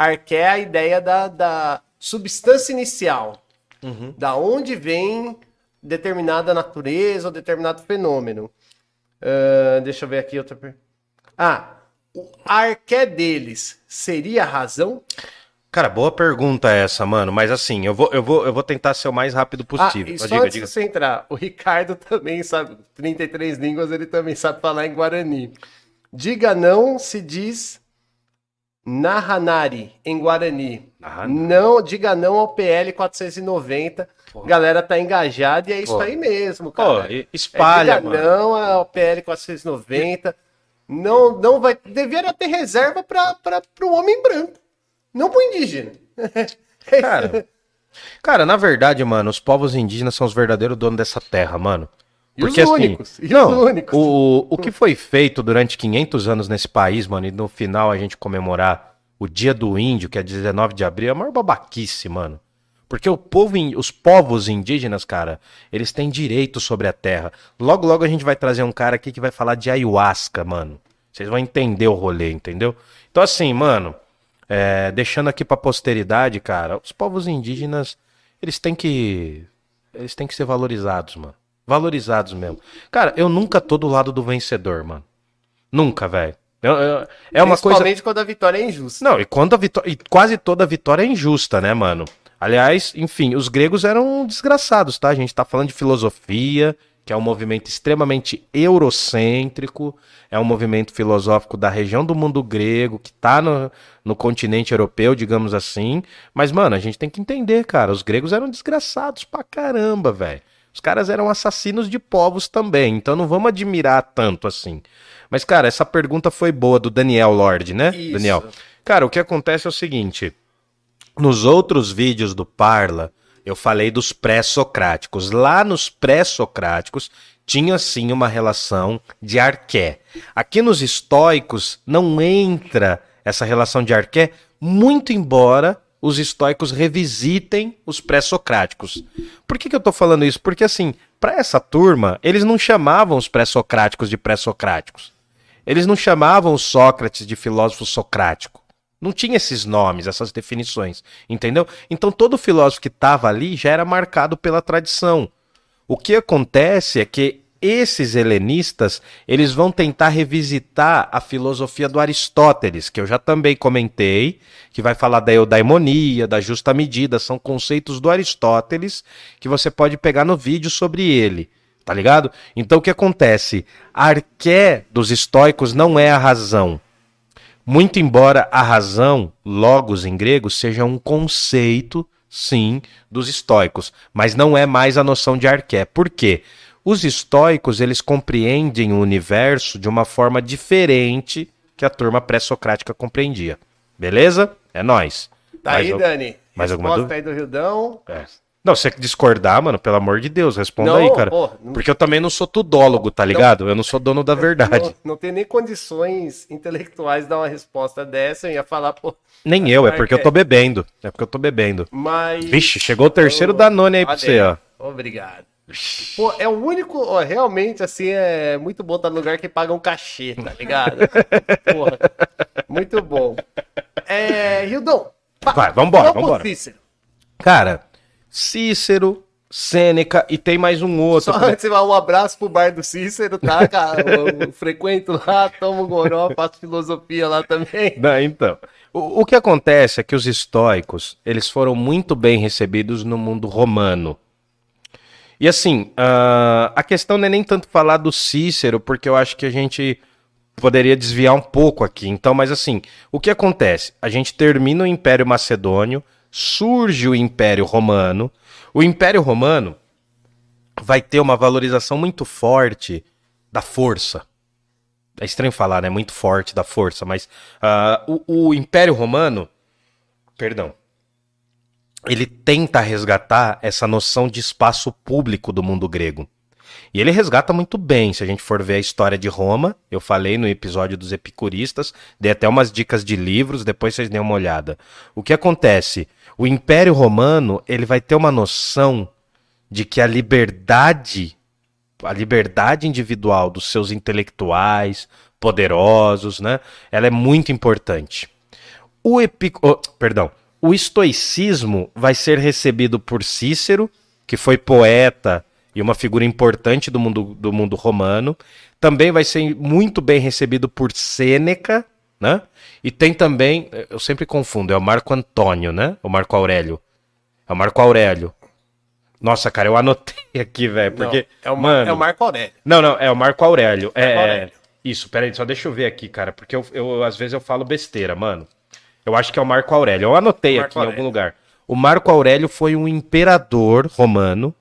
arqué é a ideia da, da substância inicial. Uhum. Da onde vem determinada natureza ou determinado fenômeno. Ahn, deixa eu ver aqui outra pergunta. Ah, o arqué deles seria a razão? Cara, boa pergunta essa, mano. Mas assim, eu vou, eu vou, eu vou tentar ser o mais rápido Ah, possível. e só diga, antes diga. de você entrar, o Ricardo <laughs> também sabe, 33 línguas, ele também sabe falar em Guarani. Diga não se diz Nahanari, em Guarani. Nahanari. Não, diga não ao PL 490. Pô. Galera tá engajada e é isso Pô. aí mesmo, cara. e- espalha, é, diga mano. não ao PL 490. Não, não vai. Deveria ter reserva para o homem branco, não pro indígena. <laughs> Cara, cara, na verdade, mano, os povos indígenas são os verdadeiros donos dessa terra, mano. E os Porque assim, únicos, e os não, únicos. O, o que foi feito durante 500 anos nesse país, mano, e no final a gente comemorar o Dia do Índio, que é 19 de abril, é a maior babaquice, mano. Porque o povo, os povos indígenas, cara, eles têm direito sobre a terra. Logo, logo a gente vai trazer um cara aqui que vai falar de ayahuasca, mano. Vocês vão entender o rolê, entendeu? Então, assim, mano, é, deixando aqui pra posteridade, cara, os povos indígenas, eles têm que. Eles têm que ser valorizados, mano. Valorizados mesmo. Cara, eu nunca tô do lado do vencedor, mano. Nunca, velho. É uma coisa. Principalmente quando a vitória é injusta. Não, e quando a vitória. E quase toda vitória é injusta, né, mano? Aliás, enfim, os gregos eram desgraçados, tá? A gente tá falando de filosofia, que é um movimento extremamente eurocêntrico, é um movimento filosófico da região do mundo grego, que tá no, no continente europeu, digamos assim. Mas, mano, a gente tem que entender, cara, os gregos eram desgraçados pra caramba, velho. Os caras eram assassinos de povos também, então não vamos admirar tanto assim. Mas, cara, essa pergunta foi boa do Daniel Lord, né? Isso. Daniel. Cara, o que acontece é o seguinte: nos outros vídeos do Parla, eu falei dos pré-socráticos. Lá nos pré-socráticos tinha sim uma relação de arqué. Aqui nos estoicos não entra essa relação de arqué, muito embora os estoicos revisitem os pré-socráticos. Por que, que eu tô falando isso? Porque assim, para essa turma, eles não chamavam os pré-socráticos de pré-socráticos. Eles não chamavam o Sócrates de filósofo socrático. Não tinha esses nomes, essas definições, entendeu? Então todo filósofo que estava ali já era marcado pela tradição. O que acontece é que esses helenistas, eles vão tentar revisitar a filosofia do Aristóteles, que eu já também comentei, que vai falar da eudaimonia, da justa medida, são conceitos do Aristóteles que você pode pegar no vídeo sobre ele, tá ligado? Então o que acontece? A arqué dos estoicos não é a razão. Muito embora a razão, logos em grego, seja um conceito, sim, dos estoicos, mas não é mais a noção de arqué. Por quê? Os estoicos, eles compreendem o universo de uma forma diferente que a turma pré-socrática compreendia. Beleza? É nóis. Tá Mais aí, al- Dani. mais alguma Resposta dúvida? aí do Rildão. É. Não, se você discordar, mano, pelo amor de Deus, responda Não, aí, cara. pô, não- Porque eu também não sou tudólogo, tá ligado? Eu não sou dono da <laughs> verdade. Não, não tem nem condições intelectuais de dar uma resposta dessa. Eu ia falar, pô. Nem eu, é porque eu tô bebendo. É porque eu tô bebendo. Mas. Vixe, chegou o terceiro Danone aí pra você, ó. Obrigado. Pô, é o único, ó, realmente, assim, é muito bom estar no lugar que paga um cachê, tá ligado? <laughs> Porra, muito bom. É, Rildão. pa- Vai, vambora, vambora. Cícero. Cara, Cícero, Sêneca e tem mais um outro. Só antes, um abraço pro bar do Cícero, tá, cara? Eu, eu frequento lá, tomo goró, faço filosofia lá também. Não, então. O, o que acontece é que os estoicos, eles foram muito bem recebidos no mundo romano. E assim, ah, a questão não é nem tanto falar do Cícero, porque eu acho que a gente poderia desviar um pouco aqui. Então, mas assim, o que acontece? A gente termina o Império Macedônio, surge o Império Romano. O Império Romano vai ter uma valorização muito forte da força. É estranho falar, né? Muito forte da força, mas ah, o, o Império Romano, perdão, ele tenta resgatar essa noção de espaço público do mundo grego. E ele resgata muito bem, se a gente for ver a história de Roma. Eu falei no episódio dos epicuristas, dei até umas dicas de livros, depois vocês deem uma olhada. O que acontece? O Império Romano, ele vai ter uma noção de que a liberdade, a liberdade individual dos seus intelectuais, poderosos, né? Ela é muito importante. O epic... oh, perdão. O estoicismo vai ser recebido por Cícero, que foi poeta e uma figura importante do mundo, do mundo romano. Também vai ser muito bem recebido por Sêneca, né? E tem também, eu sempre confundo, é o Marco Antônio, né? O Marco Aurélio. É o Marco Aurélio. Nossa, cara, eu anotei <laughs> aqui, velho, porque Não, é, o, mano, é o Marco Aurélio. não, não, é o Marco Aurélio. É, Marco é- Aurélio. Isso, peraí, só deixa eu ver aqui, cara, porque eu, eu- às vezes eu falo besteira, mano. Eu acho que é o Marco Aurélio. Eu anotei Marco aqui Aurélio. em algum lugar. O Marco Aurélio foi um imperador romano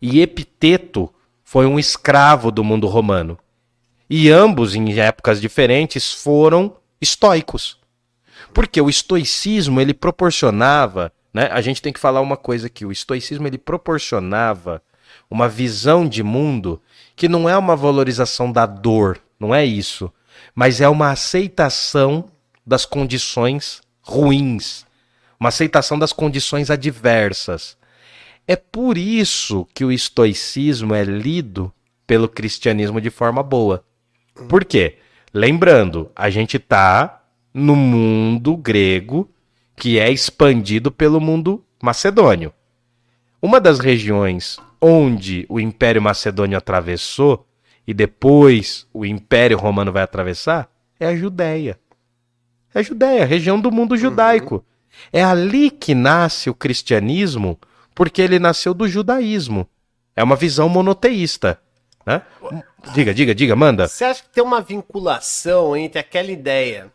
e Epiteto foi um escravo do mundo romano. E ambos, em épocas diferentes, foram estoicos. Porque o estoicismo, ele proporcionava, né? A gente tem que falar uma coisa aqui, o estoicismo ele proporcionava uma visão de mundo que não é uma valorização da dor, não é isso, mas é uma aceitação das condições ruins, uma aceitação das condições adversas. É por isso que o estoicismo é lido pelo cristianismo de forma boa. Por quê? Lembrando, a gente tá no mundo grego que é expandido pelo mundo macedônio. Uma das regiões onde o Império Macedônio atravessou e depois o Império Romano vai atravessar é a Judéia. É a Judéia, região do mundo judaico. É ali que nasce o cristianismo, porque ele nasceu do judaísmo. É uma visão monoteísta. Né? Diga, diga, diga, manda. Você acha que tem uma vinculação entre aquela ideia,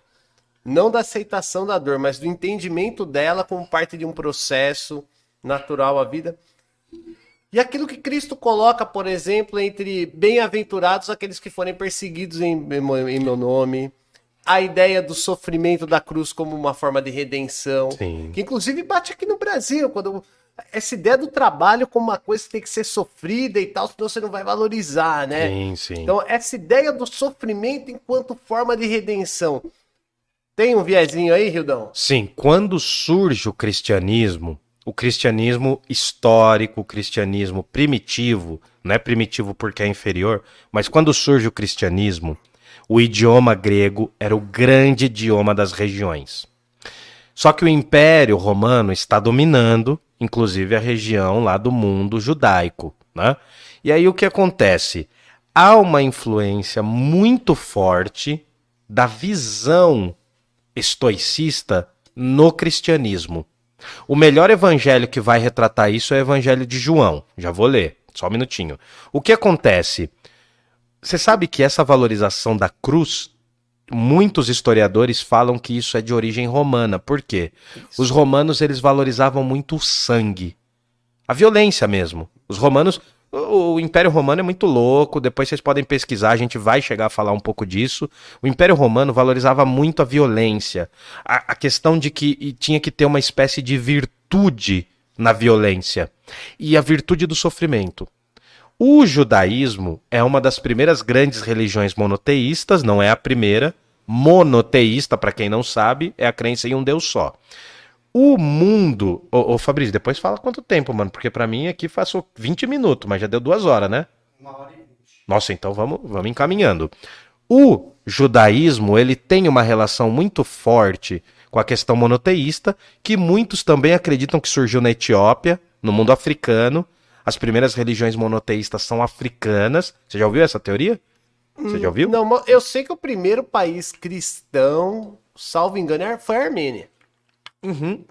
não da aceitação da dor, mas do entendimento dela como parte de um processo natural à vida? E aquilo que Cristo coloca, por exemplo, entre bem-aventurados aqueles que forem perseguidos em, em meu nome, a ideia do sofrimento da cruz como uma forma de redenção, Sim. que inclusive bate aqui no Brasil, quando essa ideia do trabalho como uma coisa que tem que ser sofrida e tal, senão você não vai valorizar, né? Sim, sim. Então, essa ideia do sofrimento enquanto forma de redenção. Tem um viezinho aí, Rildão? Sim, quando surge o cristianismo, o cristianismo histórico, o cristianismo primitivo, não é primitivo porque é inferior, mas quando surge o cristianismo, o idioma grego era o grande idioma das regiões. Só que o Império Romano está dominando, inclusive a região lá do mundo judaico, né? E aí o que acontece? Há uma influência muito forte da visão estoicista no cristianismo. O melhor evangelho que vai retratar isso é o evangelho de João. Já vou ler, só um minutinho. O que acontece? Você sabe que essa valorização da cruz, muitos historiadores falam que isso é de origem romana. Por quê? Os romanos eles valorizavam muito o sangue, a violência mesmo. Os romanos, o, o Império Romano é muito louco. Depois vocês podem pesquisar, a gente vai chegar a falar um pouco disso. O Império Romano valorizava muito a violência, a, a questão de que tinha que ter uma espécie de virtude na violência e a virtude do sofrimento. O judaísmo é uma das primeiras grandes religiões monoteístas, não é a primeira. Monoteísta, para quem não sabe, é a crença em um Deus só. O mundo. Ô, ô Fabrício, depois fala quanto tempo, mano, porque para mim aqui passou 20 minutos, mas já deu duas horas, né? Uma hora e vinte. Nossa, então vamos, vamos encaminhando. O judaísmo, ele tem uma relação muito forte com a questão monoteísta, que muitos também acreditam que surgiu na Etiópia, no mundo africano. As primeiras religiões monoteístas são africanas. Você já ouviu essa teoria? Você já ouviu? Não, eu sei que o primeiro país cristão, salvo engano, é- foi a Armênia. Uhum.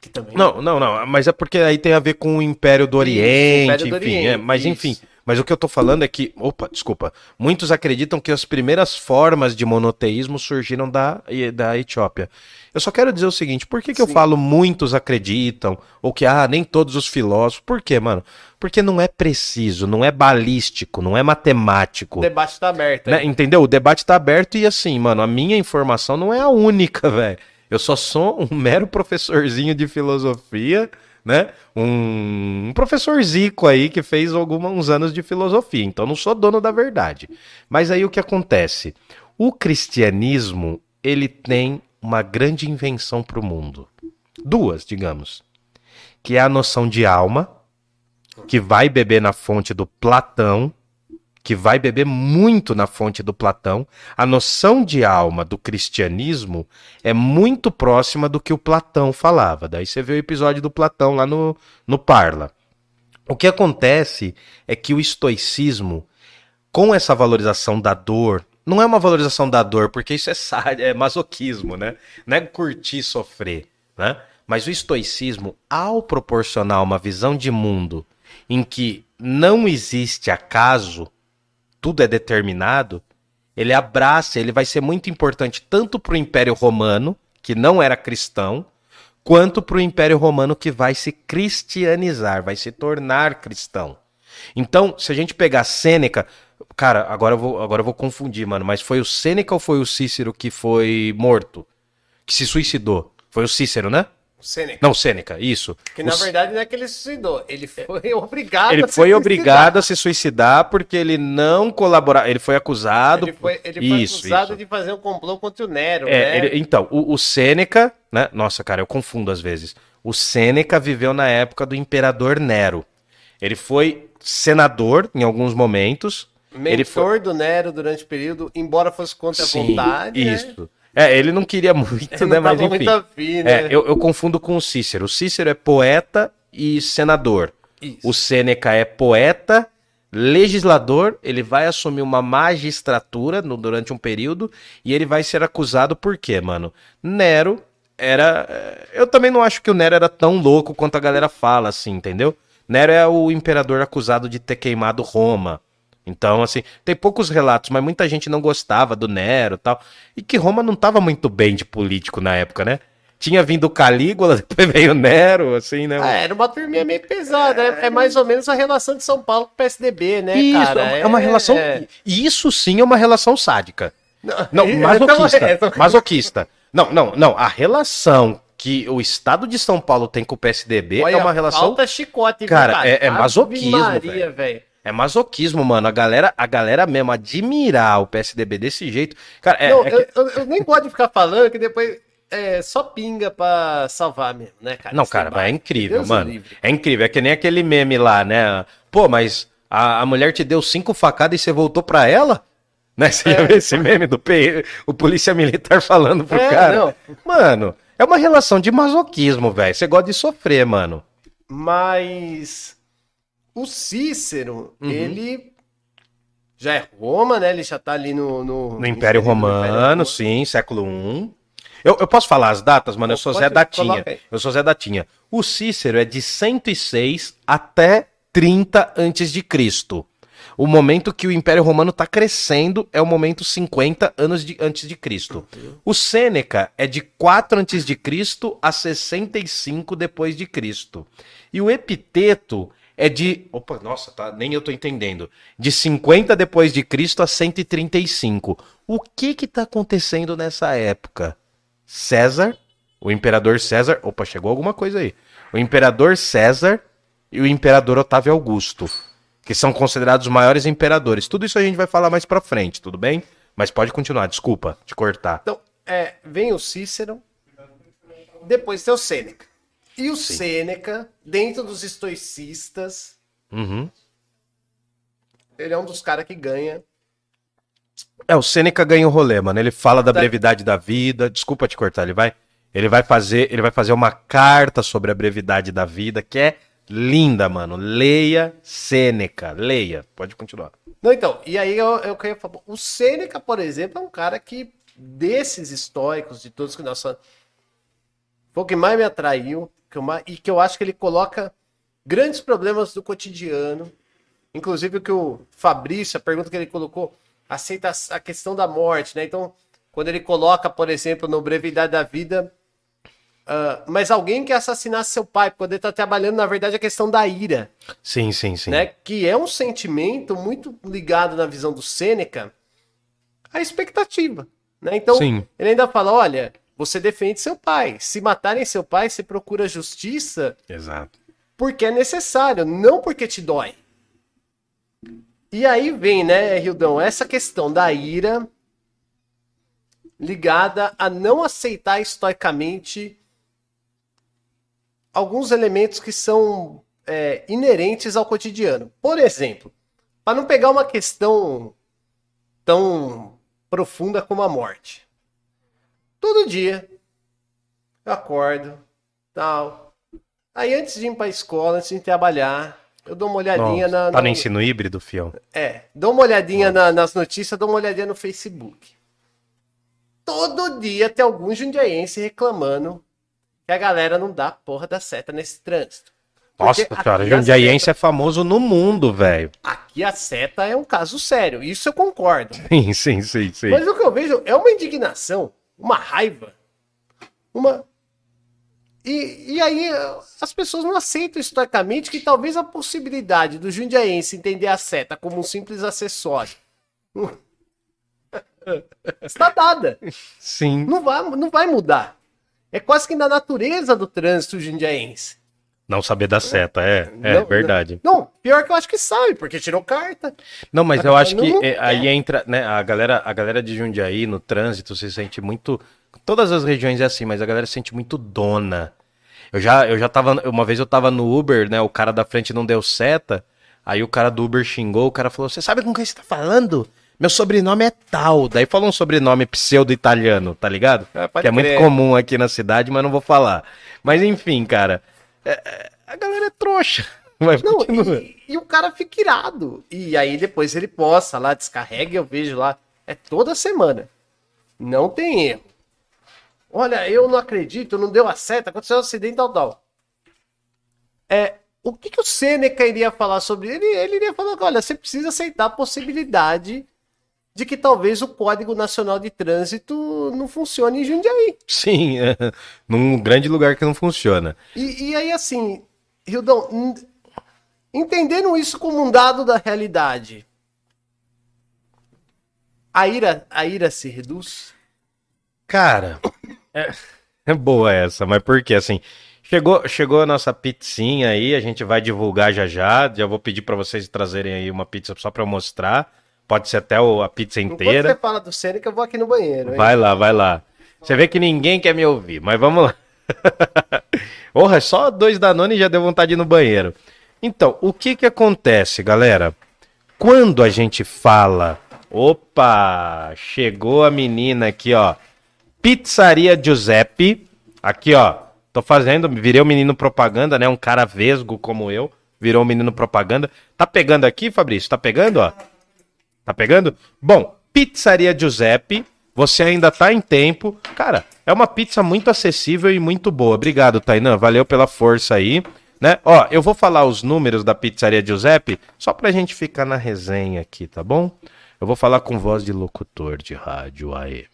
Que também Não, não, não, mas é porque aí tem a ver com o Império do Oriente, Império do enfim, Oriente, é, mas isso. enfim. Mas o que eu tô falando é que, opa, desculpa, muitos acreditam que as primeiras formas de monoteísmo surgiram da, da Etiópia. Eu só quero dizer o seguinte, por que, que eu falo muitos acreditam, ou que, ah, nem todos os filósofos, por quê, mano? Porque não é preciso, não é balístico, não é matemático. O debate tá aberto. Né? Entendeu? O debate tá aberto e assim, mano, a minha informação não é a única, <laughs> velho. Eu só sou um mero professorzinho de filosofia, né? Um, um professor Zico aí que fez alguma, uns anos de filosofia, então não sou dono da verdade. Mas aí o que acontece? O cristianismo, ele tem uma grande invenção para o mundo. Duas, digamos. Que é a noção de alma, que vai beber na fonte do Platão, que vai beber muito na fonte do Platão, a noção de alma do cristianismo é muito próxima do que o Platão falava. Daí você vê o episódio do Platão lá no, no Parla. O que acontece é que o estoicismo, com essa valorização da dor, não é uma valorização da dor, porque isso é, é masoquismo, né? Não é curtir sofrer, né? Mas o estoicismo, ao proporcionar uma visão de mundo em que não existe acaso, tudo é determinado, ele abraça, ele vai ser muito importante tanto para o Império Romano, que não era cristão, quanto para o Império Romano que vai se cristianizar, vai se tornar cristão. Então, se a gente pegar Sêneca, cara, agora eu vou, agora eu vou confundir, mano, mas foi o Sêneca ou foi o Cícero que foi morto? Que se suicidou? Foi o Cícero, né? O Sêneca. Não, Sêneca, isso. Que na O verdade não é que ele se suicidou. Ele foi <laughs> obrigado Ele a se foi suicidar. obrigado a se suicidar porque ele não colaborava. Ele foi acusado. Ele foi, ele foi Isso, acusado isso. de fazer um complô contra o Nero, É, né? ele- então, o, o Sêneca, né? Nossa, cara, eu confundo às vezes. O Sêneca viveu na época do imperador Nero. Ele foi senador em alguns momentos. Mentor ele foi- do Nero durante o período, embora fosse contra a Sim, vontade. né? isso. É, ele não queria muito, <laughs> Ele né? Mas enfim. muito afim, né? É, eu, eu confundo com o Cícero. O Cícero é poeta e senador. Isso. O Sêneca é poeta, legislador, ele vai assumir uma magistratura no- durante um período e ele vai ser acusado por quê, mano? Nero era. eh, Eu também não acho que o Nero era tão louco quanto a galera fala, assim, entendeu? Nero é o imperador acusado de ter queimado Roma. Então, assim, tem poucos relatos, mas muita gente não gostava do Nero e tal. E que Roma não tava muito bem de político na época, né? Tinha vindo o Calígula, <laughs> depois veio o Nero, assim, né? Ah, era uma turminha meio pesada, né? É mais ou menos a relação de São Paulo com o PSDB, né, Isso, cara? é uma relação. E isso sim é uma relação sádica. Não, <laughs> masoquista. Então, é, Masoquista. Não, não, não. A relação que o Estado de São Paulo tem com o PSDB Olha, é uma relação. Falta chicote, viu, Cara, é- é masoquismo, Maria, velho. É masoquismo, mano. A galera, a galera mesmo admirar o PSDB desse jeito. Cara, é, Não, é que- eu, eu- nem gosto de ficar falando que depois é só pinga pra salvar mesmo, né, cara? Não, Esse cara, mas é incrível, Deus mano. o livre. É incrível. É que nem aquele meme lá, né? Pô, mas a, a mulher te deu cinco facadas e você voltou pra ela? Né? Você já <laughs> viu esse meme do P... o polícia militar falando pro É, cara? não. Mano, é uma relação de masoquismo, velho. Você gosta de sofrer, mano. Mas o Cícero, Uhum. ele já é Roma, né? Ele já tá ali no... No, No Império no Império Romano, sim, século I. Eu, eu posso falar as datas, mano? Eu sou Zé Datinha. Eu sou Zé Datinha. O Cícero é de 106 até 30 antes de Cristo. O momento que o Império Romano está crescendo é o momento 50 anos de- antes de Cristo. O Sêneca é de 4 antes de Cristo a 65 depois de Cristo. E o Epiteto é de, opa, nossa, tá, nem eu tô entendendo. De 50 depois de Cristo a 135. O que que tá acontecendo nessa época? César, o imperador César, opa, chegou alguma coisa aí. O imperador César e o imperador Otávio Augusto, que são considerados os maiores imperadores. Tudo isso a gente vai falar mais pra frente, tudo bem? Mas pode continuar, desculpa te cortar. Então, é, vem o Cícero, depois tem o Sêneca. E o Sêneca, dentro dos estoicistas, Uhum. ele é um dos caras que ganha. É, o Sêneca ganha o rolê, mano. Ele fala da Tá. brevidade da vida. Desculpa te cortar, ele vai. Ele vai fazer, ele vai fazer uma carta sobre a brevidade da vida, que é linda, mano. Leia Sêneca, leia. Pode continuar. Não, então, e aí eu, eu queria falar. O Sêneca, por exemplo, é um cara que, desses estoicos, de todos que nós falamos, foi o que mais me atraiu que eu e que eu acho que ele coloca grandes problemas do cotidiano. Inclusive o que o Fabrício, a pergunta que ele colocou, aceita a- questão da morte, né? Então, quando ele coloca, por exemplo, no Brevidade da Vida, ah, mas alguém que assassinasse seu pai, quando ele tá trabalhando, na verdade, a questão da ira Sim, sim, sim. né? Que é um sentimento muito ligado na visão do Sêneca à expectativa, né? Então, Sim. ele ainda fala, olha, você defende seu pai. Se matarem seu pai, você procura justiça Exato. porque é necessário, não porque te dói. E aí vem, né, Rildão, essa questão da ira ligada a não aceitar estoicamente alguns elementos que são é, inerentes ao cotidiano. Por exemplo, para não pegar uma questão tão profunda como a morte. Todo dia eu acordo, tal. Aí antes de ir para a escola, antes de trabalhar, eu dou uma olhadinha Nossa, na, tá no ensino híbrido, fião. é, dou uma olhadinha na- nas notícias, dou uma olhadinha no Facebook. Todo dia tem algum jundiaense reclamando que a galera não dá porra da seta nesse trânsito. Nossa, Porque cara, Jundiaense é famoso no mundo, velho. Aqui a seta é um caso sério, isso eu concordo. Sim, sim, sim, sim. Mas o que eu vejo é uma indignação, uma raiva uma. E, e aí as pessoas não aceitam historicamente que talvez a possibilidade do jundiaense entender a seta como um simples acessório <laughs> está dada. Sim. Não vai, não vai mudar. É quase que na natureza do trânsito jundiaense. Não saber da seta, é, é Não, verdade. Não, pior que eu acho que sabe, porque tirou carta. Não, mas eu acho que Não- é, aí entra, né, a galera, a galera de Jundiaí no trânsito se sente muito, todas as regiões é assim, mas a galera se sente muito dona. Eu já, eu já tava, uma vez eu tava no Uber, né, o cara da frente não deu seta, aí o cara do Uber xingou, o cara falou, você sabe com quem você tá falando? Meu sobrenome é tal. Daí falou um sobrenome pseudo-italiano, tá ligado? Pode que é muito crer. comum aqui na cidade, mas não vou falar. Mas enfim, cara, é- é- a galera é trouxa. Mas Não, e, e o cara fica irado. E aí depois ele posta lá, descarrega e eu vejo lá. É toda semana. Não tem erro. Olha, eu não acredito, não deu a seta, aconteceu um acidente tal, tal. É, o que, que o Seneca iria falar sobre ele? Ele iria falar que, olha, você precisa aceitar a possibilidade de que talvez o Código Nacional de Trânsito não funcione em Jundiaí. Sim, <laughs> é, num grande lugar que não funciona. E, e aí, assim, Rildão, n- entendendo isso como um dado da realidade, a ira, a ira se reduz? Cara, é, é boa essa, mas por quê? Assim, chegou, chegou a nossa pizzinha aí, a gente vai divulgar já já. Já vou pedir pra vocês trazerem aí uma pizza só pra eu mostrar. Pode ser até o- a pizza Enquanto inteira. você fala do Sêneca, eu vou aqui no banheiro. hein? Vai lá, vai lá. Você vê que ninguém quer me ouvir, mas vamos lá. <laughs> Porra, só dois Danone já deu vontade de ir no banheiro. Então, o que que acontece, galera? Quando a gente fala, opa, chegou a menina aqui, ó. Pizzaria Giuseppe. Aqui, ó. Tô fazendo, virei um menino propaganda, né? Um cara vesgo como eu, virou um menino propaganda. Tá pegando aqui, Fabrício? Tá pegando, ó? Tá pegando? Bom, Pizzaria Giuseppe, você ainda tá em tempo. Cara, é uma pizza muito acessível e muito boa. Obrigado, Tainan. Valeu pela força aí. Né? Ó, eu vou falar os números da Pizzaria Giuseppe só pra gente ficar na resenha aqui, tá bom? Eu vou falar com voz de locutor de rádio AM.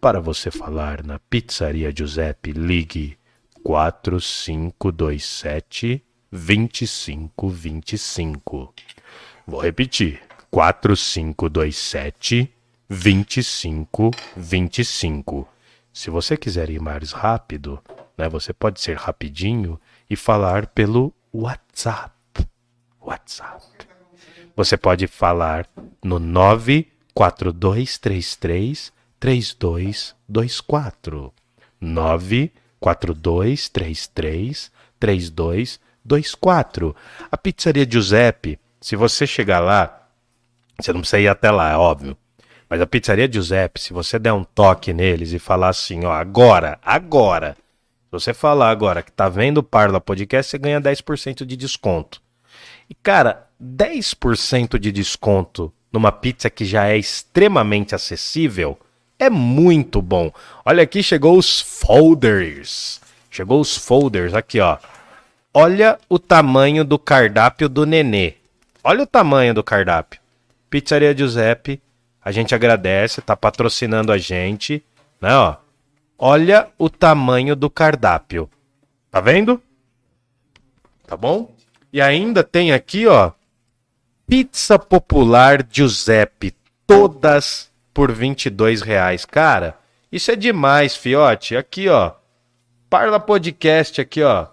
Para você falar na Pizzaria Giuseppe, ligue 4527 2525. Vou repetir. 4527 2525. Se você quiser ir mais rápido, né, você pode ser rapidinho e falar pelo WhatsApp. WhatsApp. Você pode falar no 94233 3224. 94233 3224. A pizzaria Giuseppe, se você chegar lá, você não precisa ir até lá, é óbvio. Mas a pizzaria Giuseppe, se você der um toque neles e falar assim, ó, agora, agora. Se você falar agora que tá vendo o Parla Podcast, você ganha 10% de desconto. E, cara, 10% de desconto numa pizza que já é extremamente acessível é muito bom. Olha aqui, chegou os folders. Chegou os folders, aqui, ó. Olha o tamanho do cardápio do Nenê. Olha o tamanho do cardápio. Pizzaria Giuseppe, a gente agradece, tá patrocinando a gente, né, ó. Olha o tamanho do cardápio. Tá vendo? Tá bom? E ainda tem aqui, ó, pizza popular Giuseppe, todas por 22 reais. Cara, isso é demais, fiote. Aqui, ó, Parla Podcast aqui, ó.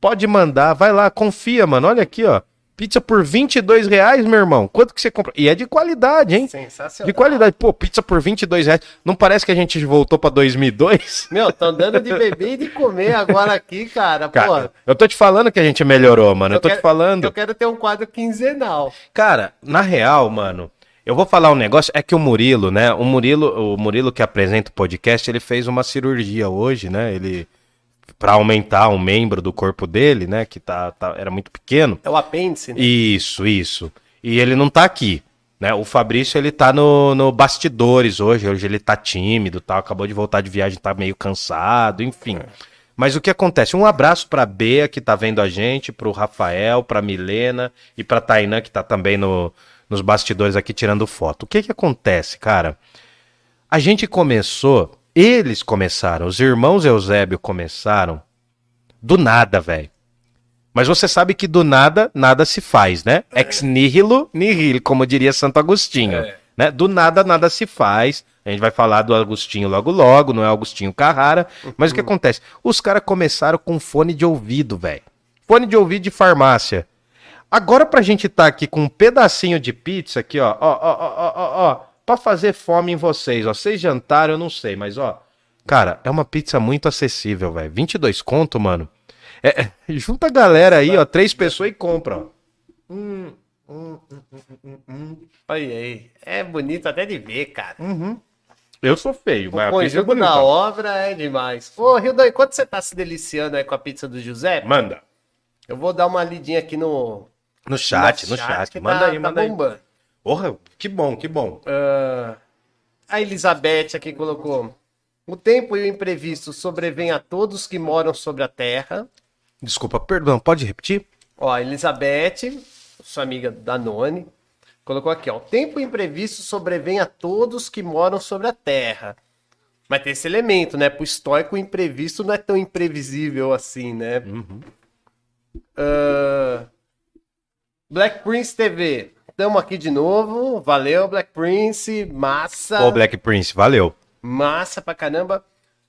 Pode mandar, vai lá, confia, mano. Olha aqui, ó. Pizza por 22 reais, meu irmão. Quanto que você compra? E é de qualidade, hein? Sensacional. De qualidade. Pô, pizza por 22 reais. Não parece que a gente voltou pra 2002? <laughs> Meu, estão dando de beber e de comer agora aqui, cara. Cara, Pô, eu tô te falando que a gente melhorou, mano. Eu, tô quero- te falando. Eu quero ter um quadro quinzenal. Cara, na real, mano, eu vou falar um negócio, é que o Murilo, né? O Murilo, o Murilo que apresenta o podcast, ele fez uma cirurgia hoje, né? Ele Pra aumentar um membro do corpo dele, né, que tá, tá- era muito pequeno. É o apêndice, né? Isso, isso. E ele não tá aqui, né? O Fabrício, ele tá no, no bastidores hoje, hoje ele tá tímido, tal, acabou de voltar de viagem, tá meio cansado, enfim. Mas o que acontece? Um abraço pra Bea, que tá vendo a gente, pro Rafael, pra Milena e pra Tainã, que tá também no, nos bastidores aqui tirando foto. O que que acontece, cara? A gente começou, Eles começaram, os irmãos Eusébio começaram do nada, velho. Mas você sabe que do nada, nada se faz, né? Ex nihilo, nihil, como diria Santo Agostinho. É. Né? Do nada, nada se faz. A gente vai falar do Agostinho logo logo, não é Agostinho Carrara. Mas o que acontece? Os caras começaram com fone de ouvido, velho. Fone de ouvido de farmácia. Agora pra gente tá aqui com um pedacinho de pizza aqui, ó, ó, ó, ó, ó, ó, ó, pra fazer fome em vocês, ó. Vocês jantaram, eu não sei, mas ó, cara, é uma pizza muito acessível, velho. 22 conto, mano. É, é, junta a galera aí, ó, três pessoas e compra, ó. Hum, hum, hum, hum, hum. Olha aí. É bonito até de ver, cara. Eu sou feio, O mas a pizza é bonita. obra é demais. Ô, Rildão, enquanto você tá se deliciando aí com a pizza do José, Manda. eu vou dar uma lidinha aqui no, No chat, no chat. que Manda tá- aí, tá manda aí. Porra, que bom, que bom. Ah, a Elizabeth aqui colocou: O tempo e o imprevisto sobrevêm a todos que moram sobre a terra. Desculpa, perdão, pode repetir? Ó, a Elizabeth, sua amiga Danone, colocou aqui: ó, O tempo e o imprevisto sobrevêm a todos que moram sobre a terra. Mas tem esse elemento, né? Pro estoico, o imprevisto não é tão imprevisível assim, né? Uhum. Ah, Black Prince TV. Tamo aqui de novo. Valeu, Black Prince. Massa. Ô, Black Prince, valeu. Massa pra caramba.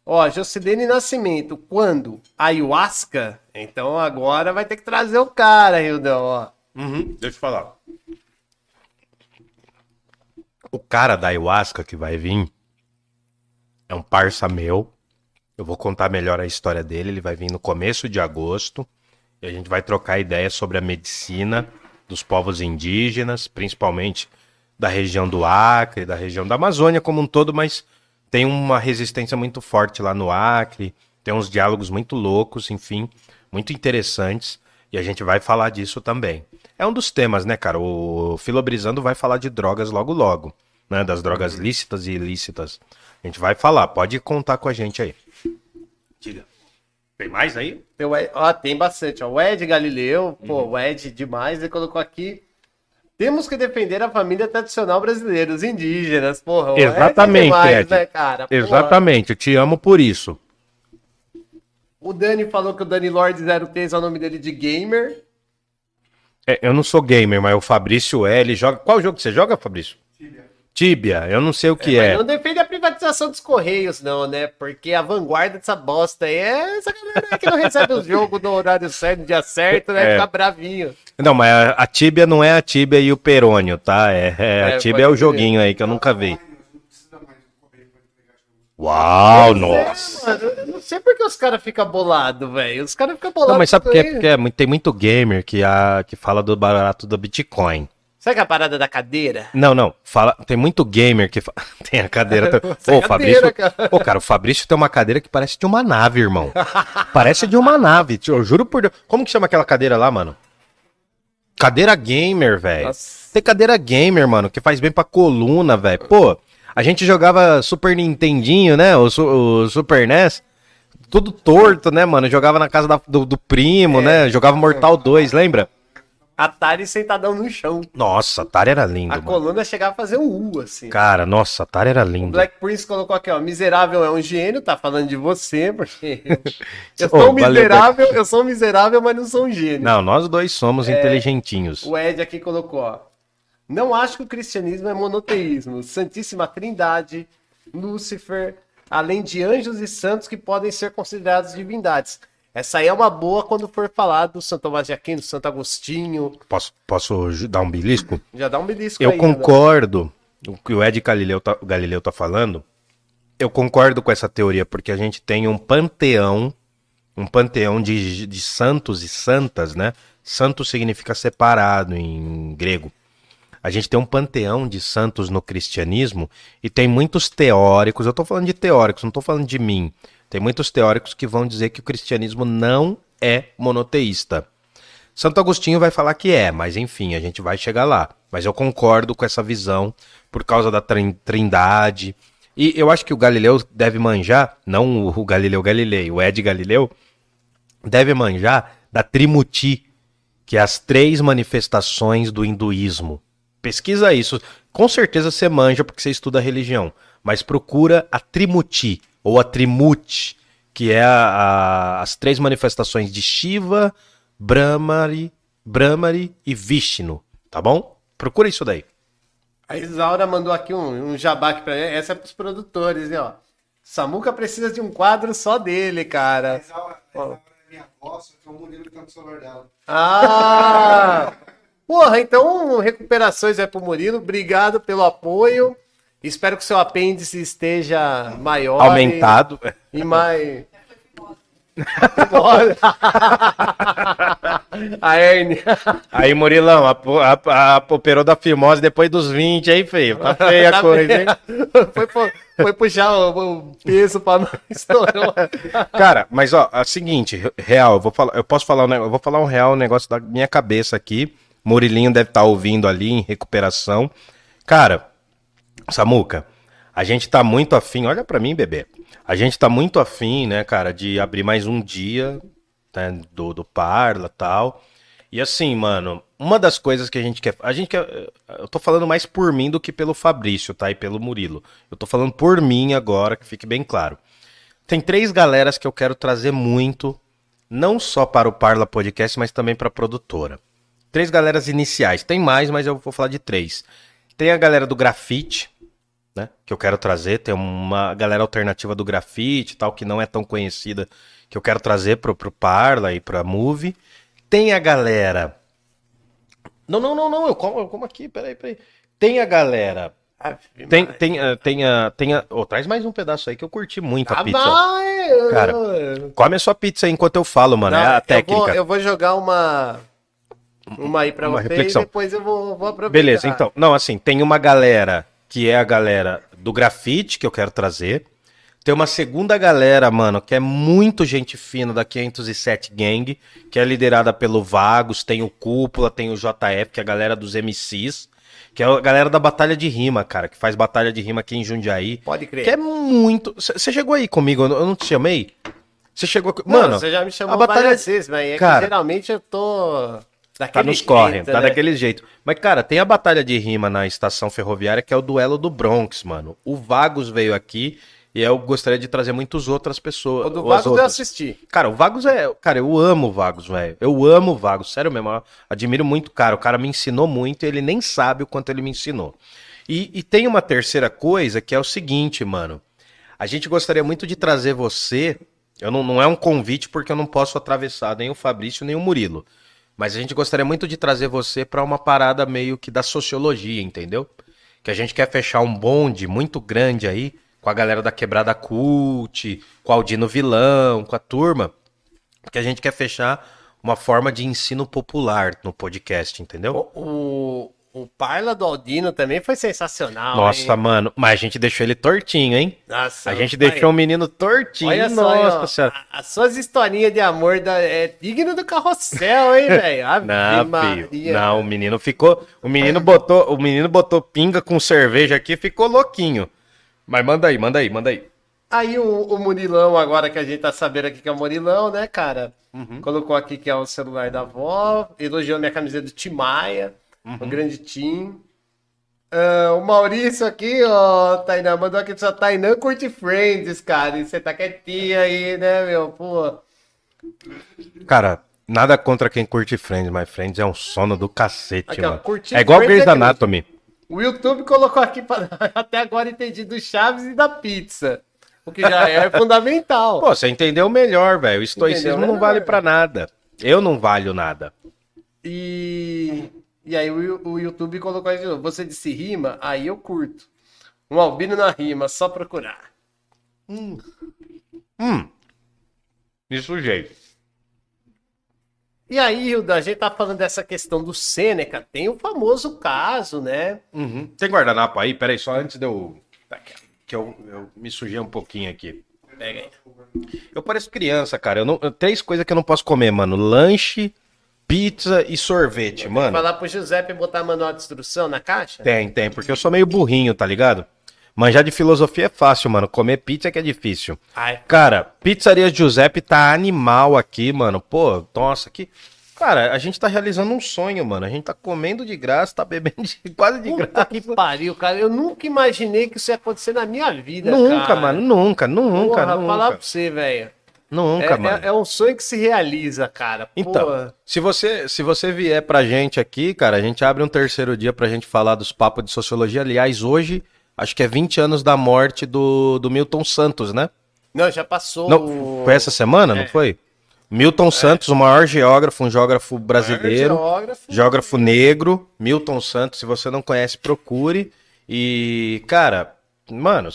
Ó, Jocilene Nascimento, quando? Ayahuasca? Então agora vai ter que trazer o cara, Rildão, ó. Uhum, deixa eu falar. O cara da ayahuasca que vai vir é um parça meu. Eu vou contar melhor a história dele. Ele vai vir no começo de agosto. E a gente vai trocar ideias sobre a medicina dos povos indígenas, principalmente da região do Acre, da região da Amazônia como um todo, mas tem uma resistência muito forte lá no Acre, tem uns diálogos muito loucos, enfim, muito interessantes, e a gente vai falar disso também. É um dos temas, né, cara? O Filobrizando vai falar de drogas logo logo, né, das drogas lícitas e ilícitas. A gente vai falar, pode contar com a gente aí. Diga. Tem mais aí? Tem, ó, tem bastante, ó. O Ed Galileu, pô, Uhum. o Ed demais, ele colocou aqui. Temos que defender a família tradicional brasileira, os indígenas, porra. o Ed é Exatamente, demais, Ed. né, cara? Porra. Exatamente, eu te amo por isso. O Dani falou que o Dani Lord 03 é o nome dele de gamer. É, eu não sou gamer, mas o Fabrício é, ele joga. Qual jogo que você joga, Fabrício? Tíbia. Tibia, eu não sei o que Mas é. não defende a privatização dos Correios, não, né? Porque a vanguarda dessa bosta aí é essa galera aí que não recebe os jogos no horário certo, no dia certo, né? É. Fica bravinho. Não, mas a, a Tibia não é a Tibia e o Perônio, tá? É, é, É, a Tibia é pode o joguinho aí que eu nunca vi. Não precisa mais correr pra entregar jogo. Uau, nossa. Mano, eu não sei por que os caras ficam bolados, velho. Os caras ficam bolados. Não, mas sabe por quê? isso aí. Porque é muito- tem muito gamer que, a, que fala do barato do Bitcoin. Sabe a parada da cadeira? Não, não. Fala, tem muito gamer que. fa- <laughs> tem a cadeira. também. Essa Ô, o cadeira, Fabrício. cara. Ô, cara, o Fabrício tem uma cadeira que parece de uma nave, irmão. parece de uma nave. Eu juro por Deus. Como que chama aquela cadeira lá, mano? Cadeira gamer, velho. Tem cadeira gamer, mano, que faz bem pra coluna, velho. Pô, a gente jogava Super Nintendinho, né? O, o Super NES. Tudo torto, né, mano? Jogava na casa da- do, do primo, né? Jogava Mortal 2, lembra? Atari sentadão no chão. Nossa, Atari era lindo, A mano. coluna chegava a fazer um U, assim. Cara, nossa, Atari era lindo. Black Prince colocou aqui, ó. Miserável é um gênio, tá falando de você, porque. <laughs> eu sou valeu, miserável, eu sou miserável, mas não sou um gênio. Não, nós dois somos É. inteligentinhos. O Ed aqui colocou, ó. Não acho que o cristianismo é monoteísmo. Santíssima Trindade, Lúcifer, além de anjos e santos que podem ser considerados divindades. Essa aí é uma boa quando for falar do Santo Tomás de Aquino, Santo Agostinho. Posso, posso dar um belisco? Já dá um belisco Eu aí. né? concordo o que o Ed Galileu tá, Galileu tá falando. Eu concordo com essa teoria, porque a gente tem um panteão, um panteão de, de santos e santas, né? Santo significa separado em grego. A gente tem um panteão de santos no cristianismo e tem muitos teóricos, eu tô falando de teóricos, não tô falando de mim. Tem muitos teóricos que vão dizer que o cristianismo não é monoteísta. Santo Agostinho vai falar que é, mas enfim, a gente vai chegar lá. Mas eu concordo com essa visão por causa da trin- trindade. E eu acho que o Galileu deve manjar, não o Galileu Galilei, o Ed Galileu, deve manjar da Trimuti, que é as três manifestações do hinduísmo. Pesquisa isso. Com certeza você manja porque você estuda religião. Mas procura a Trimuti, ou a Trimute, que é a- a- as três manifestações de Shiva, Brahmari, Brahmari e Vishnu, tá bom? Procura isso daí. A Isaura mandou aqui um, um jabá aqui pra. Essa é pros produtores, né, ó. Samuca precisa de um quadro só dele, cara. A a Isaura é minha avó, só que é o Murilo que tá no celular dela. Ah! <laughs> Porra, então recuperações é pro Murilo. Obrigado pelo apoio. Espero que seu apêndice esteja maior. e- Aumentado. E, mais. <laughs> a hérnia. Aí, Murilão, a, a, a, operou da fimose depois dos 20, aí, feio. Tá feia a Tá coisa, hein? Foi, pu- foi puxar o, o peso pra não estourar. Cara, mas ó, é o seguinte, real, eu vou falar, eu posso falar, um, eu vou falar um real negócio da minha cabeça aqui. Murilinho deve estar ouvindo ali em recuperação. Cara, Samuca, a gente tá muito afim, olha pra mim, bebê. A gente tá muito afim, né, cara, de abrir mais um dia né, do, do Parla tal. E assim, mano, uma das coisas que a gente quer. A gente quer. Eu tô falando mais por mim do que pelo Fabrício, tá? E pelo Murilo. Eu tô falando por mim agora, que fique bem claro. Tem três galeras que eu quero trazer muito, não só para o Parla Podcast, mas também para a produtora. Três galeras iniciais. Tem mais, mas eu vou falar de três. Tem a galera do grafite, né? Que eu quero trazer. Tem uma galera alternativa do grafite e tal, que não é tão conhecida, que eu quero trazer pro, pro Parla e pra Move. Tem a galera. Não, não, não, não. Eu como, eu como aqui, peraí, peraí. Tem a galera. Tem, tem, ah, tem, a, tem a. Oh, traz mais um pedaço aí que eu curti muito a Ah, pizza. vai! Cara, Come a sua pizza aí enquanto eu falo, mano. é Não, a eu técnica. vou, eu vou jogar uma. Uma aí pra Uma você reflexão. e depois eu vou, vou aproveitar. Beleza, então. Não, assim, tem uma galera que é a galera do grafite que eu quero trazer. Tem uma segunda galera, mano, que é muito gente fina da 507 Gang, que é liderada pelo Vagos, tem o Cúpula, tem o JF, que é a galera dos MCs, que é a galera da Batalha de Rima, cara, que faz Batalha de Rima aqui em Jundiaí. Pode crer. Que é muito. Você chegou aí comigo, eu não- te chamei? Você chegou. Não, Mano, você já me chamou a batalha- várias vezes, mas é Cara, que geralmente eu tô. Tá Daquele nos corre, tá né? daquele jeito. Mas, cara, tem a batalha de rima na estação ferroviária que é o duelo do Bronx, mano. O Vagos veio aqui e eu gostaria de trazer muitas outras pessoas. O do Vagos eu assisti. Cara, o Vagos é. Cara, eu amo o Vagos, velho. Eu amo o Vagos, sério mesmo. Eu admiro muito o cara. O cara me ensinou muito e ele nem sabe o quanto ele me ensinou. E, e tem uma terceira coisa que é o seguinte, mano. A gente gostaria muito de trazer você. Eu não, não é um convite porque eu não posso atravessar nem o Fabrício nem o Murilo. Mas a gente gostaria muito de trazer você pra uma parada meio que da sociologia, entendeu? Que a gente quer fechar um bonde muito grande aí com a galera da Quebrada Cult, com o Aldino Vilão, com a turma. Porque a gente quer fechar uma forma de ensino popular no podcast, entendeu? O, o, o Parla do Aldino também foi sensacional. Nossa, hein? mano, mas a gente deixou ele tortinho, hein? Nossa, A gente vai. deixou o menino tortinho. Olha só, Nossa ó, senhora. as suas historinhas de amor da, é digno do carrossel, hein, <laughs> velho? Não, Maria. filho. Não, o menino ficou. O menino botou, o menino botou pinga com cerveja aqui e ficou louquinho. Mas manda aí, manda aí, manda aí. Aí o, o Murilão, agora que a gente tá sabendo aqui que é o Murilão, né, cara? Uhum. Colocou aqui que é o celular da avó, elogiou minha camiseta do Tim Maia, Uhum. grande Tim. Ah, o Maurício aqui, ó, Tainan, mandou aqui só Tainan curte Friends, cara. E você tá quietinho aí, né, meu? Pô. Cara, nada contra quem curte Friends, mas Friends é um sono do cacete, Aqui, ó, mano. curtir É igual Grey's Anatomy. O YouTube colocou aqui, pra... <laughs> até agora entendi, do Chaves e da pizza. O que já é <laughs> fundamental. Pô, você entendeu melhor, velho. O estoicismo não vale pra nada. Eu não valho nada. E, e aí o, o YouTube colocou aí de novo. Você disse rima, aí eu curto. Um albino na rima, só procurar. Hum. Me sujeito. E aí, Hilda, a gente tá falando dessa questão do Sêneca. Tem o famoso caso, né? Uhum. Tem guardanapo aí? Peraí, só antes de eu. Que eu, eu me sujei um pouquinho aqui. Pega aí. Eu pareço criança, cara. Eu não, eu- três coisas que eu não posso comer, mano: lanche, pizza e sorvete, mano. Falar pro Giuseppe botar manual de instrução na caixa? Tem, tem, porque eu sou meio burrinho, tá ligado? Manjar de filosofia é fácil, mano. Comer pizza é que é difícil. Ai, Cara, Pizzaria Giuseppe tá animal aqui, mano. Pô, nossa, que. Cara, a gente tá realizando um sonho, mano. A gente tá comendo de graça, tá bebendo de- <laughs> quase de Puta graça. que pariu, cara. Eu nunca imaginei que isso ia acontecer na minha vida, Nunca, cara. mano, nunca, nunca, Porra, falar nunca. pra você, velho. Nunca, É, mano. é, é um sonho que se realiza, cara. Então, se você, se você vier pra gente aqui, cara, a gente abre um terceiro dia pra gente falar dos papos de sociologia. Aliás, hoje, acho que é 20 anos da morte do, do Milton Santos, né? Não, já passou. Não, foi essa semana, não foi? Milton Santos, o maior geógrafo, um geógrafo brasileiro, geógrafo. geógrafo negro, Milton Santos, se você não conhece, procure. E, cara, mano,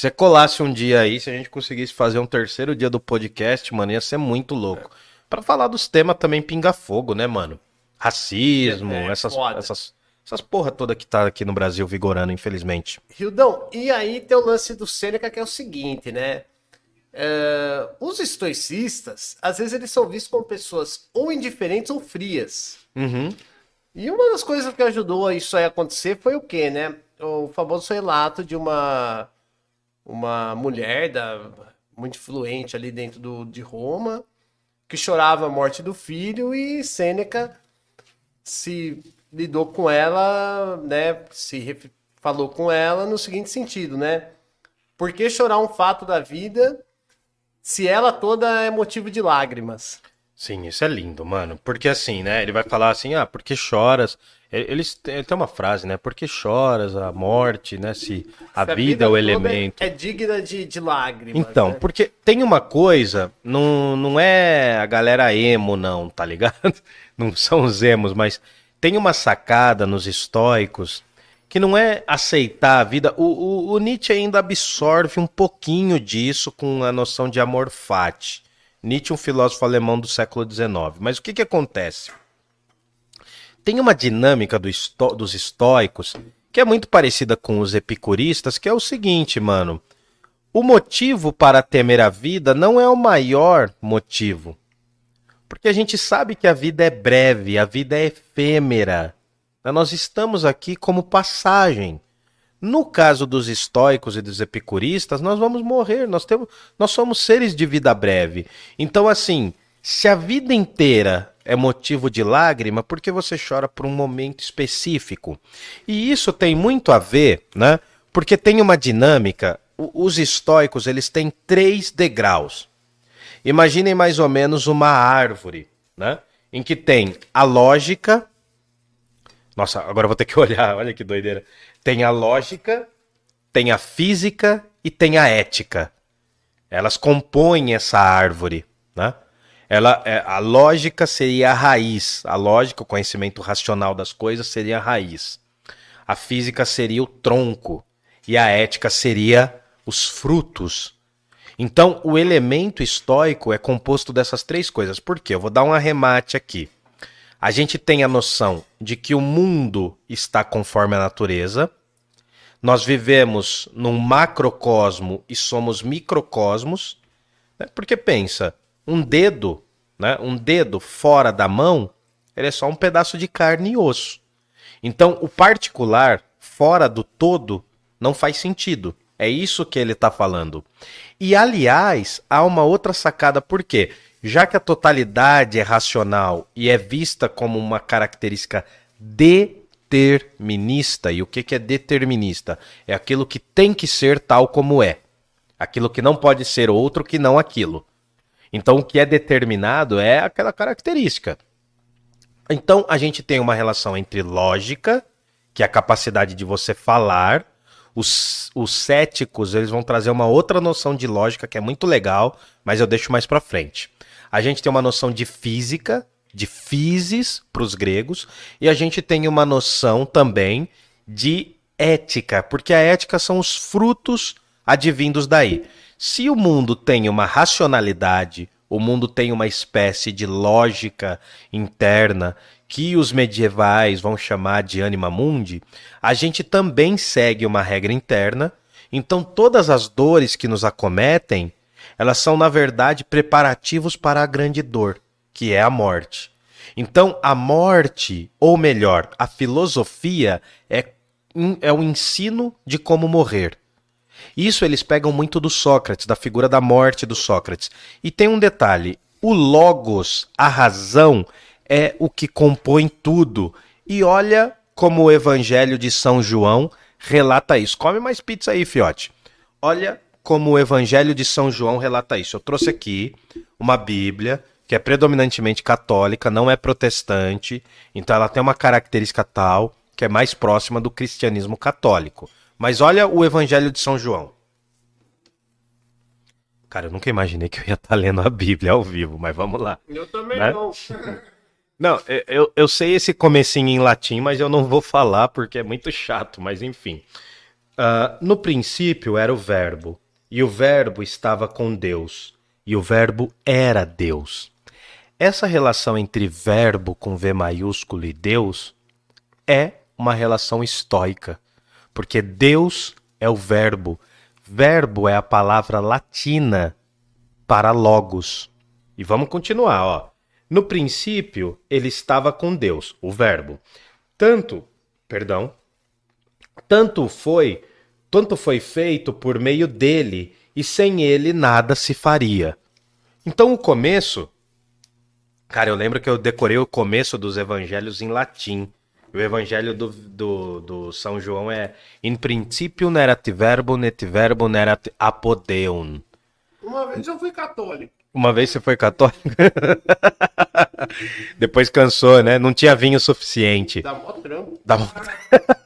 se você colasse um dia aí, se a gente conseguisse fazer um terceiro dia do podcast, mano, ia ser muito louco. Pra falar dos temas também pinga-fogo, né, mano? Racismo, É, essas, foda. essas, essas porra toda que tá aqui no Brasil vigorando, infelizmente. Rildão, e aí tem o lance do Sêneca que é o seguinte, né? É, os estoicistas, às vezes eles são vistos como pessoas ou indiferentes ou frias. Uhum. E uma das coisas que ajudou a isso aí acontecer foi o quê, né? O famoso relato de uma uma mulher da, muito influente ali dentro do, de Roma que chorava a morte do filho e Sêneca se lidou com ela, né? Se falou com ela no seguinte sentido, né? Por que chorar um fato da vida se ela toda é motivo de lágrimas? Sim, isso é lindo, mano. Porque assim, né? Ele vai falar assim, ah, porque choras. Eles têm tem uma frase, né? Porque choras a morte, né? Se a Se vida é o elemento. É digna de, de lágrimas. Então, né? porque tem uma coisa, não, não é a galera emo, não, tá ligado? <laughs> Não são os emos, mas tem uma sacada nos estoicos que não é aceitar a vida. O, o, o Nietzsche ainda absorve um pouquinho disso com a noção de amor fati. Nietzsche, um filósofo alemão do século XIX. Mas o que, que acontece? Tem uma dinâmica do esto- dos estoicos que é muito parecida com os epicuristas, que é o seguinte, mano. O motivo para temer a vida não é o maior motivo. Porque a gente sabe que a vida é breve, a vida é efêmera. Nós estamos aqui como passagem. No caso dos estoicos e dos epicuristas, nós vamos morrer, nós, temos, nós somos seres de vida breve. Então, assim, se a vida inteira é motivo de lágrima, por que você chora por um momento específico? E isso tem muito a ver, né? Porque tem uma dinâmica. Os estoicos, eles têm três degraus. Imaginem mais ou menos uma árvore, né? Em que tem a lógica. Nossa, agora vou ter que <laughs> olhar, olha que doideira. Tem a lógica, tem a física e tem a ética. Elas compõem essa árvore, né? Ela, é, a lógica seria a raiz, a lógica, o conhecimento racional das coisas seria a raiz. A física seria o tronco e a ética seria os frutos. Então, o elemento estoico é composto dessas três coisas. Por quê? Eu vou dar um arremate aqui. A gente tem a noção de que o mundo está conforme a natureza. Nós vivemos num macrocosmo e somos microcosmos. né? Porque pensa, um dedo, né? um dedo fora da mão, ele é só um pedaço de carne e osso. Então, o particular fora do todo não faz sentido. É isso que ele está falando. E, aliás, há uma outra sacada, por quê? Já que a totalidade é racional e é vista como uma característica determinista, e o que, que é determinista? É aquilo que tem que ser tal como é. Aquilo que não pode ser outro que não aquilo. Então, o que é determinado é aquela característica. Então, a gente tem uma relação entre lógica, que é a capacidade de você falar. Os, os céticos, eles vão trazer uma outra noção de lógica que é muito legal, mas eu deixo mais pra frente. A gente tem uma noção de física, de physis para os gregos, e a gente tem uma noção também de ética, porque a ética são os frutos advindos daí. Se o mundo tem uma racionalidade, o mundo tem uma espécie de lógica interna que os medievais vão chamar de anima mundi, a gente também segue uma regra interna. Então todas as dores que nos acometem, elas são na verdade preparativos para a grande dor, que é a morte. Então a morte, ou melhor, a filosofia é, é o ensino de como morrer. Isso eles pegam muito do Sócrates, da figura da morte do Sócrates. E tem um detalhe: o logos, a razão, é o que compõe tudo. E olha como o Evangelho de São João relata isso. Come mais pizza aí, fiote. Olha como o Evangelho de São João relata isso. Eu trouxe aqui uma Bíblia que é predominantemente católica, não é protestante, então ela tem uma característica tal que é mais próxima do cristianismo católico. Mas olha o Evangelho de São João. Cara, eu nunca imaginei que eu ia estar lendo a Bíblia ao vivo, mas vamos lá. Eu também Né? não. <laughs> Não, eu- eu, sei esse comecinho em latim, mas eu não vou falar porque é muito chato, mas enfim. Ah, no princípio era o verbo, e o verbo estava com Deus, e o verbo era Deus. Essa relação entre verbo com V maiúsculo e Deus é uma relação estoica, porque Deus é o verbo. Verbo é a palavra latina para logos. E vamos continuar, ó. No princípio, ele estava com Deus, o verbo. Tanto, perdão, tanto foi, tanto foi feito por meio dele, e sem ele nada se faria. Então o começo, cara, eu lembro que eu decorei o começo dos evangelhos em latim. O evangelho do, do, do São João é In principio nerat verbo, net verbo nerat apodeum. Uma vez eu fui católico. Uma vez você foi católico? <laughs> Depois cansou, né? Não tinha vinho suficiente. Dá mó trampo. Dá uma- <laughs>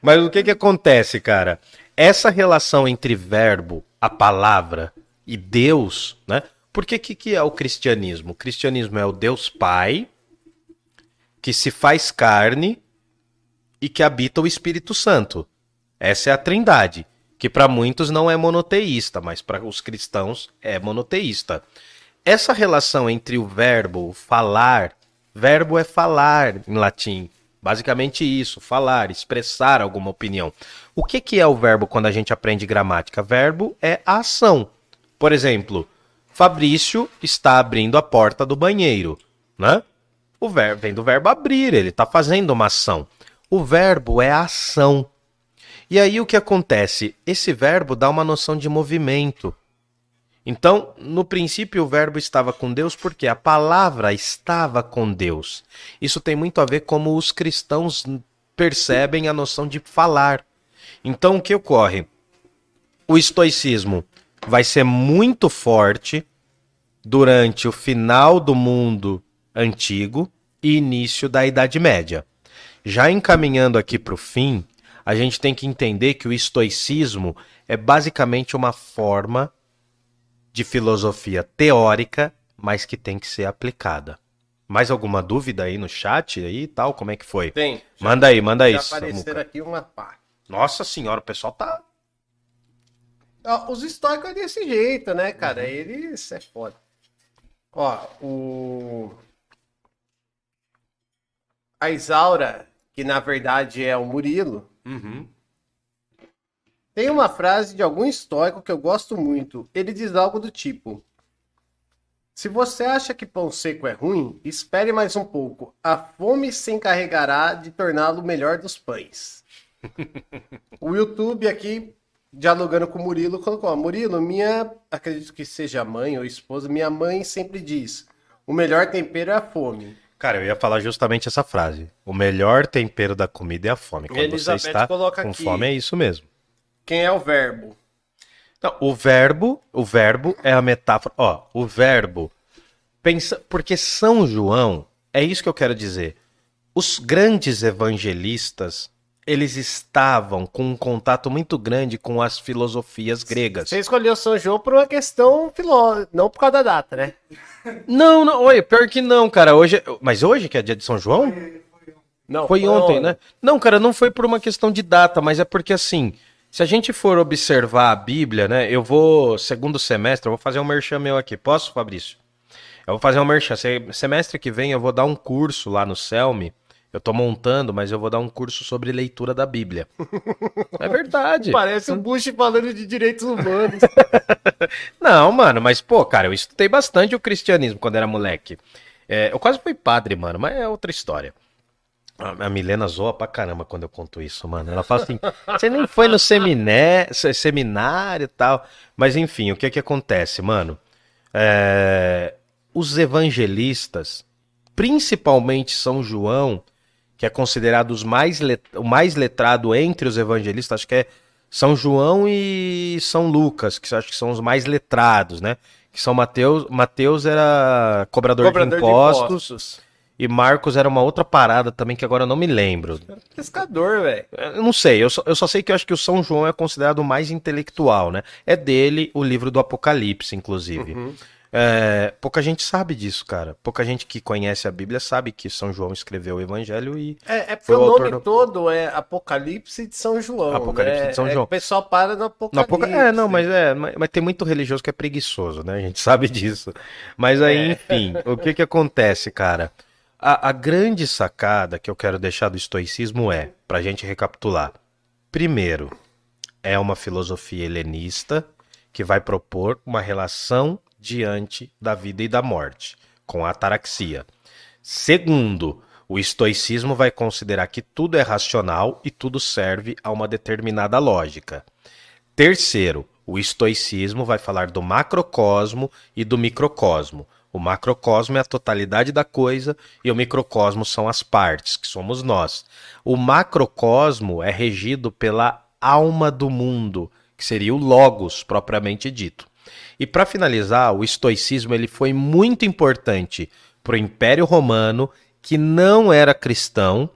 Mas o que que acontece, cara? Essa relação entre verbo, a palavra e Deus, né? Por que que, que é o cristianismo? O cristianismo é o Deus Pai que se faz carne e que habita o Espírito Santo. Essa é a Trindade, que para muitos não é monoteísta, mas para os cristãos é monoteísta. Essa relação entre o verbo, falar, verbo é falar em latim. Basicamente isso, falar, expressar alguma opinião. O que, que é o verbo quando a gente aprende gramática? Verbo é a ação. Por exemplo, Fabrício está abrindo a porta do banheiro, né? O verbo vem do verbo abrir, ele está fazendo uma ação. O verbo é ação. E aí o que acontece? Esse verbo dá uma noção de movimento. Então, no princípio, o verbo estava com Deus porque a palavra estava com Deus. Isso tem muito a ver como os cristãos percebem a noção de falar. Então, o que ocorre? O estoicismo vai ser muito forte durante o final do mundo antigo e início da Idade Média. Já encaminhando aqui para o fim, a gente tem que entender que o estoicismo é basicamente uma forma de filosofia teórica, mas que tem que ser aplicada. Mais alguma dúvida aí no chat aí e tal? Como é que foi? Tem. Manda aí, manda aí. Samuca. aqui uma pá. Nossa senhora, o pessoal tá. Os históricos é desse jeito, né, cara? Uhum. Eles é foda. Ó, o. A Isaura, que na verdade é o Murilo, Uhum. tem uma frase de algum histórico que eu gosto muito. Ele diz algo do tipo: Se você acha que pão seco é ruim, espere mais um pouco. A fome se encarregará de torná-lo o melhor dos pães. <laughs> o YouTube aqui, dialogando com o Murilo, colocou: ó, Murilo, minha, acredito que seja mãe ou esposa, minha mãe sempre diz: o melhor tempero é a fome. Cara, eu ia falar justamente essa frase. O melhor tempero da comida é a fome. Quando Elizabeth você está com aqui. fome, é isso mesmo. Quem é o verbo? Então, o verbo, o verbo é a metáfora. Ó, o verbo. Pensa, porque São João, é isso que eu quero dizer. Os grandes evangelistas, eles estavam com um contato muito grande com as filosofias gregas. Você escolheu São João por uma questão filó, não por causa da data, né? Não, não, oi, pior que não, cara. Hoje, mas hoje que é dia de São João? Não, Foi ontem, né? Não, cara, não foi por uma questão de data, mas é porque assim, se a gente for observar a Bíblia, né? Eu vou, segundo semestre, eu vou fazer um merchan meu aqui. Posso, Fabrício? Eu vou fazer um merchan. Se- Semestre que vem eu vou dar um curso lá no Celme. Eu tô montando, mas eu vou dar um curso sobre leitura da Bíblia. <laughs> É verdade. Parece o Bush falando de direitos humanos. <laughs> Não, mano, mas, pô, cara, eu estudei bastante o cristianismo quando era moleque. É, eu quase fui padre, mano, mas é outra história. A Milena zoa pra caramba quando eu conto isso, mano. Ela fala assim: <laughs> você nem foi no seminé- se- seminário e tal. Mas enfim, o que que acontece, mano? É, os evangelistas, principalmente São João, que é considerado os mais o mais letrado entre os evangelistas, acho que é São João e São Lucas, que acho que são os mais letrados, né? Que São Mateus, Mateus era cobrador, cobrador de, impostos, de impostos. E Marcos era uma outra parada também que agora eu não me lembro. Pescador, velho. Eu não sei, eu só, eu só sei que eu acho que o São João é considerado o mais intelectual, né? É dele o livro do Apocalipse, inclusive. Uhum. É, pouca gente sabe disso, cara. Pouca gente que conhece a Bíblia sabe que São João escreveu o Evangelho e. É, é porque o nome do... todo é Apocalipse de São João. Apocalipse né? de São é, João. o pessoal para no Apocalipse. No É, não, mas é. Mas, mas, tem muito religioso que é preguiçoso, né? A gente sabe disso. Mas aí, é. enfim, o que que acontece, cara? A, a grande sacada que eu quero deixar do estoicismo é, pra gente recapitular. Primeiro, é uma filosofia helenista que vai propor uma relação diante da vida e da morte, com a ataraxia. Segundo, o estoicismo vai considerar que tudo é racional e tudo serve a uma determinada lógica. Terceiro, o estoicismo vai falar do macrocosmo e do microcosmo. O macrocosmo é a totalidade da coisa e o microcosmo são as partes, que somos nós. O macrocosmo é regido pela alma do mundo, que seria o logos propriamente dito. E para finalizar, o estoicismo ele foi muito importante para o Império Romano, que não era cristão,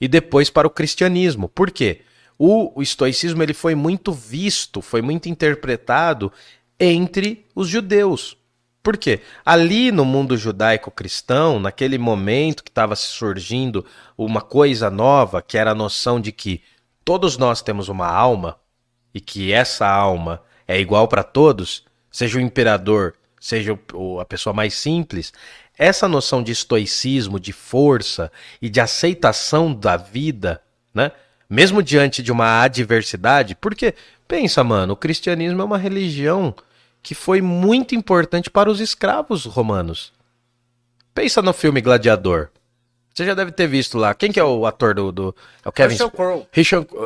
e depois para o cristianismo. Por quê? O, o estoicismo ele foi muito visto, foi muito interpretado entre os judeus. Por quê? Ali no mundo judaico-cristão, naquele momento que estava se surgindo uma coisa nova, que era a noção de que todos nós temos uma alma e que essa alma é igual para todos, seja o imperador, seja o, a pessoa mais simples, essa noção de estoicismo, de força e de aceitação da vida, né? Mesmo diante de uma adversidade, porque pensa, mano, o cristianismo é uma religião que foi muito importante para os escravos romanos. Pensa no filme Gladiador. Você já deve ter visto lá. Quem que é o ator do. do é o Kevin Russell Crowe.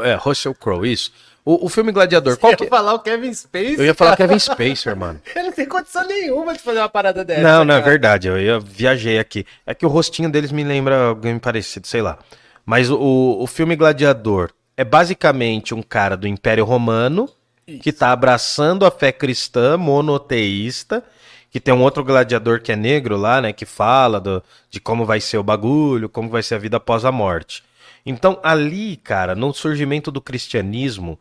É, Russell Crowe, isso. O, o filme Gladiador, Você qual <laughs> que... ia falar o Kevin Spacer? Eu ia falar o Kevin Spacer, mano. <laughs> Ele não tem condição nenhuma de fazer uma parada dessa. Não, não, é verdade. Eu, eu viajei aqui. É que o rostinho deles me lembra alguém parecido, sei lá. Mas o, o filme Gladiador é basicamente um cara do Império Romano Isso. que tá abraçando a fé cristã monoteísta que tem um outro gladiador que é negro lá, né, que fala do, de como vai ser o bagulho, como vai ser a vida após a morte. Então, ali, cara, no surgimento do cristianismo,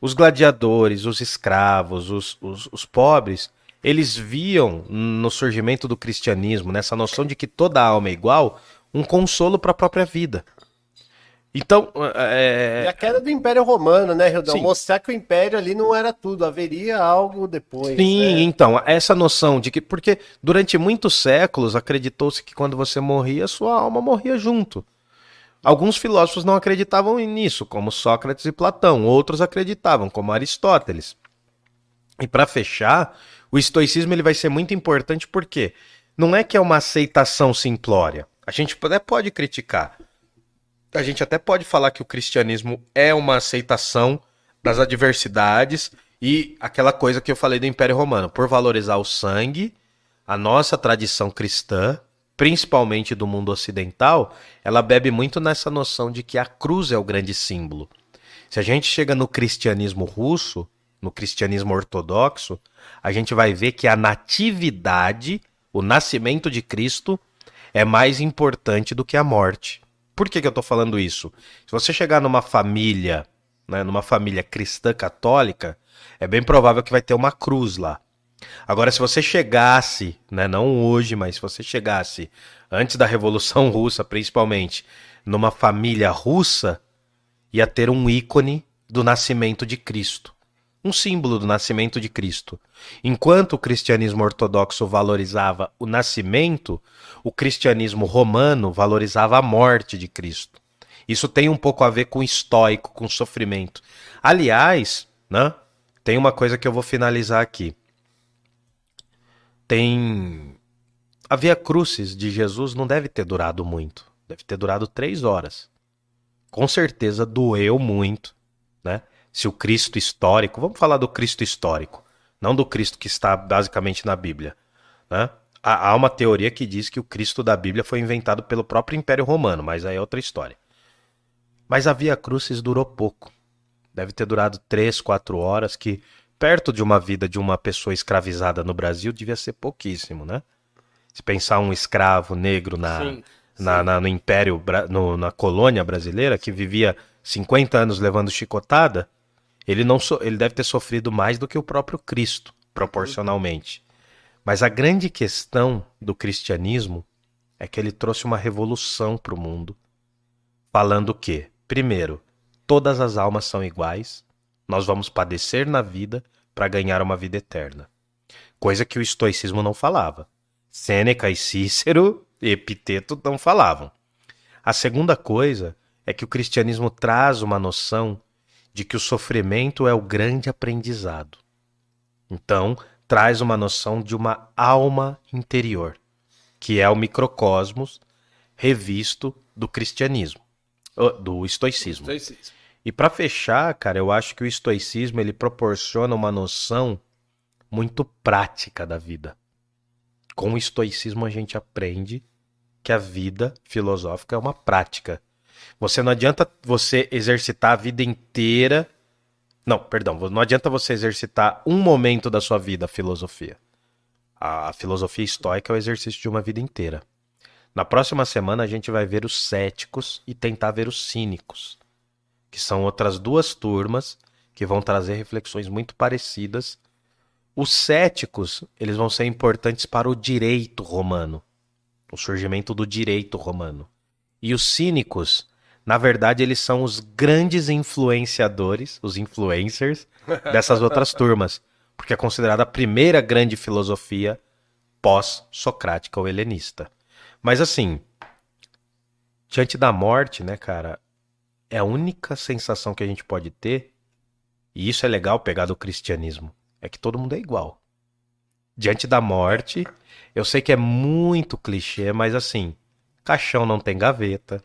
os gladiadores, os escravos, os, os, os pobres, eles viam no surgimento do cristianismo, nessa noção de que toda alma é igual, um consolo para a própria vida. Então. É... E a queda do Império Romano, né, Rildão? Mostrar que o Império ali não era tudo, haveria algo depois. Sim, né? então, essa noção de que. Porque durante muitos séculos acreditou-se que quando você morria, sua alma morria junto. Alguns filósofos não acreditavam nisso, como Sócrates e Platão, outros acreditavam, como Aristóteles. E para fechar, o estoicismo ele vai ser muito importante porque não é que é uma aceitação simplória. A gente até pode criticar. A gente até pode falar que o cristianismo é uma aceitação das adversidades e aquela coisa que eu falei do Império Romano, por valorizar o sangue, a nossa tradição cristã principalmente do mundo ocidental, ela bebe muito nessa noção de que a cruz é o grande símbolo. Se a gente chega no cristianismo russo, no cristianismo ortodoxo, a gente vai ver que a natividade, o nascimento de Cristo, é mais importante do que a morte. Por que, que eu estou falando isso? Se você chegar numa família, né, numa família cristã católica, é bem provável que vai ter uma cruz lá. Agora, se você chegasse, né, não hoje, mas se você chegasse antes da Revolução <laughs> Russa, principalmente, numa família russa, ia ter um ícone do nascimento de Cristo. Um símbolo do nascimento de Cristo. Enquanto o cristianismo ortodoxo valorizava o nascimento, o cristianismo romano valorizava a morte de Cristo. Isso tem um pouco a ver com estoico, com sofrimento. Aliás, né, tem uma coisa que eu vou finalizar aqui tem. A Via Crucis de Jesus não deve ter durado muito. Deve ter durado três horas. Com certeza doeu muito, né? Se o Cristo histórico. Vamos falar do Cristo histórico. Não do Cristo que está basicamente na Bíblia. Né? Há uma teoria que diz que o Cristo da Bíblia foi inventado pelo próprio Império Romano, mas aí é outra história. Mas a Via Crucis durou pouco. Deve ter durado três, quatro horas, que perto de uma vida de uma pessoa escravizada no Brasil devia ser pouquíssimo, né? Se pensar um escravo negro na, Sim, na, na- no Império, no- na colônia brasileira, que vivia 50 anos levando chicotada, ele, não so- ele deve ter sofrido mais do que o próprio Cristo, proporcionalmente. Mas a grande questão do cristianismo é que ele trouxe uma revolução para o mundo, falando que, primeiro, todas as almas são iguais, nós vamos padecer na vida para ganhar uma vida eterna. Coisa que o estoicismo não falava. Sêneca e Cícero Epiteto não falavam. A segunda coisa é que o cristianismo traz uma noção de que o sofrimento é o grande aprendizado. Então, traz uma noção de uma alma interior, que é o microcosmos revisto do cristianismo, do estoicismo. Estoicismo. E para fechar, cara, eu acho que o estoicismo ele proporciona uma noção muito prática da vida. Com o estoicismo a gente aprende que a vida filosófica é uma prática. Você não adianta você exercitar a vida inteira. Não, perdão, não adianta você exercitar um momento da sua vida a filosofia. A filosofia estoica é o exercício de uma vida inteira. Na próxima semana a gente vai ver os céticos e tentar ver os cínicos que são outras duas turmas que vão trazer reflexões muito parecidas. Os céticos, eles vão ser importantes para o direito romano, o surgimento do direito romano. E os cínicos, na verdade, eles são os grandes influenciadores, os influencers <laughs> dessas outras turmas, porque é considerada a primeira grande filosofia pós-socrática ou helenista. Mas assim, diante da morte, né, cara, é a única sensação que a gente pode ter, e isso é legal pegar do cristianismo, é que todo mundo é igual. Diante da morte, eu sei que é muito clichê, mas assim, caixão não tem gaveta,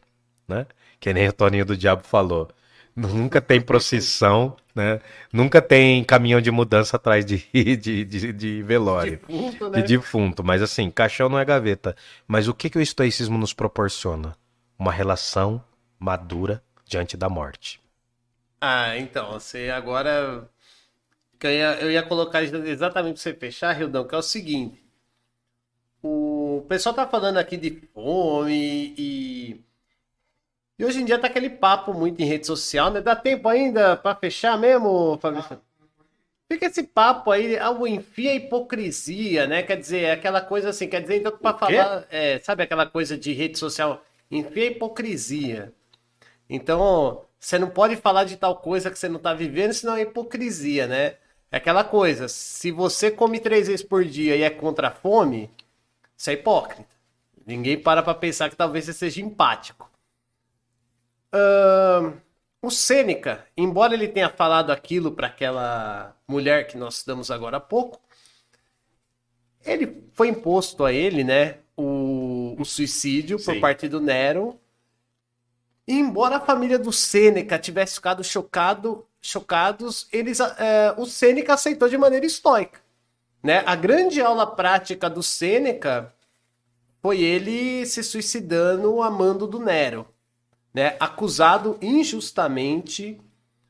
né? Que nem o Toninho do Diabo falou. Nunca tem procissão, né? Nunca tem caminhão de mudança atrás de, <laughs> de, de, de velório Defunto, de né? defunto, mas assim, caixão não é gaveta. Mas o que, que o estoicismo nos proporciona? Uma relação madura diante da morte. Ah, então, você agora. Eu ia, eu ia colocar exatamente pra você fechar, Rildão, que é o seguinte. O pessoal tá falando aqui de fome e. E hoje em dia tá aquele papo muito em rede social, né? Dá tempo ainda pra fechar mesmo, Fabrício? Fica esse papo aí, algo enfia a hipocrisia, né? Quer dizer, é aquela coisa assim, quer dizer, então quê? falar, é, sabe aquela coisa de rede social, enfia a hipocrisia. Então, você não pode falar de tal coisa que você não tá vivendo, senão é hipocrisia, né? É aquela coisa, se você come três vezes por dia e é contra a fome, você é hipócrita. Ninguém para pra pensar que talvez você seja empático. Ahn, o Sêneca, embora ele tenha falado aquilo para aquela mulher que nós damos agora há pouco, ele foi imposto a ele, né, o, o suicídio por Sim. parte do Nero. E embora a família do Sêneca tivesse ficado chocado, chocados, eles, eh, o Sêneca aceitou de maneira estoica. Né? A grande aula prática do Sêneca foi ele se suicidando a mando do Nero, né? acusado injustamente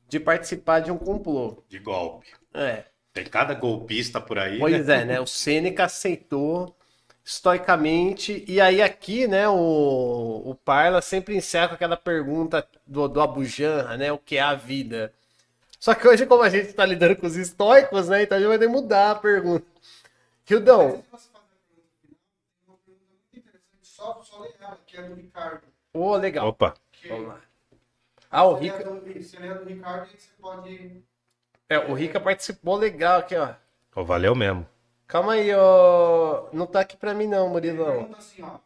de participar de um complô. De golpe. É. Tem cada golpista por aí. Pois é, né? O Sêneca aceitou estoicamente. E aí aqui, né, o, o Parla sempre encerra com aquela pergunta do, do Abu Janra, né? O que é a vida? Só que hoje, como a gente tá lidando com os estoicos, né? Então a gente vai ter que mudar a pergunta. Rildão, interessante, só, só ler ela, que é do Ricardo. ô, legal. Opa. Que Vamos lá. Ah, o Rica, Se ler do Ricardo, aí você pode. é, o Rica participou legal aqui, ó. Ô, valeu mesmo. Calma aí, ó. Não tá aqui pra mim não, Ele Murilão. pergunta assim, ó.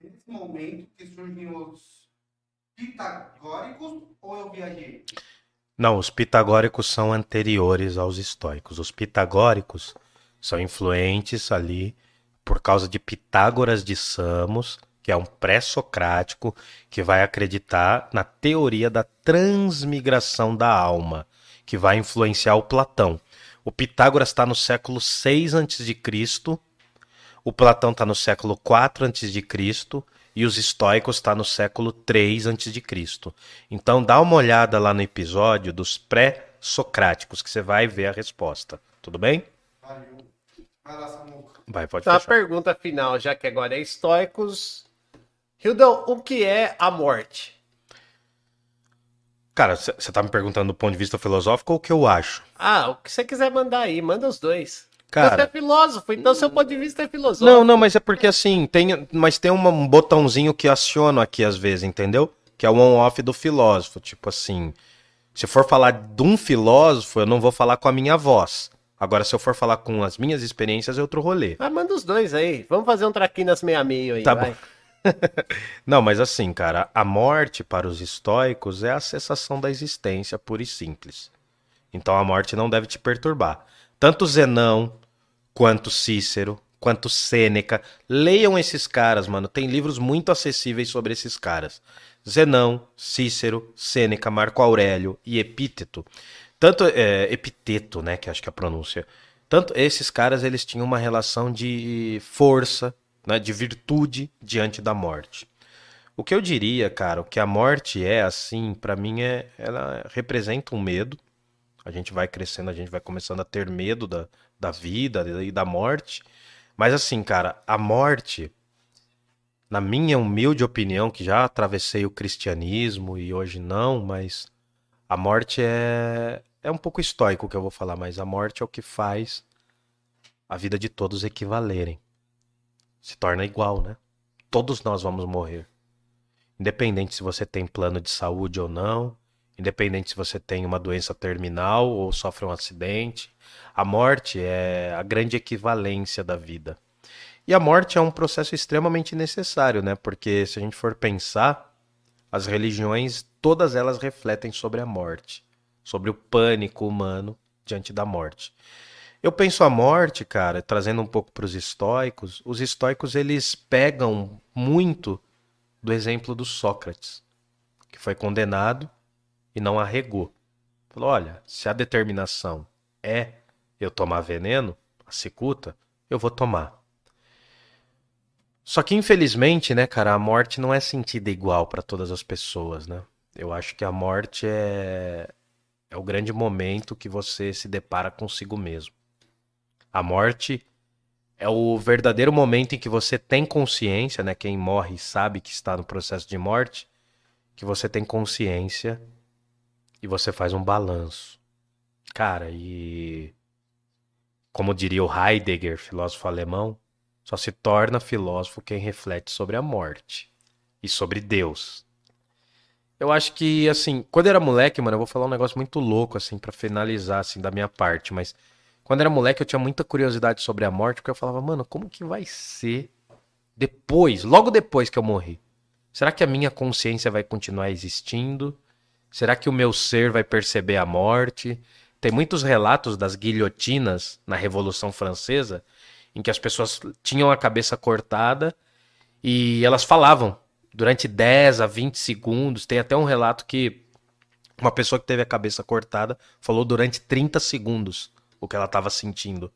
Nesse momento que surgem os pitagóricos ou eu viajei? Não, os pitagóricos são anteriores aos estoicos. Os pitagóricos são influentes ali por causa de Pitágoras de Samos, que é um pré-socrático que vai acreditar na teoria da transmigração da alma, que vai influenciar o Platão. O Pitágoras está no século 6 a.C., o Platão está no século 4 antes de Cristo e os estoicos está no século 3 antes de Cristo. Então dá uma olhada lá no episódio dos pré-socráticos que você vai ver a resposta. Tudo bem? Vai pode Então, a pergunta final, já que agora é estoicos. Hildon, o que é a morte? Cara, você tá me perguntando do ponto de vista filosófico ou o que eu acho? Ah, o que você quiser mandar aí, manda os dois. Cara- Você é filósofo, então seu ponto de vista é filosófico. Não, não, mas é porque assim, tem, mas tem um botãozinho que aciona aqui às vezes, entendeu? Que é o on-off do filósofo. Tipo assim, se for falar de um filósofo, eu não vou falar com a minha voz. Agora, se eu for falar com as minhas experiências, é outro rolê. Ah, manda os dois aí. Vamos fazer um traquinas meio a meio aí, Tá vai. bom. <laughs> Não, mas assim, cara, a morte para os estoicos é a cessação da existência pura e simples. Então a morte não deve te perturbar. Tanto Zenão, quanto Cícero, quanto Sêneca, leiam esses caras, mano. Tem livros muito acessíveis sobre esses caras. Zenão, Cícero, Sêneca, Marco Aurélio e Epíteto. Tanto é, Epiteto, né, que acho que é a pronúncia. Tanto esses caras eles tinham uma relação de força, né, de virtude diante da morte. O que eu diria, cara, o que a morte é assim, pra mim é, ela representa um medo. A gente vai crescendo, a gente vai começando a ter medo da, da vida e da morte. Mas assim, cara, a morte, na minha humilde opinião, que já atravessei o cristianismo e hoje não, mas a morte é é um pouco estoico que eu vou falar, mas a morte é o que faz a vida de todos equivalerem. Se torna igual, né? Todos nós vamos morrer. Independente se você tem plano de saúde ou não, independente se você tem uma doença terminal ou sofre um acidente, a morte é a grande equivalência da vida. E a morte é um processo extremamente necessário, né? Porque se a gente for pensar, as religiões, todas elas refletem sobre a morte, sobre o pânico humano diante da morte. Eu penso a morte, cara, trazendo um pouco para os estoicos, os estoicos eles pegam muito do exemplo do Sócrates, que foi condenado e não arregou. Falou: olha, se a determinação é eu tomar veneno, a cicuta, eu vou tomar. Só que infelizmente, né, cara, a morte não é sentida igual para todas as pessoas, né? Eu acho que a morte é é o grande momento que você se depara consigo mesmo. A morte é o verdadeiro momento em que você tem consciência, né? Quem morre sabe que está no processo de morte, que você tem consciência e você faz um balanço. Cara, e como diria o Heidegger, filósofo alemão, só se torna filósofo quem reflete sobre a morte e sobre Deus. Eu acho que, assim, quando eu era moleque, mano, eu vou falar um negócio muito louco, assim, pra finalizar, assim, da minha parte, mas quando era moleque eu tinha muita curiosidade sobre a morte, porque eu falava, mano, como que vai ser depois, logo depois que eu morrer? Será que a minha consciência vai continuar existindo? Será que o meu ser vai perceber a morte? Tem muitos relatos das guilhotinas na Revolução Francesa em que as pessoas tinham a cabeça cortada e elas falavam durante 10 a 20 segundos. Tem até um relato que uma pessoa que teve a cabeça cortada falou durante 30 segundos o que ela estava sentindo.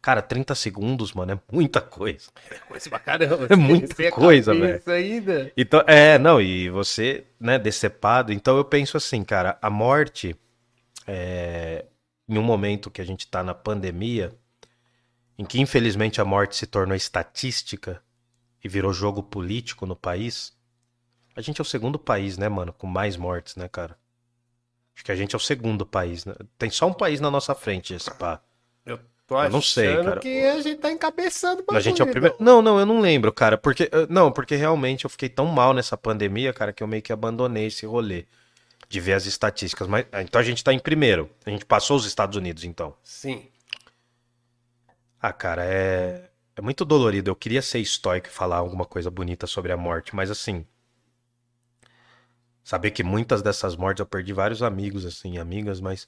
Cara, 30 segundos, mano, é muita coisa. Coisa pra caramba. É muita coisa, cabeça ainda. Então, é, não, e você, né, decepado. Então eu penso assim, cara, a morte, é, em um momento que a gente tá na pandemia, em que infelizmente a morte se tornou estatística e virou jogo político no país, a gente é o segundo país, né, mano, com mais mortes, né, cara? Acho que a gente é o segundo país, né? Tem só um país na nossa frente, esse pá. Eu tô Eu não sei, cara. que a gente tá encabeçando o A gente é o bagulho, primeiro. Não, não, eu não lembro, cara. Porque. eh, Não, porque realmente eu fiquei tão mal nessa pandemia, cara, que eu meio que abandonei esse rolê de ver as estatísticas. Mas, ah, então a gente tá em primeiro. A gente passou os Estados Unidos, então. Sim. Ah, cara, é. É muito dolorido. Eu queria ser estoico e falar alguma coisa bonita sobre a morte, mas assim. Saber que muitas dessas mortes eu perdi vários amigos, assim, amigas, mas.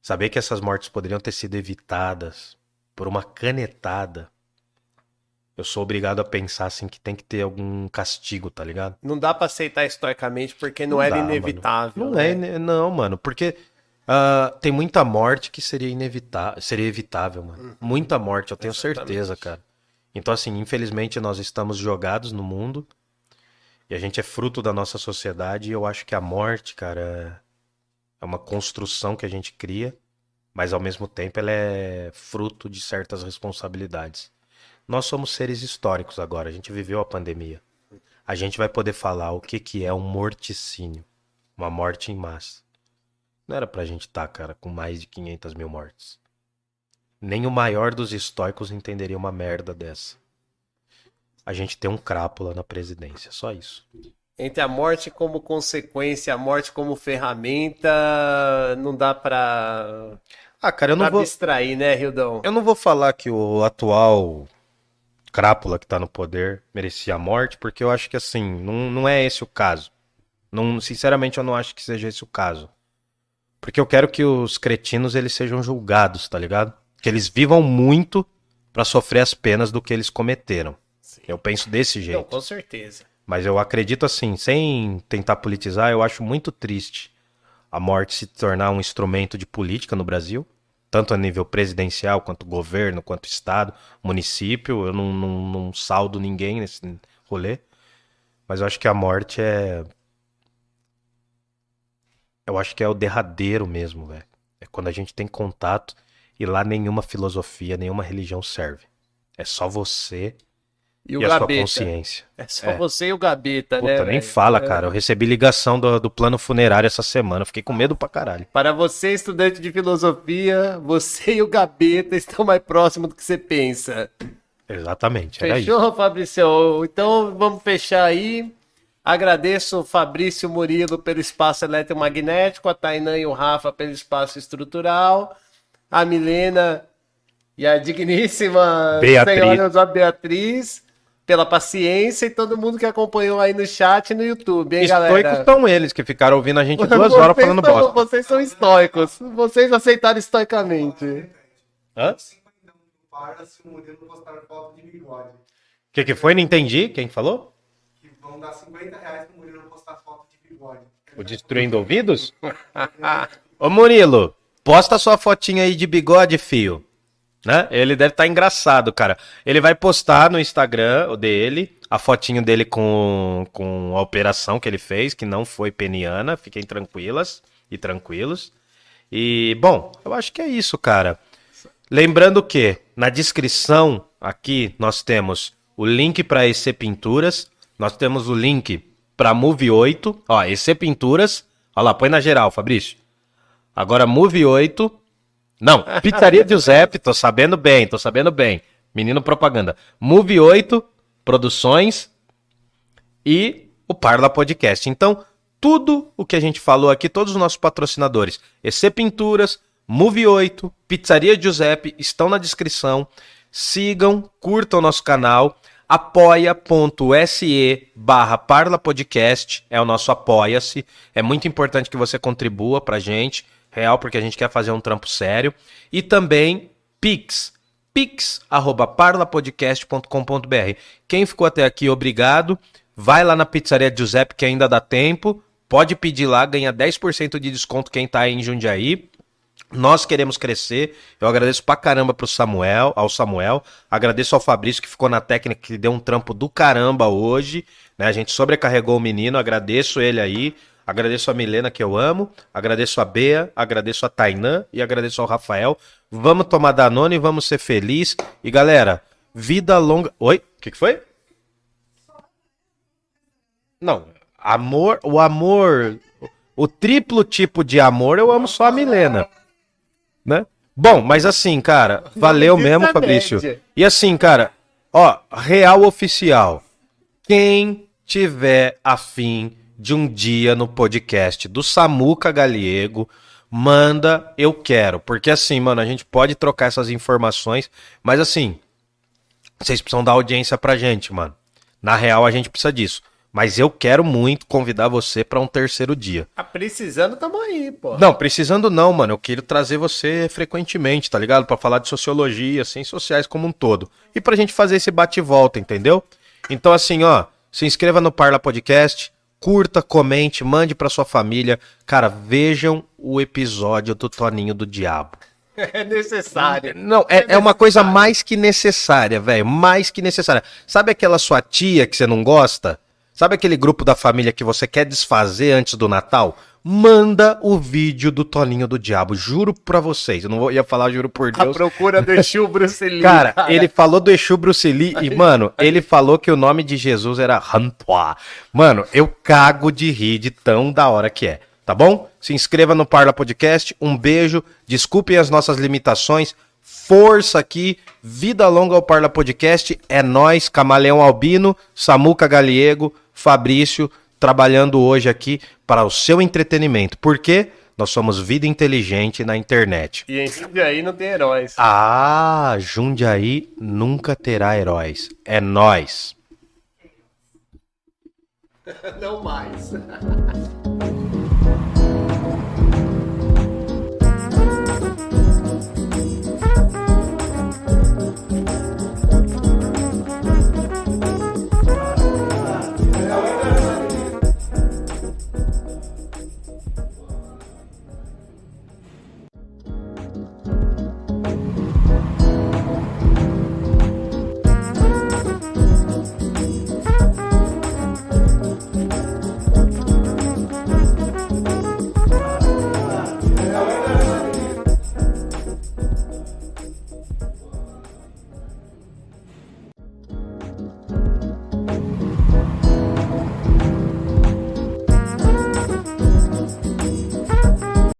Saber que essas mortes poderiam ter sido evitadas por uma canetada. Eu sou obrigado a pensar assim que tem que ter algum castigo, tá ligado? Não dá pra aceitar historicamente porque não, Não era dá, mano. inevitável. Não né? é, não, mano, porque ah, tem muita morte que seria inevitável, seria evitável, mano. Muita morte, eu tenho Exatamente. certeza, cara. Então, assim, infelizmente nós estamos jogados no mundo e a gente é fruto da nossa sociedade e eu acho que a morte, cara, é uma construção que a gente cria, mas ao mesmo tempo ela é fruto de certas responsabilidades. Nós somos seres históricos agora, a gente viveu a pandemia. A gente vai poder falar o que, que é um morticínio, uma morte em massa. Não era pra gente estar, tá, cara, com mais de 500 mil mortes. Nem o maior dos estoicos entenderia uma merda dessa. A gente tem um crápula na presidência, só isso. Entre a morte como consequência, a morte como ferramenta, não dá pra. Ah, cara, eu não vou. abstrair, né, Rildão? Eu não vou falar que o atual crápula que tá no poder merecia a morte, porque eu acho que assim, não, não é esse o caso. Não, sinceramente, eu não acho que seja esse o caso. Porque eu quero que os cretinos eles sejam julgados, tá ligado? que eles vivam muito para sofrer as penas do que eles cometeram. Sim. Eu penso desse jeito. Não, com certeza. Mas eu acredito assim, sem tentar politizar, eu acho muito triste a morte se tornar um instrumento de política no Brasil, tanto a nível presidencial, quanto governo, quanto estado, município. Eu não, não, não saldo ninguém nesse rolê. Mas eu acho que a morte é. Eu acho que é o derradeiro mesmo, velho. É quando a gente tem contato e lá nenhuma filosofia, nenhuma religião serve. É só você e, e a sua consciência. É só é. você e o Gabeta, Puta, né? nem véio? fala, é. cara. Eu recebi ligação do, do plano funerário essa semana. Fiquei com medo pra caralho. Para você, estudante de filosofia, você e o Gabeta estão mais próximos do que você pensa. Exatamente. Fechou, Fabrício? Então vamos fechar aí. Agradeço o Fabrício Murilo pelo espaço eletromagnético, a Tainã e o Rafa pelo espaço estrutural a Milena e a digníssima Beatriz. senhora Beatriz pela paciência e todo mundo que acompanhou aí no chat e no YouTube, hein, Estoicos galera? Estoicos são eles que ficaram ouvindo a gente duas horas falando são, bosta. Vocês são estoicos. Vocês aceitaram estoicamente. Hã? O que, que foi? Não entendi. Quem falou? Que vão dar 50 reais pro Murilo postar foto de bigode. O Destruindo Ouvidos? <laughs> Ô Murilo, Posta sua fotinha aí de bigode, fio. Né? Ele deve estar tá engraçado, cara. Ele vai postar no Instagram dele a fotinho dele com, com a operação que ele fez, que não foi peniana. Fiquem tranquilas e tranquilos. E, bom, eu acho que é isso, cara. Lembrando que na descrição aqui nós temos o link para EC Pinturas, nós temos o link para Move 8, ó, EC Pinturas. Olha lá, põe na geral, Fabrício. Agora, Move 8. Não, Pizzaria Giuseppe, tô sabendo bem, tô sabendo bem. Menino propaganda. Move 8, produções e o Parla Podcast. Então, tudo o que a gente falou aqui, todos os nossos patrocinadores, EC Pinturas, Move 8, Pizzaria Giuseppe, estão na descrição. Sigam, curtam o nosso canal apoia.se barra Parla Podcast é o nosso apoia-se. É muito importante que você contribua pra gente real, porque a gente quer fazer um trampo sério. E também Pix, pix@parlapodcast.com.br. Quem ficou até aqui, obrigado. Vai lá na pizzaria Giuseppe que ainda dá tempo. Pode pedir lá, ganha 10% de desconto quem tá aí em Jundiaí. Nós queremos crescer. Eu agradeço pra caramba pro Samuel, ao Samuel. Agradeço ao Fabrício que ficou na técnica, que deu um trampo do caramba hoje. Né? A gente sobrecarregou o menino. Agradeço ele aí. Agradeço a Milena, que eu amo. Agradeço a Bea. Agradeço a Tainã. E agradeço ao Rafael. Vamos tomar Danone, vamos ser felizes. E galera, vida longa. Oi? O que, que foi? Não. Amor. O amor. O triplo tipo de amor, eu amo só a Milena. Né? Bom, mas assim, cara, valeu mesmo, Fabrício. E assim, cara, ó, real oficial. Quem tiver afim de um dia no podcast do Samuca Galiego. Manda, eu quero. Porque assim, mano, a gente pode trocar essas informações, mas assim, vocês precisam dar audiência pra gente, mano. Na real, a gente precisa disso. Mas eu quero muito convidar você para um terceiro dia. Ah, precisando, tamo aí, pô. Não, precisando não, mano. Eu quero trazer você frequentemente, tá ligado? Para falar de sociologia, ciências sociais como um todo. E pra gente fazer esse bate-volta, entendeu? Então, assim, ó, se inscreva no Parla Podcast curta, comente, mande para sua família. Cara, vejam o episódio do Toninho do Diabo. <laughs> É necessário. Não, é, é uma coisa mais que necessária, velho. Mais que necessária. Sabe aquela sua tia que você não gosta? Sabe aquele grupo da família que você quer desfazer antes do Natal? Manda o vídeo do Toninho do Diabo. Juro pra vocês. Eu não vou- ia falar, juro por A Deus. procura do Exu Bruce Lee. Cara, ele falou do Exu Bruce Lee e, mano, <laughs> ele falou que o nome de Jesus era Rantois. Mano, eu cago de rir de tão da hora que é, tá bom? Se inscreva no Parla Podcast, um beijo, desculpem as nossas limitações, força aqui, vida longa ao Parla Podcast, é nós, Camaleão Albino, Samuca Galiego, Fabrício, trabalhando hoje aqui para o seu entretenimento. Por quê? Nós somos vida inteligente na internet. E em Jundiaí não tem heróis. Ah, Jundiaí nunca terá heróis. É nós. <laughs> Não mais. <laughs>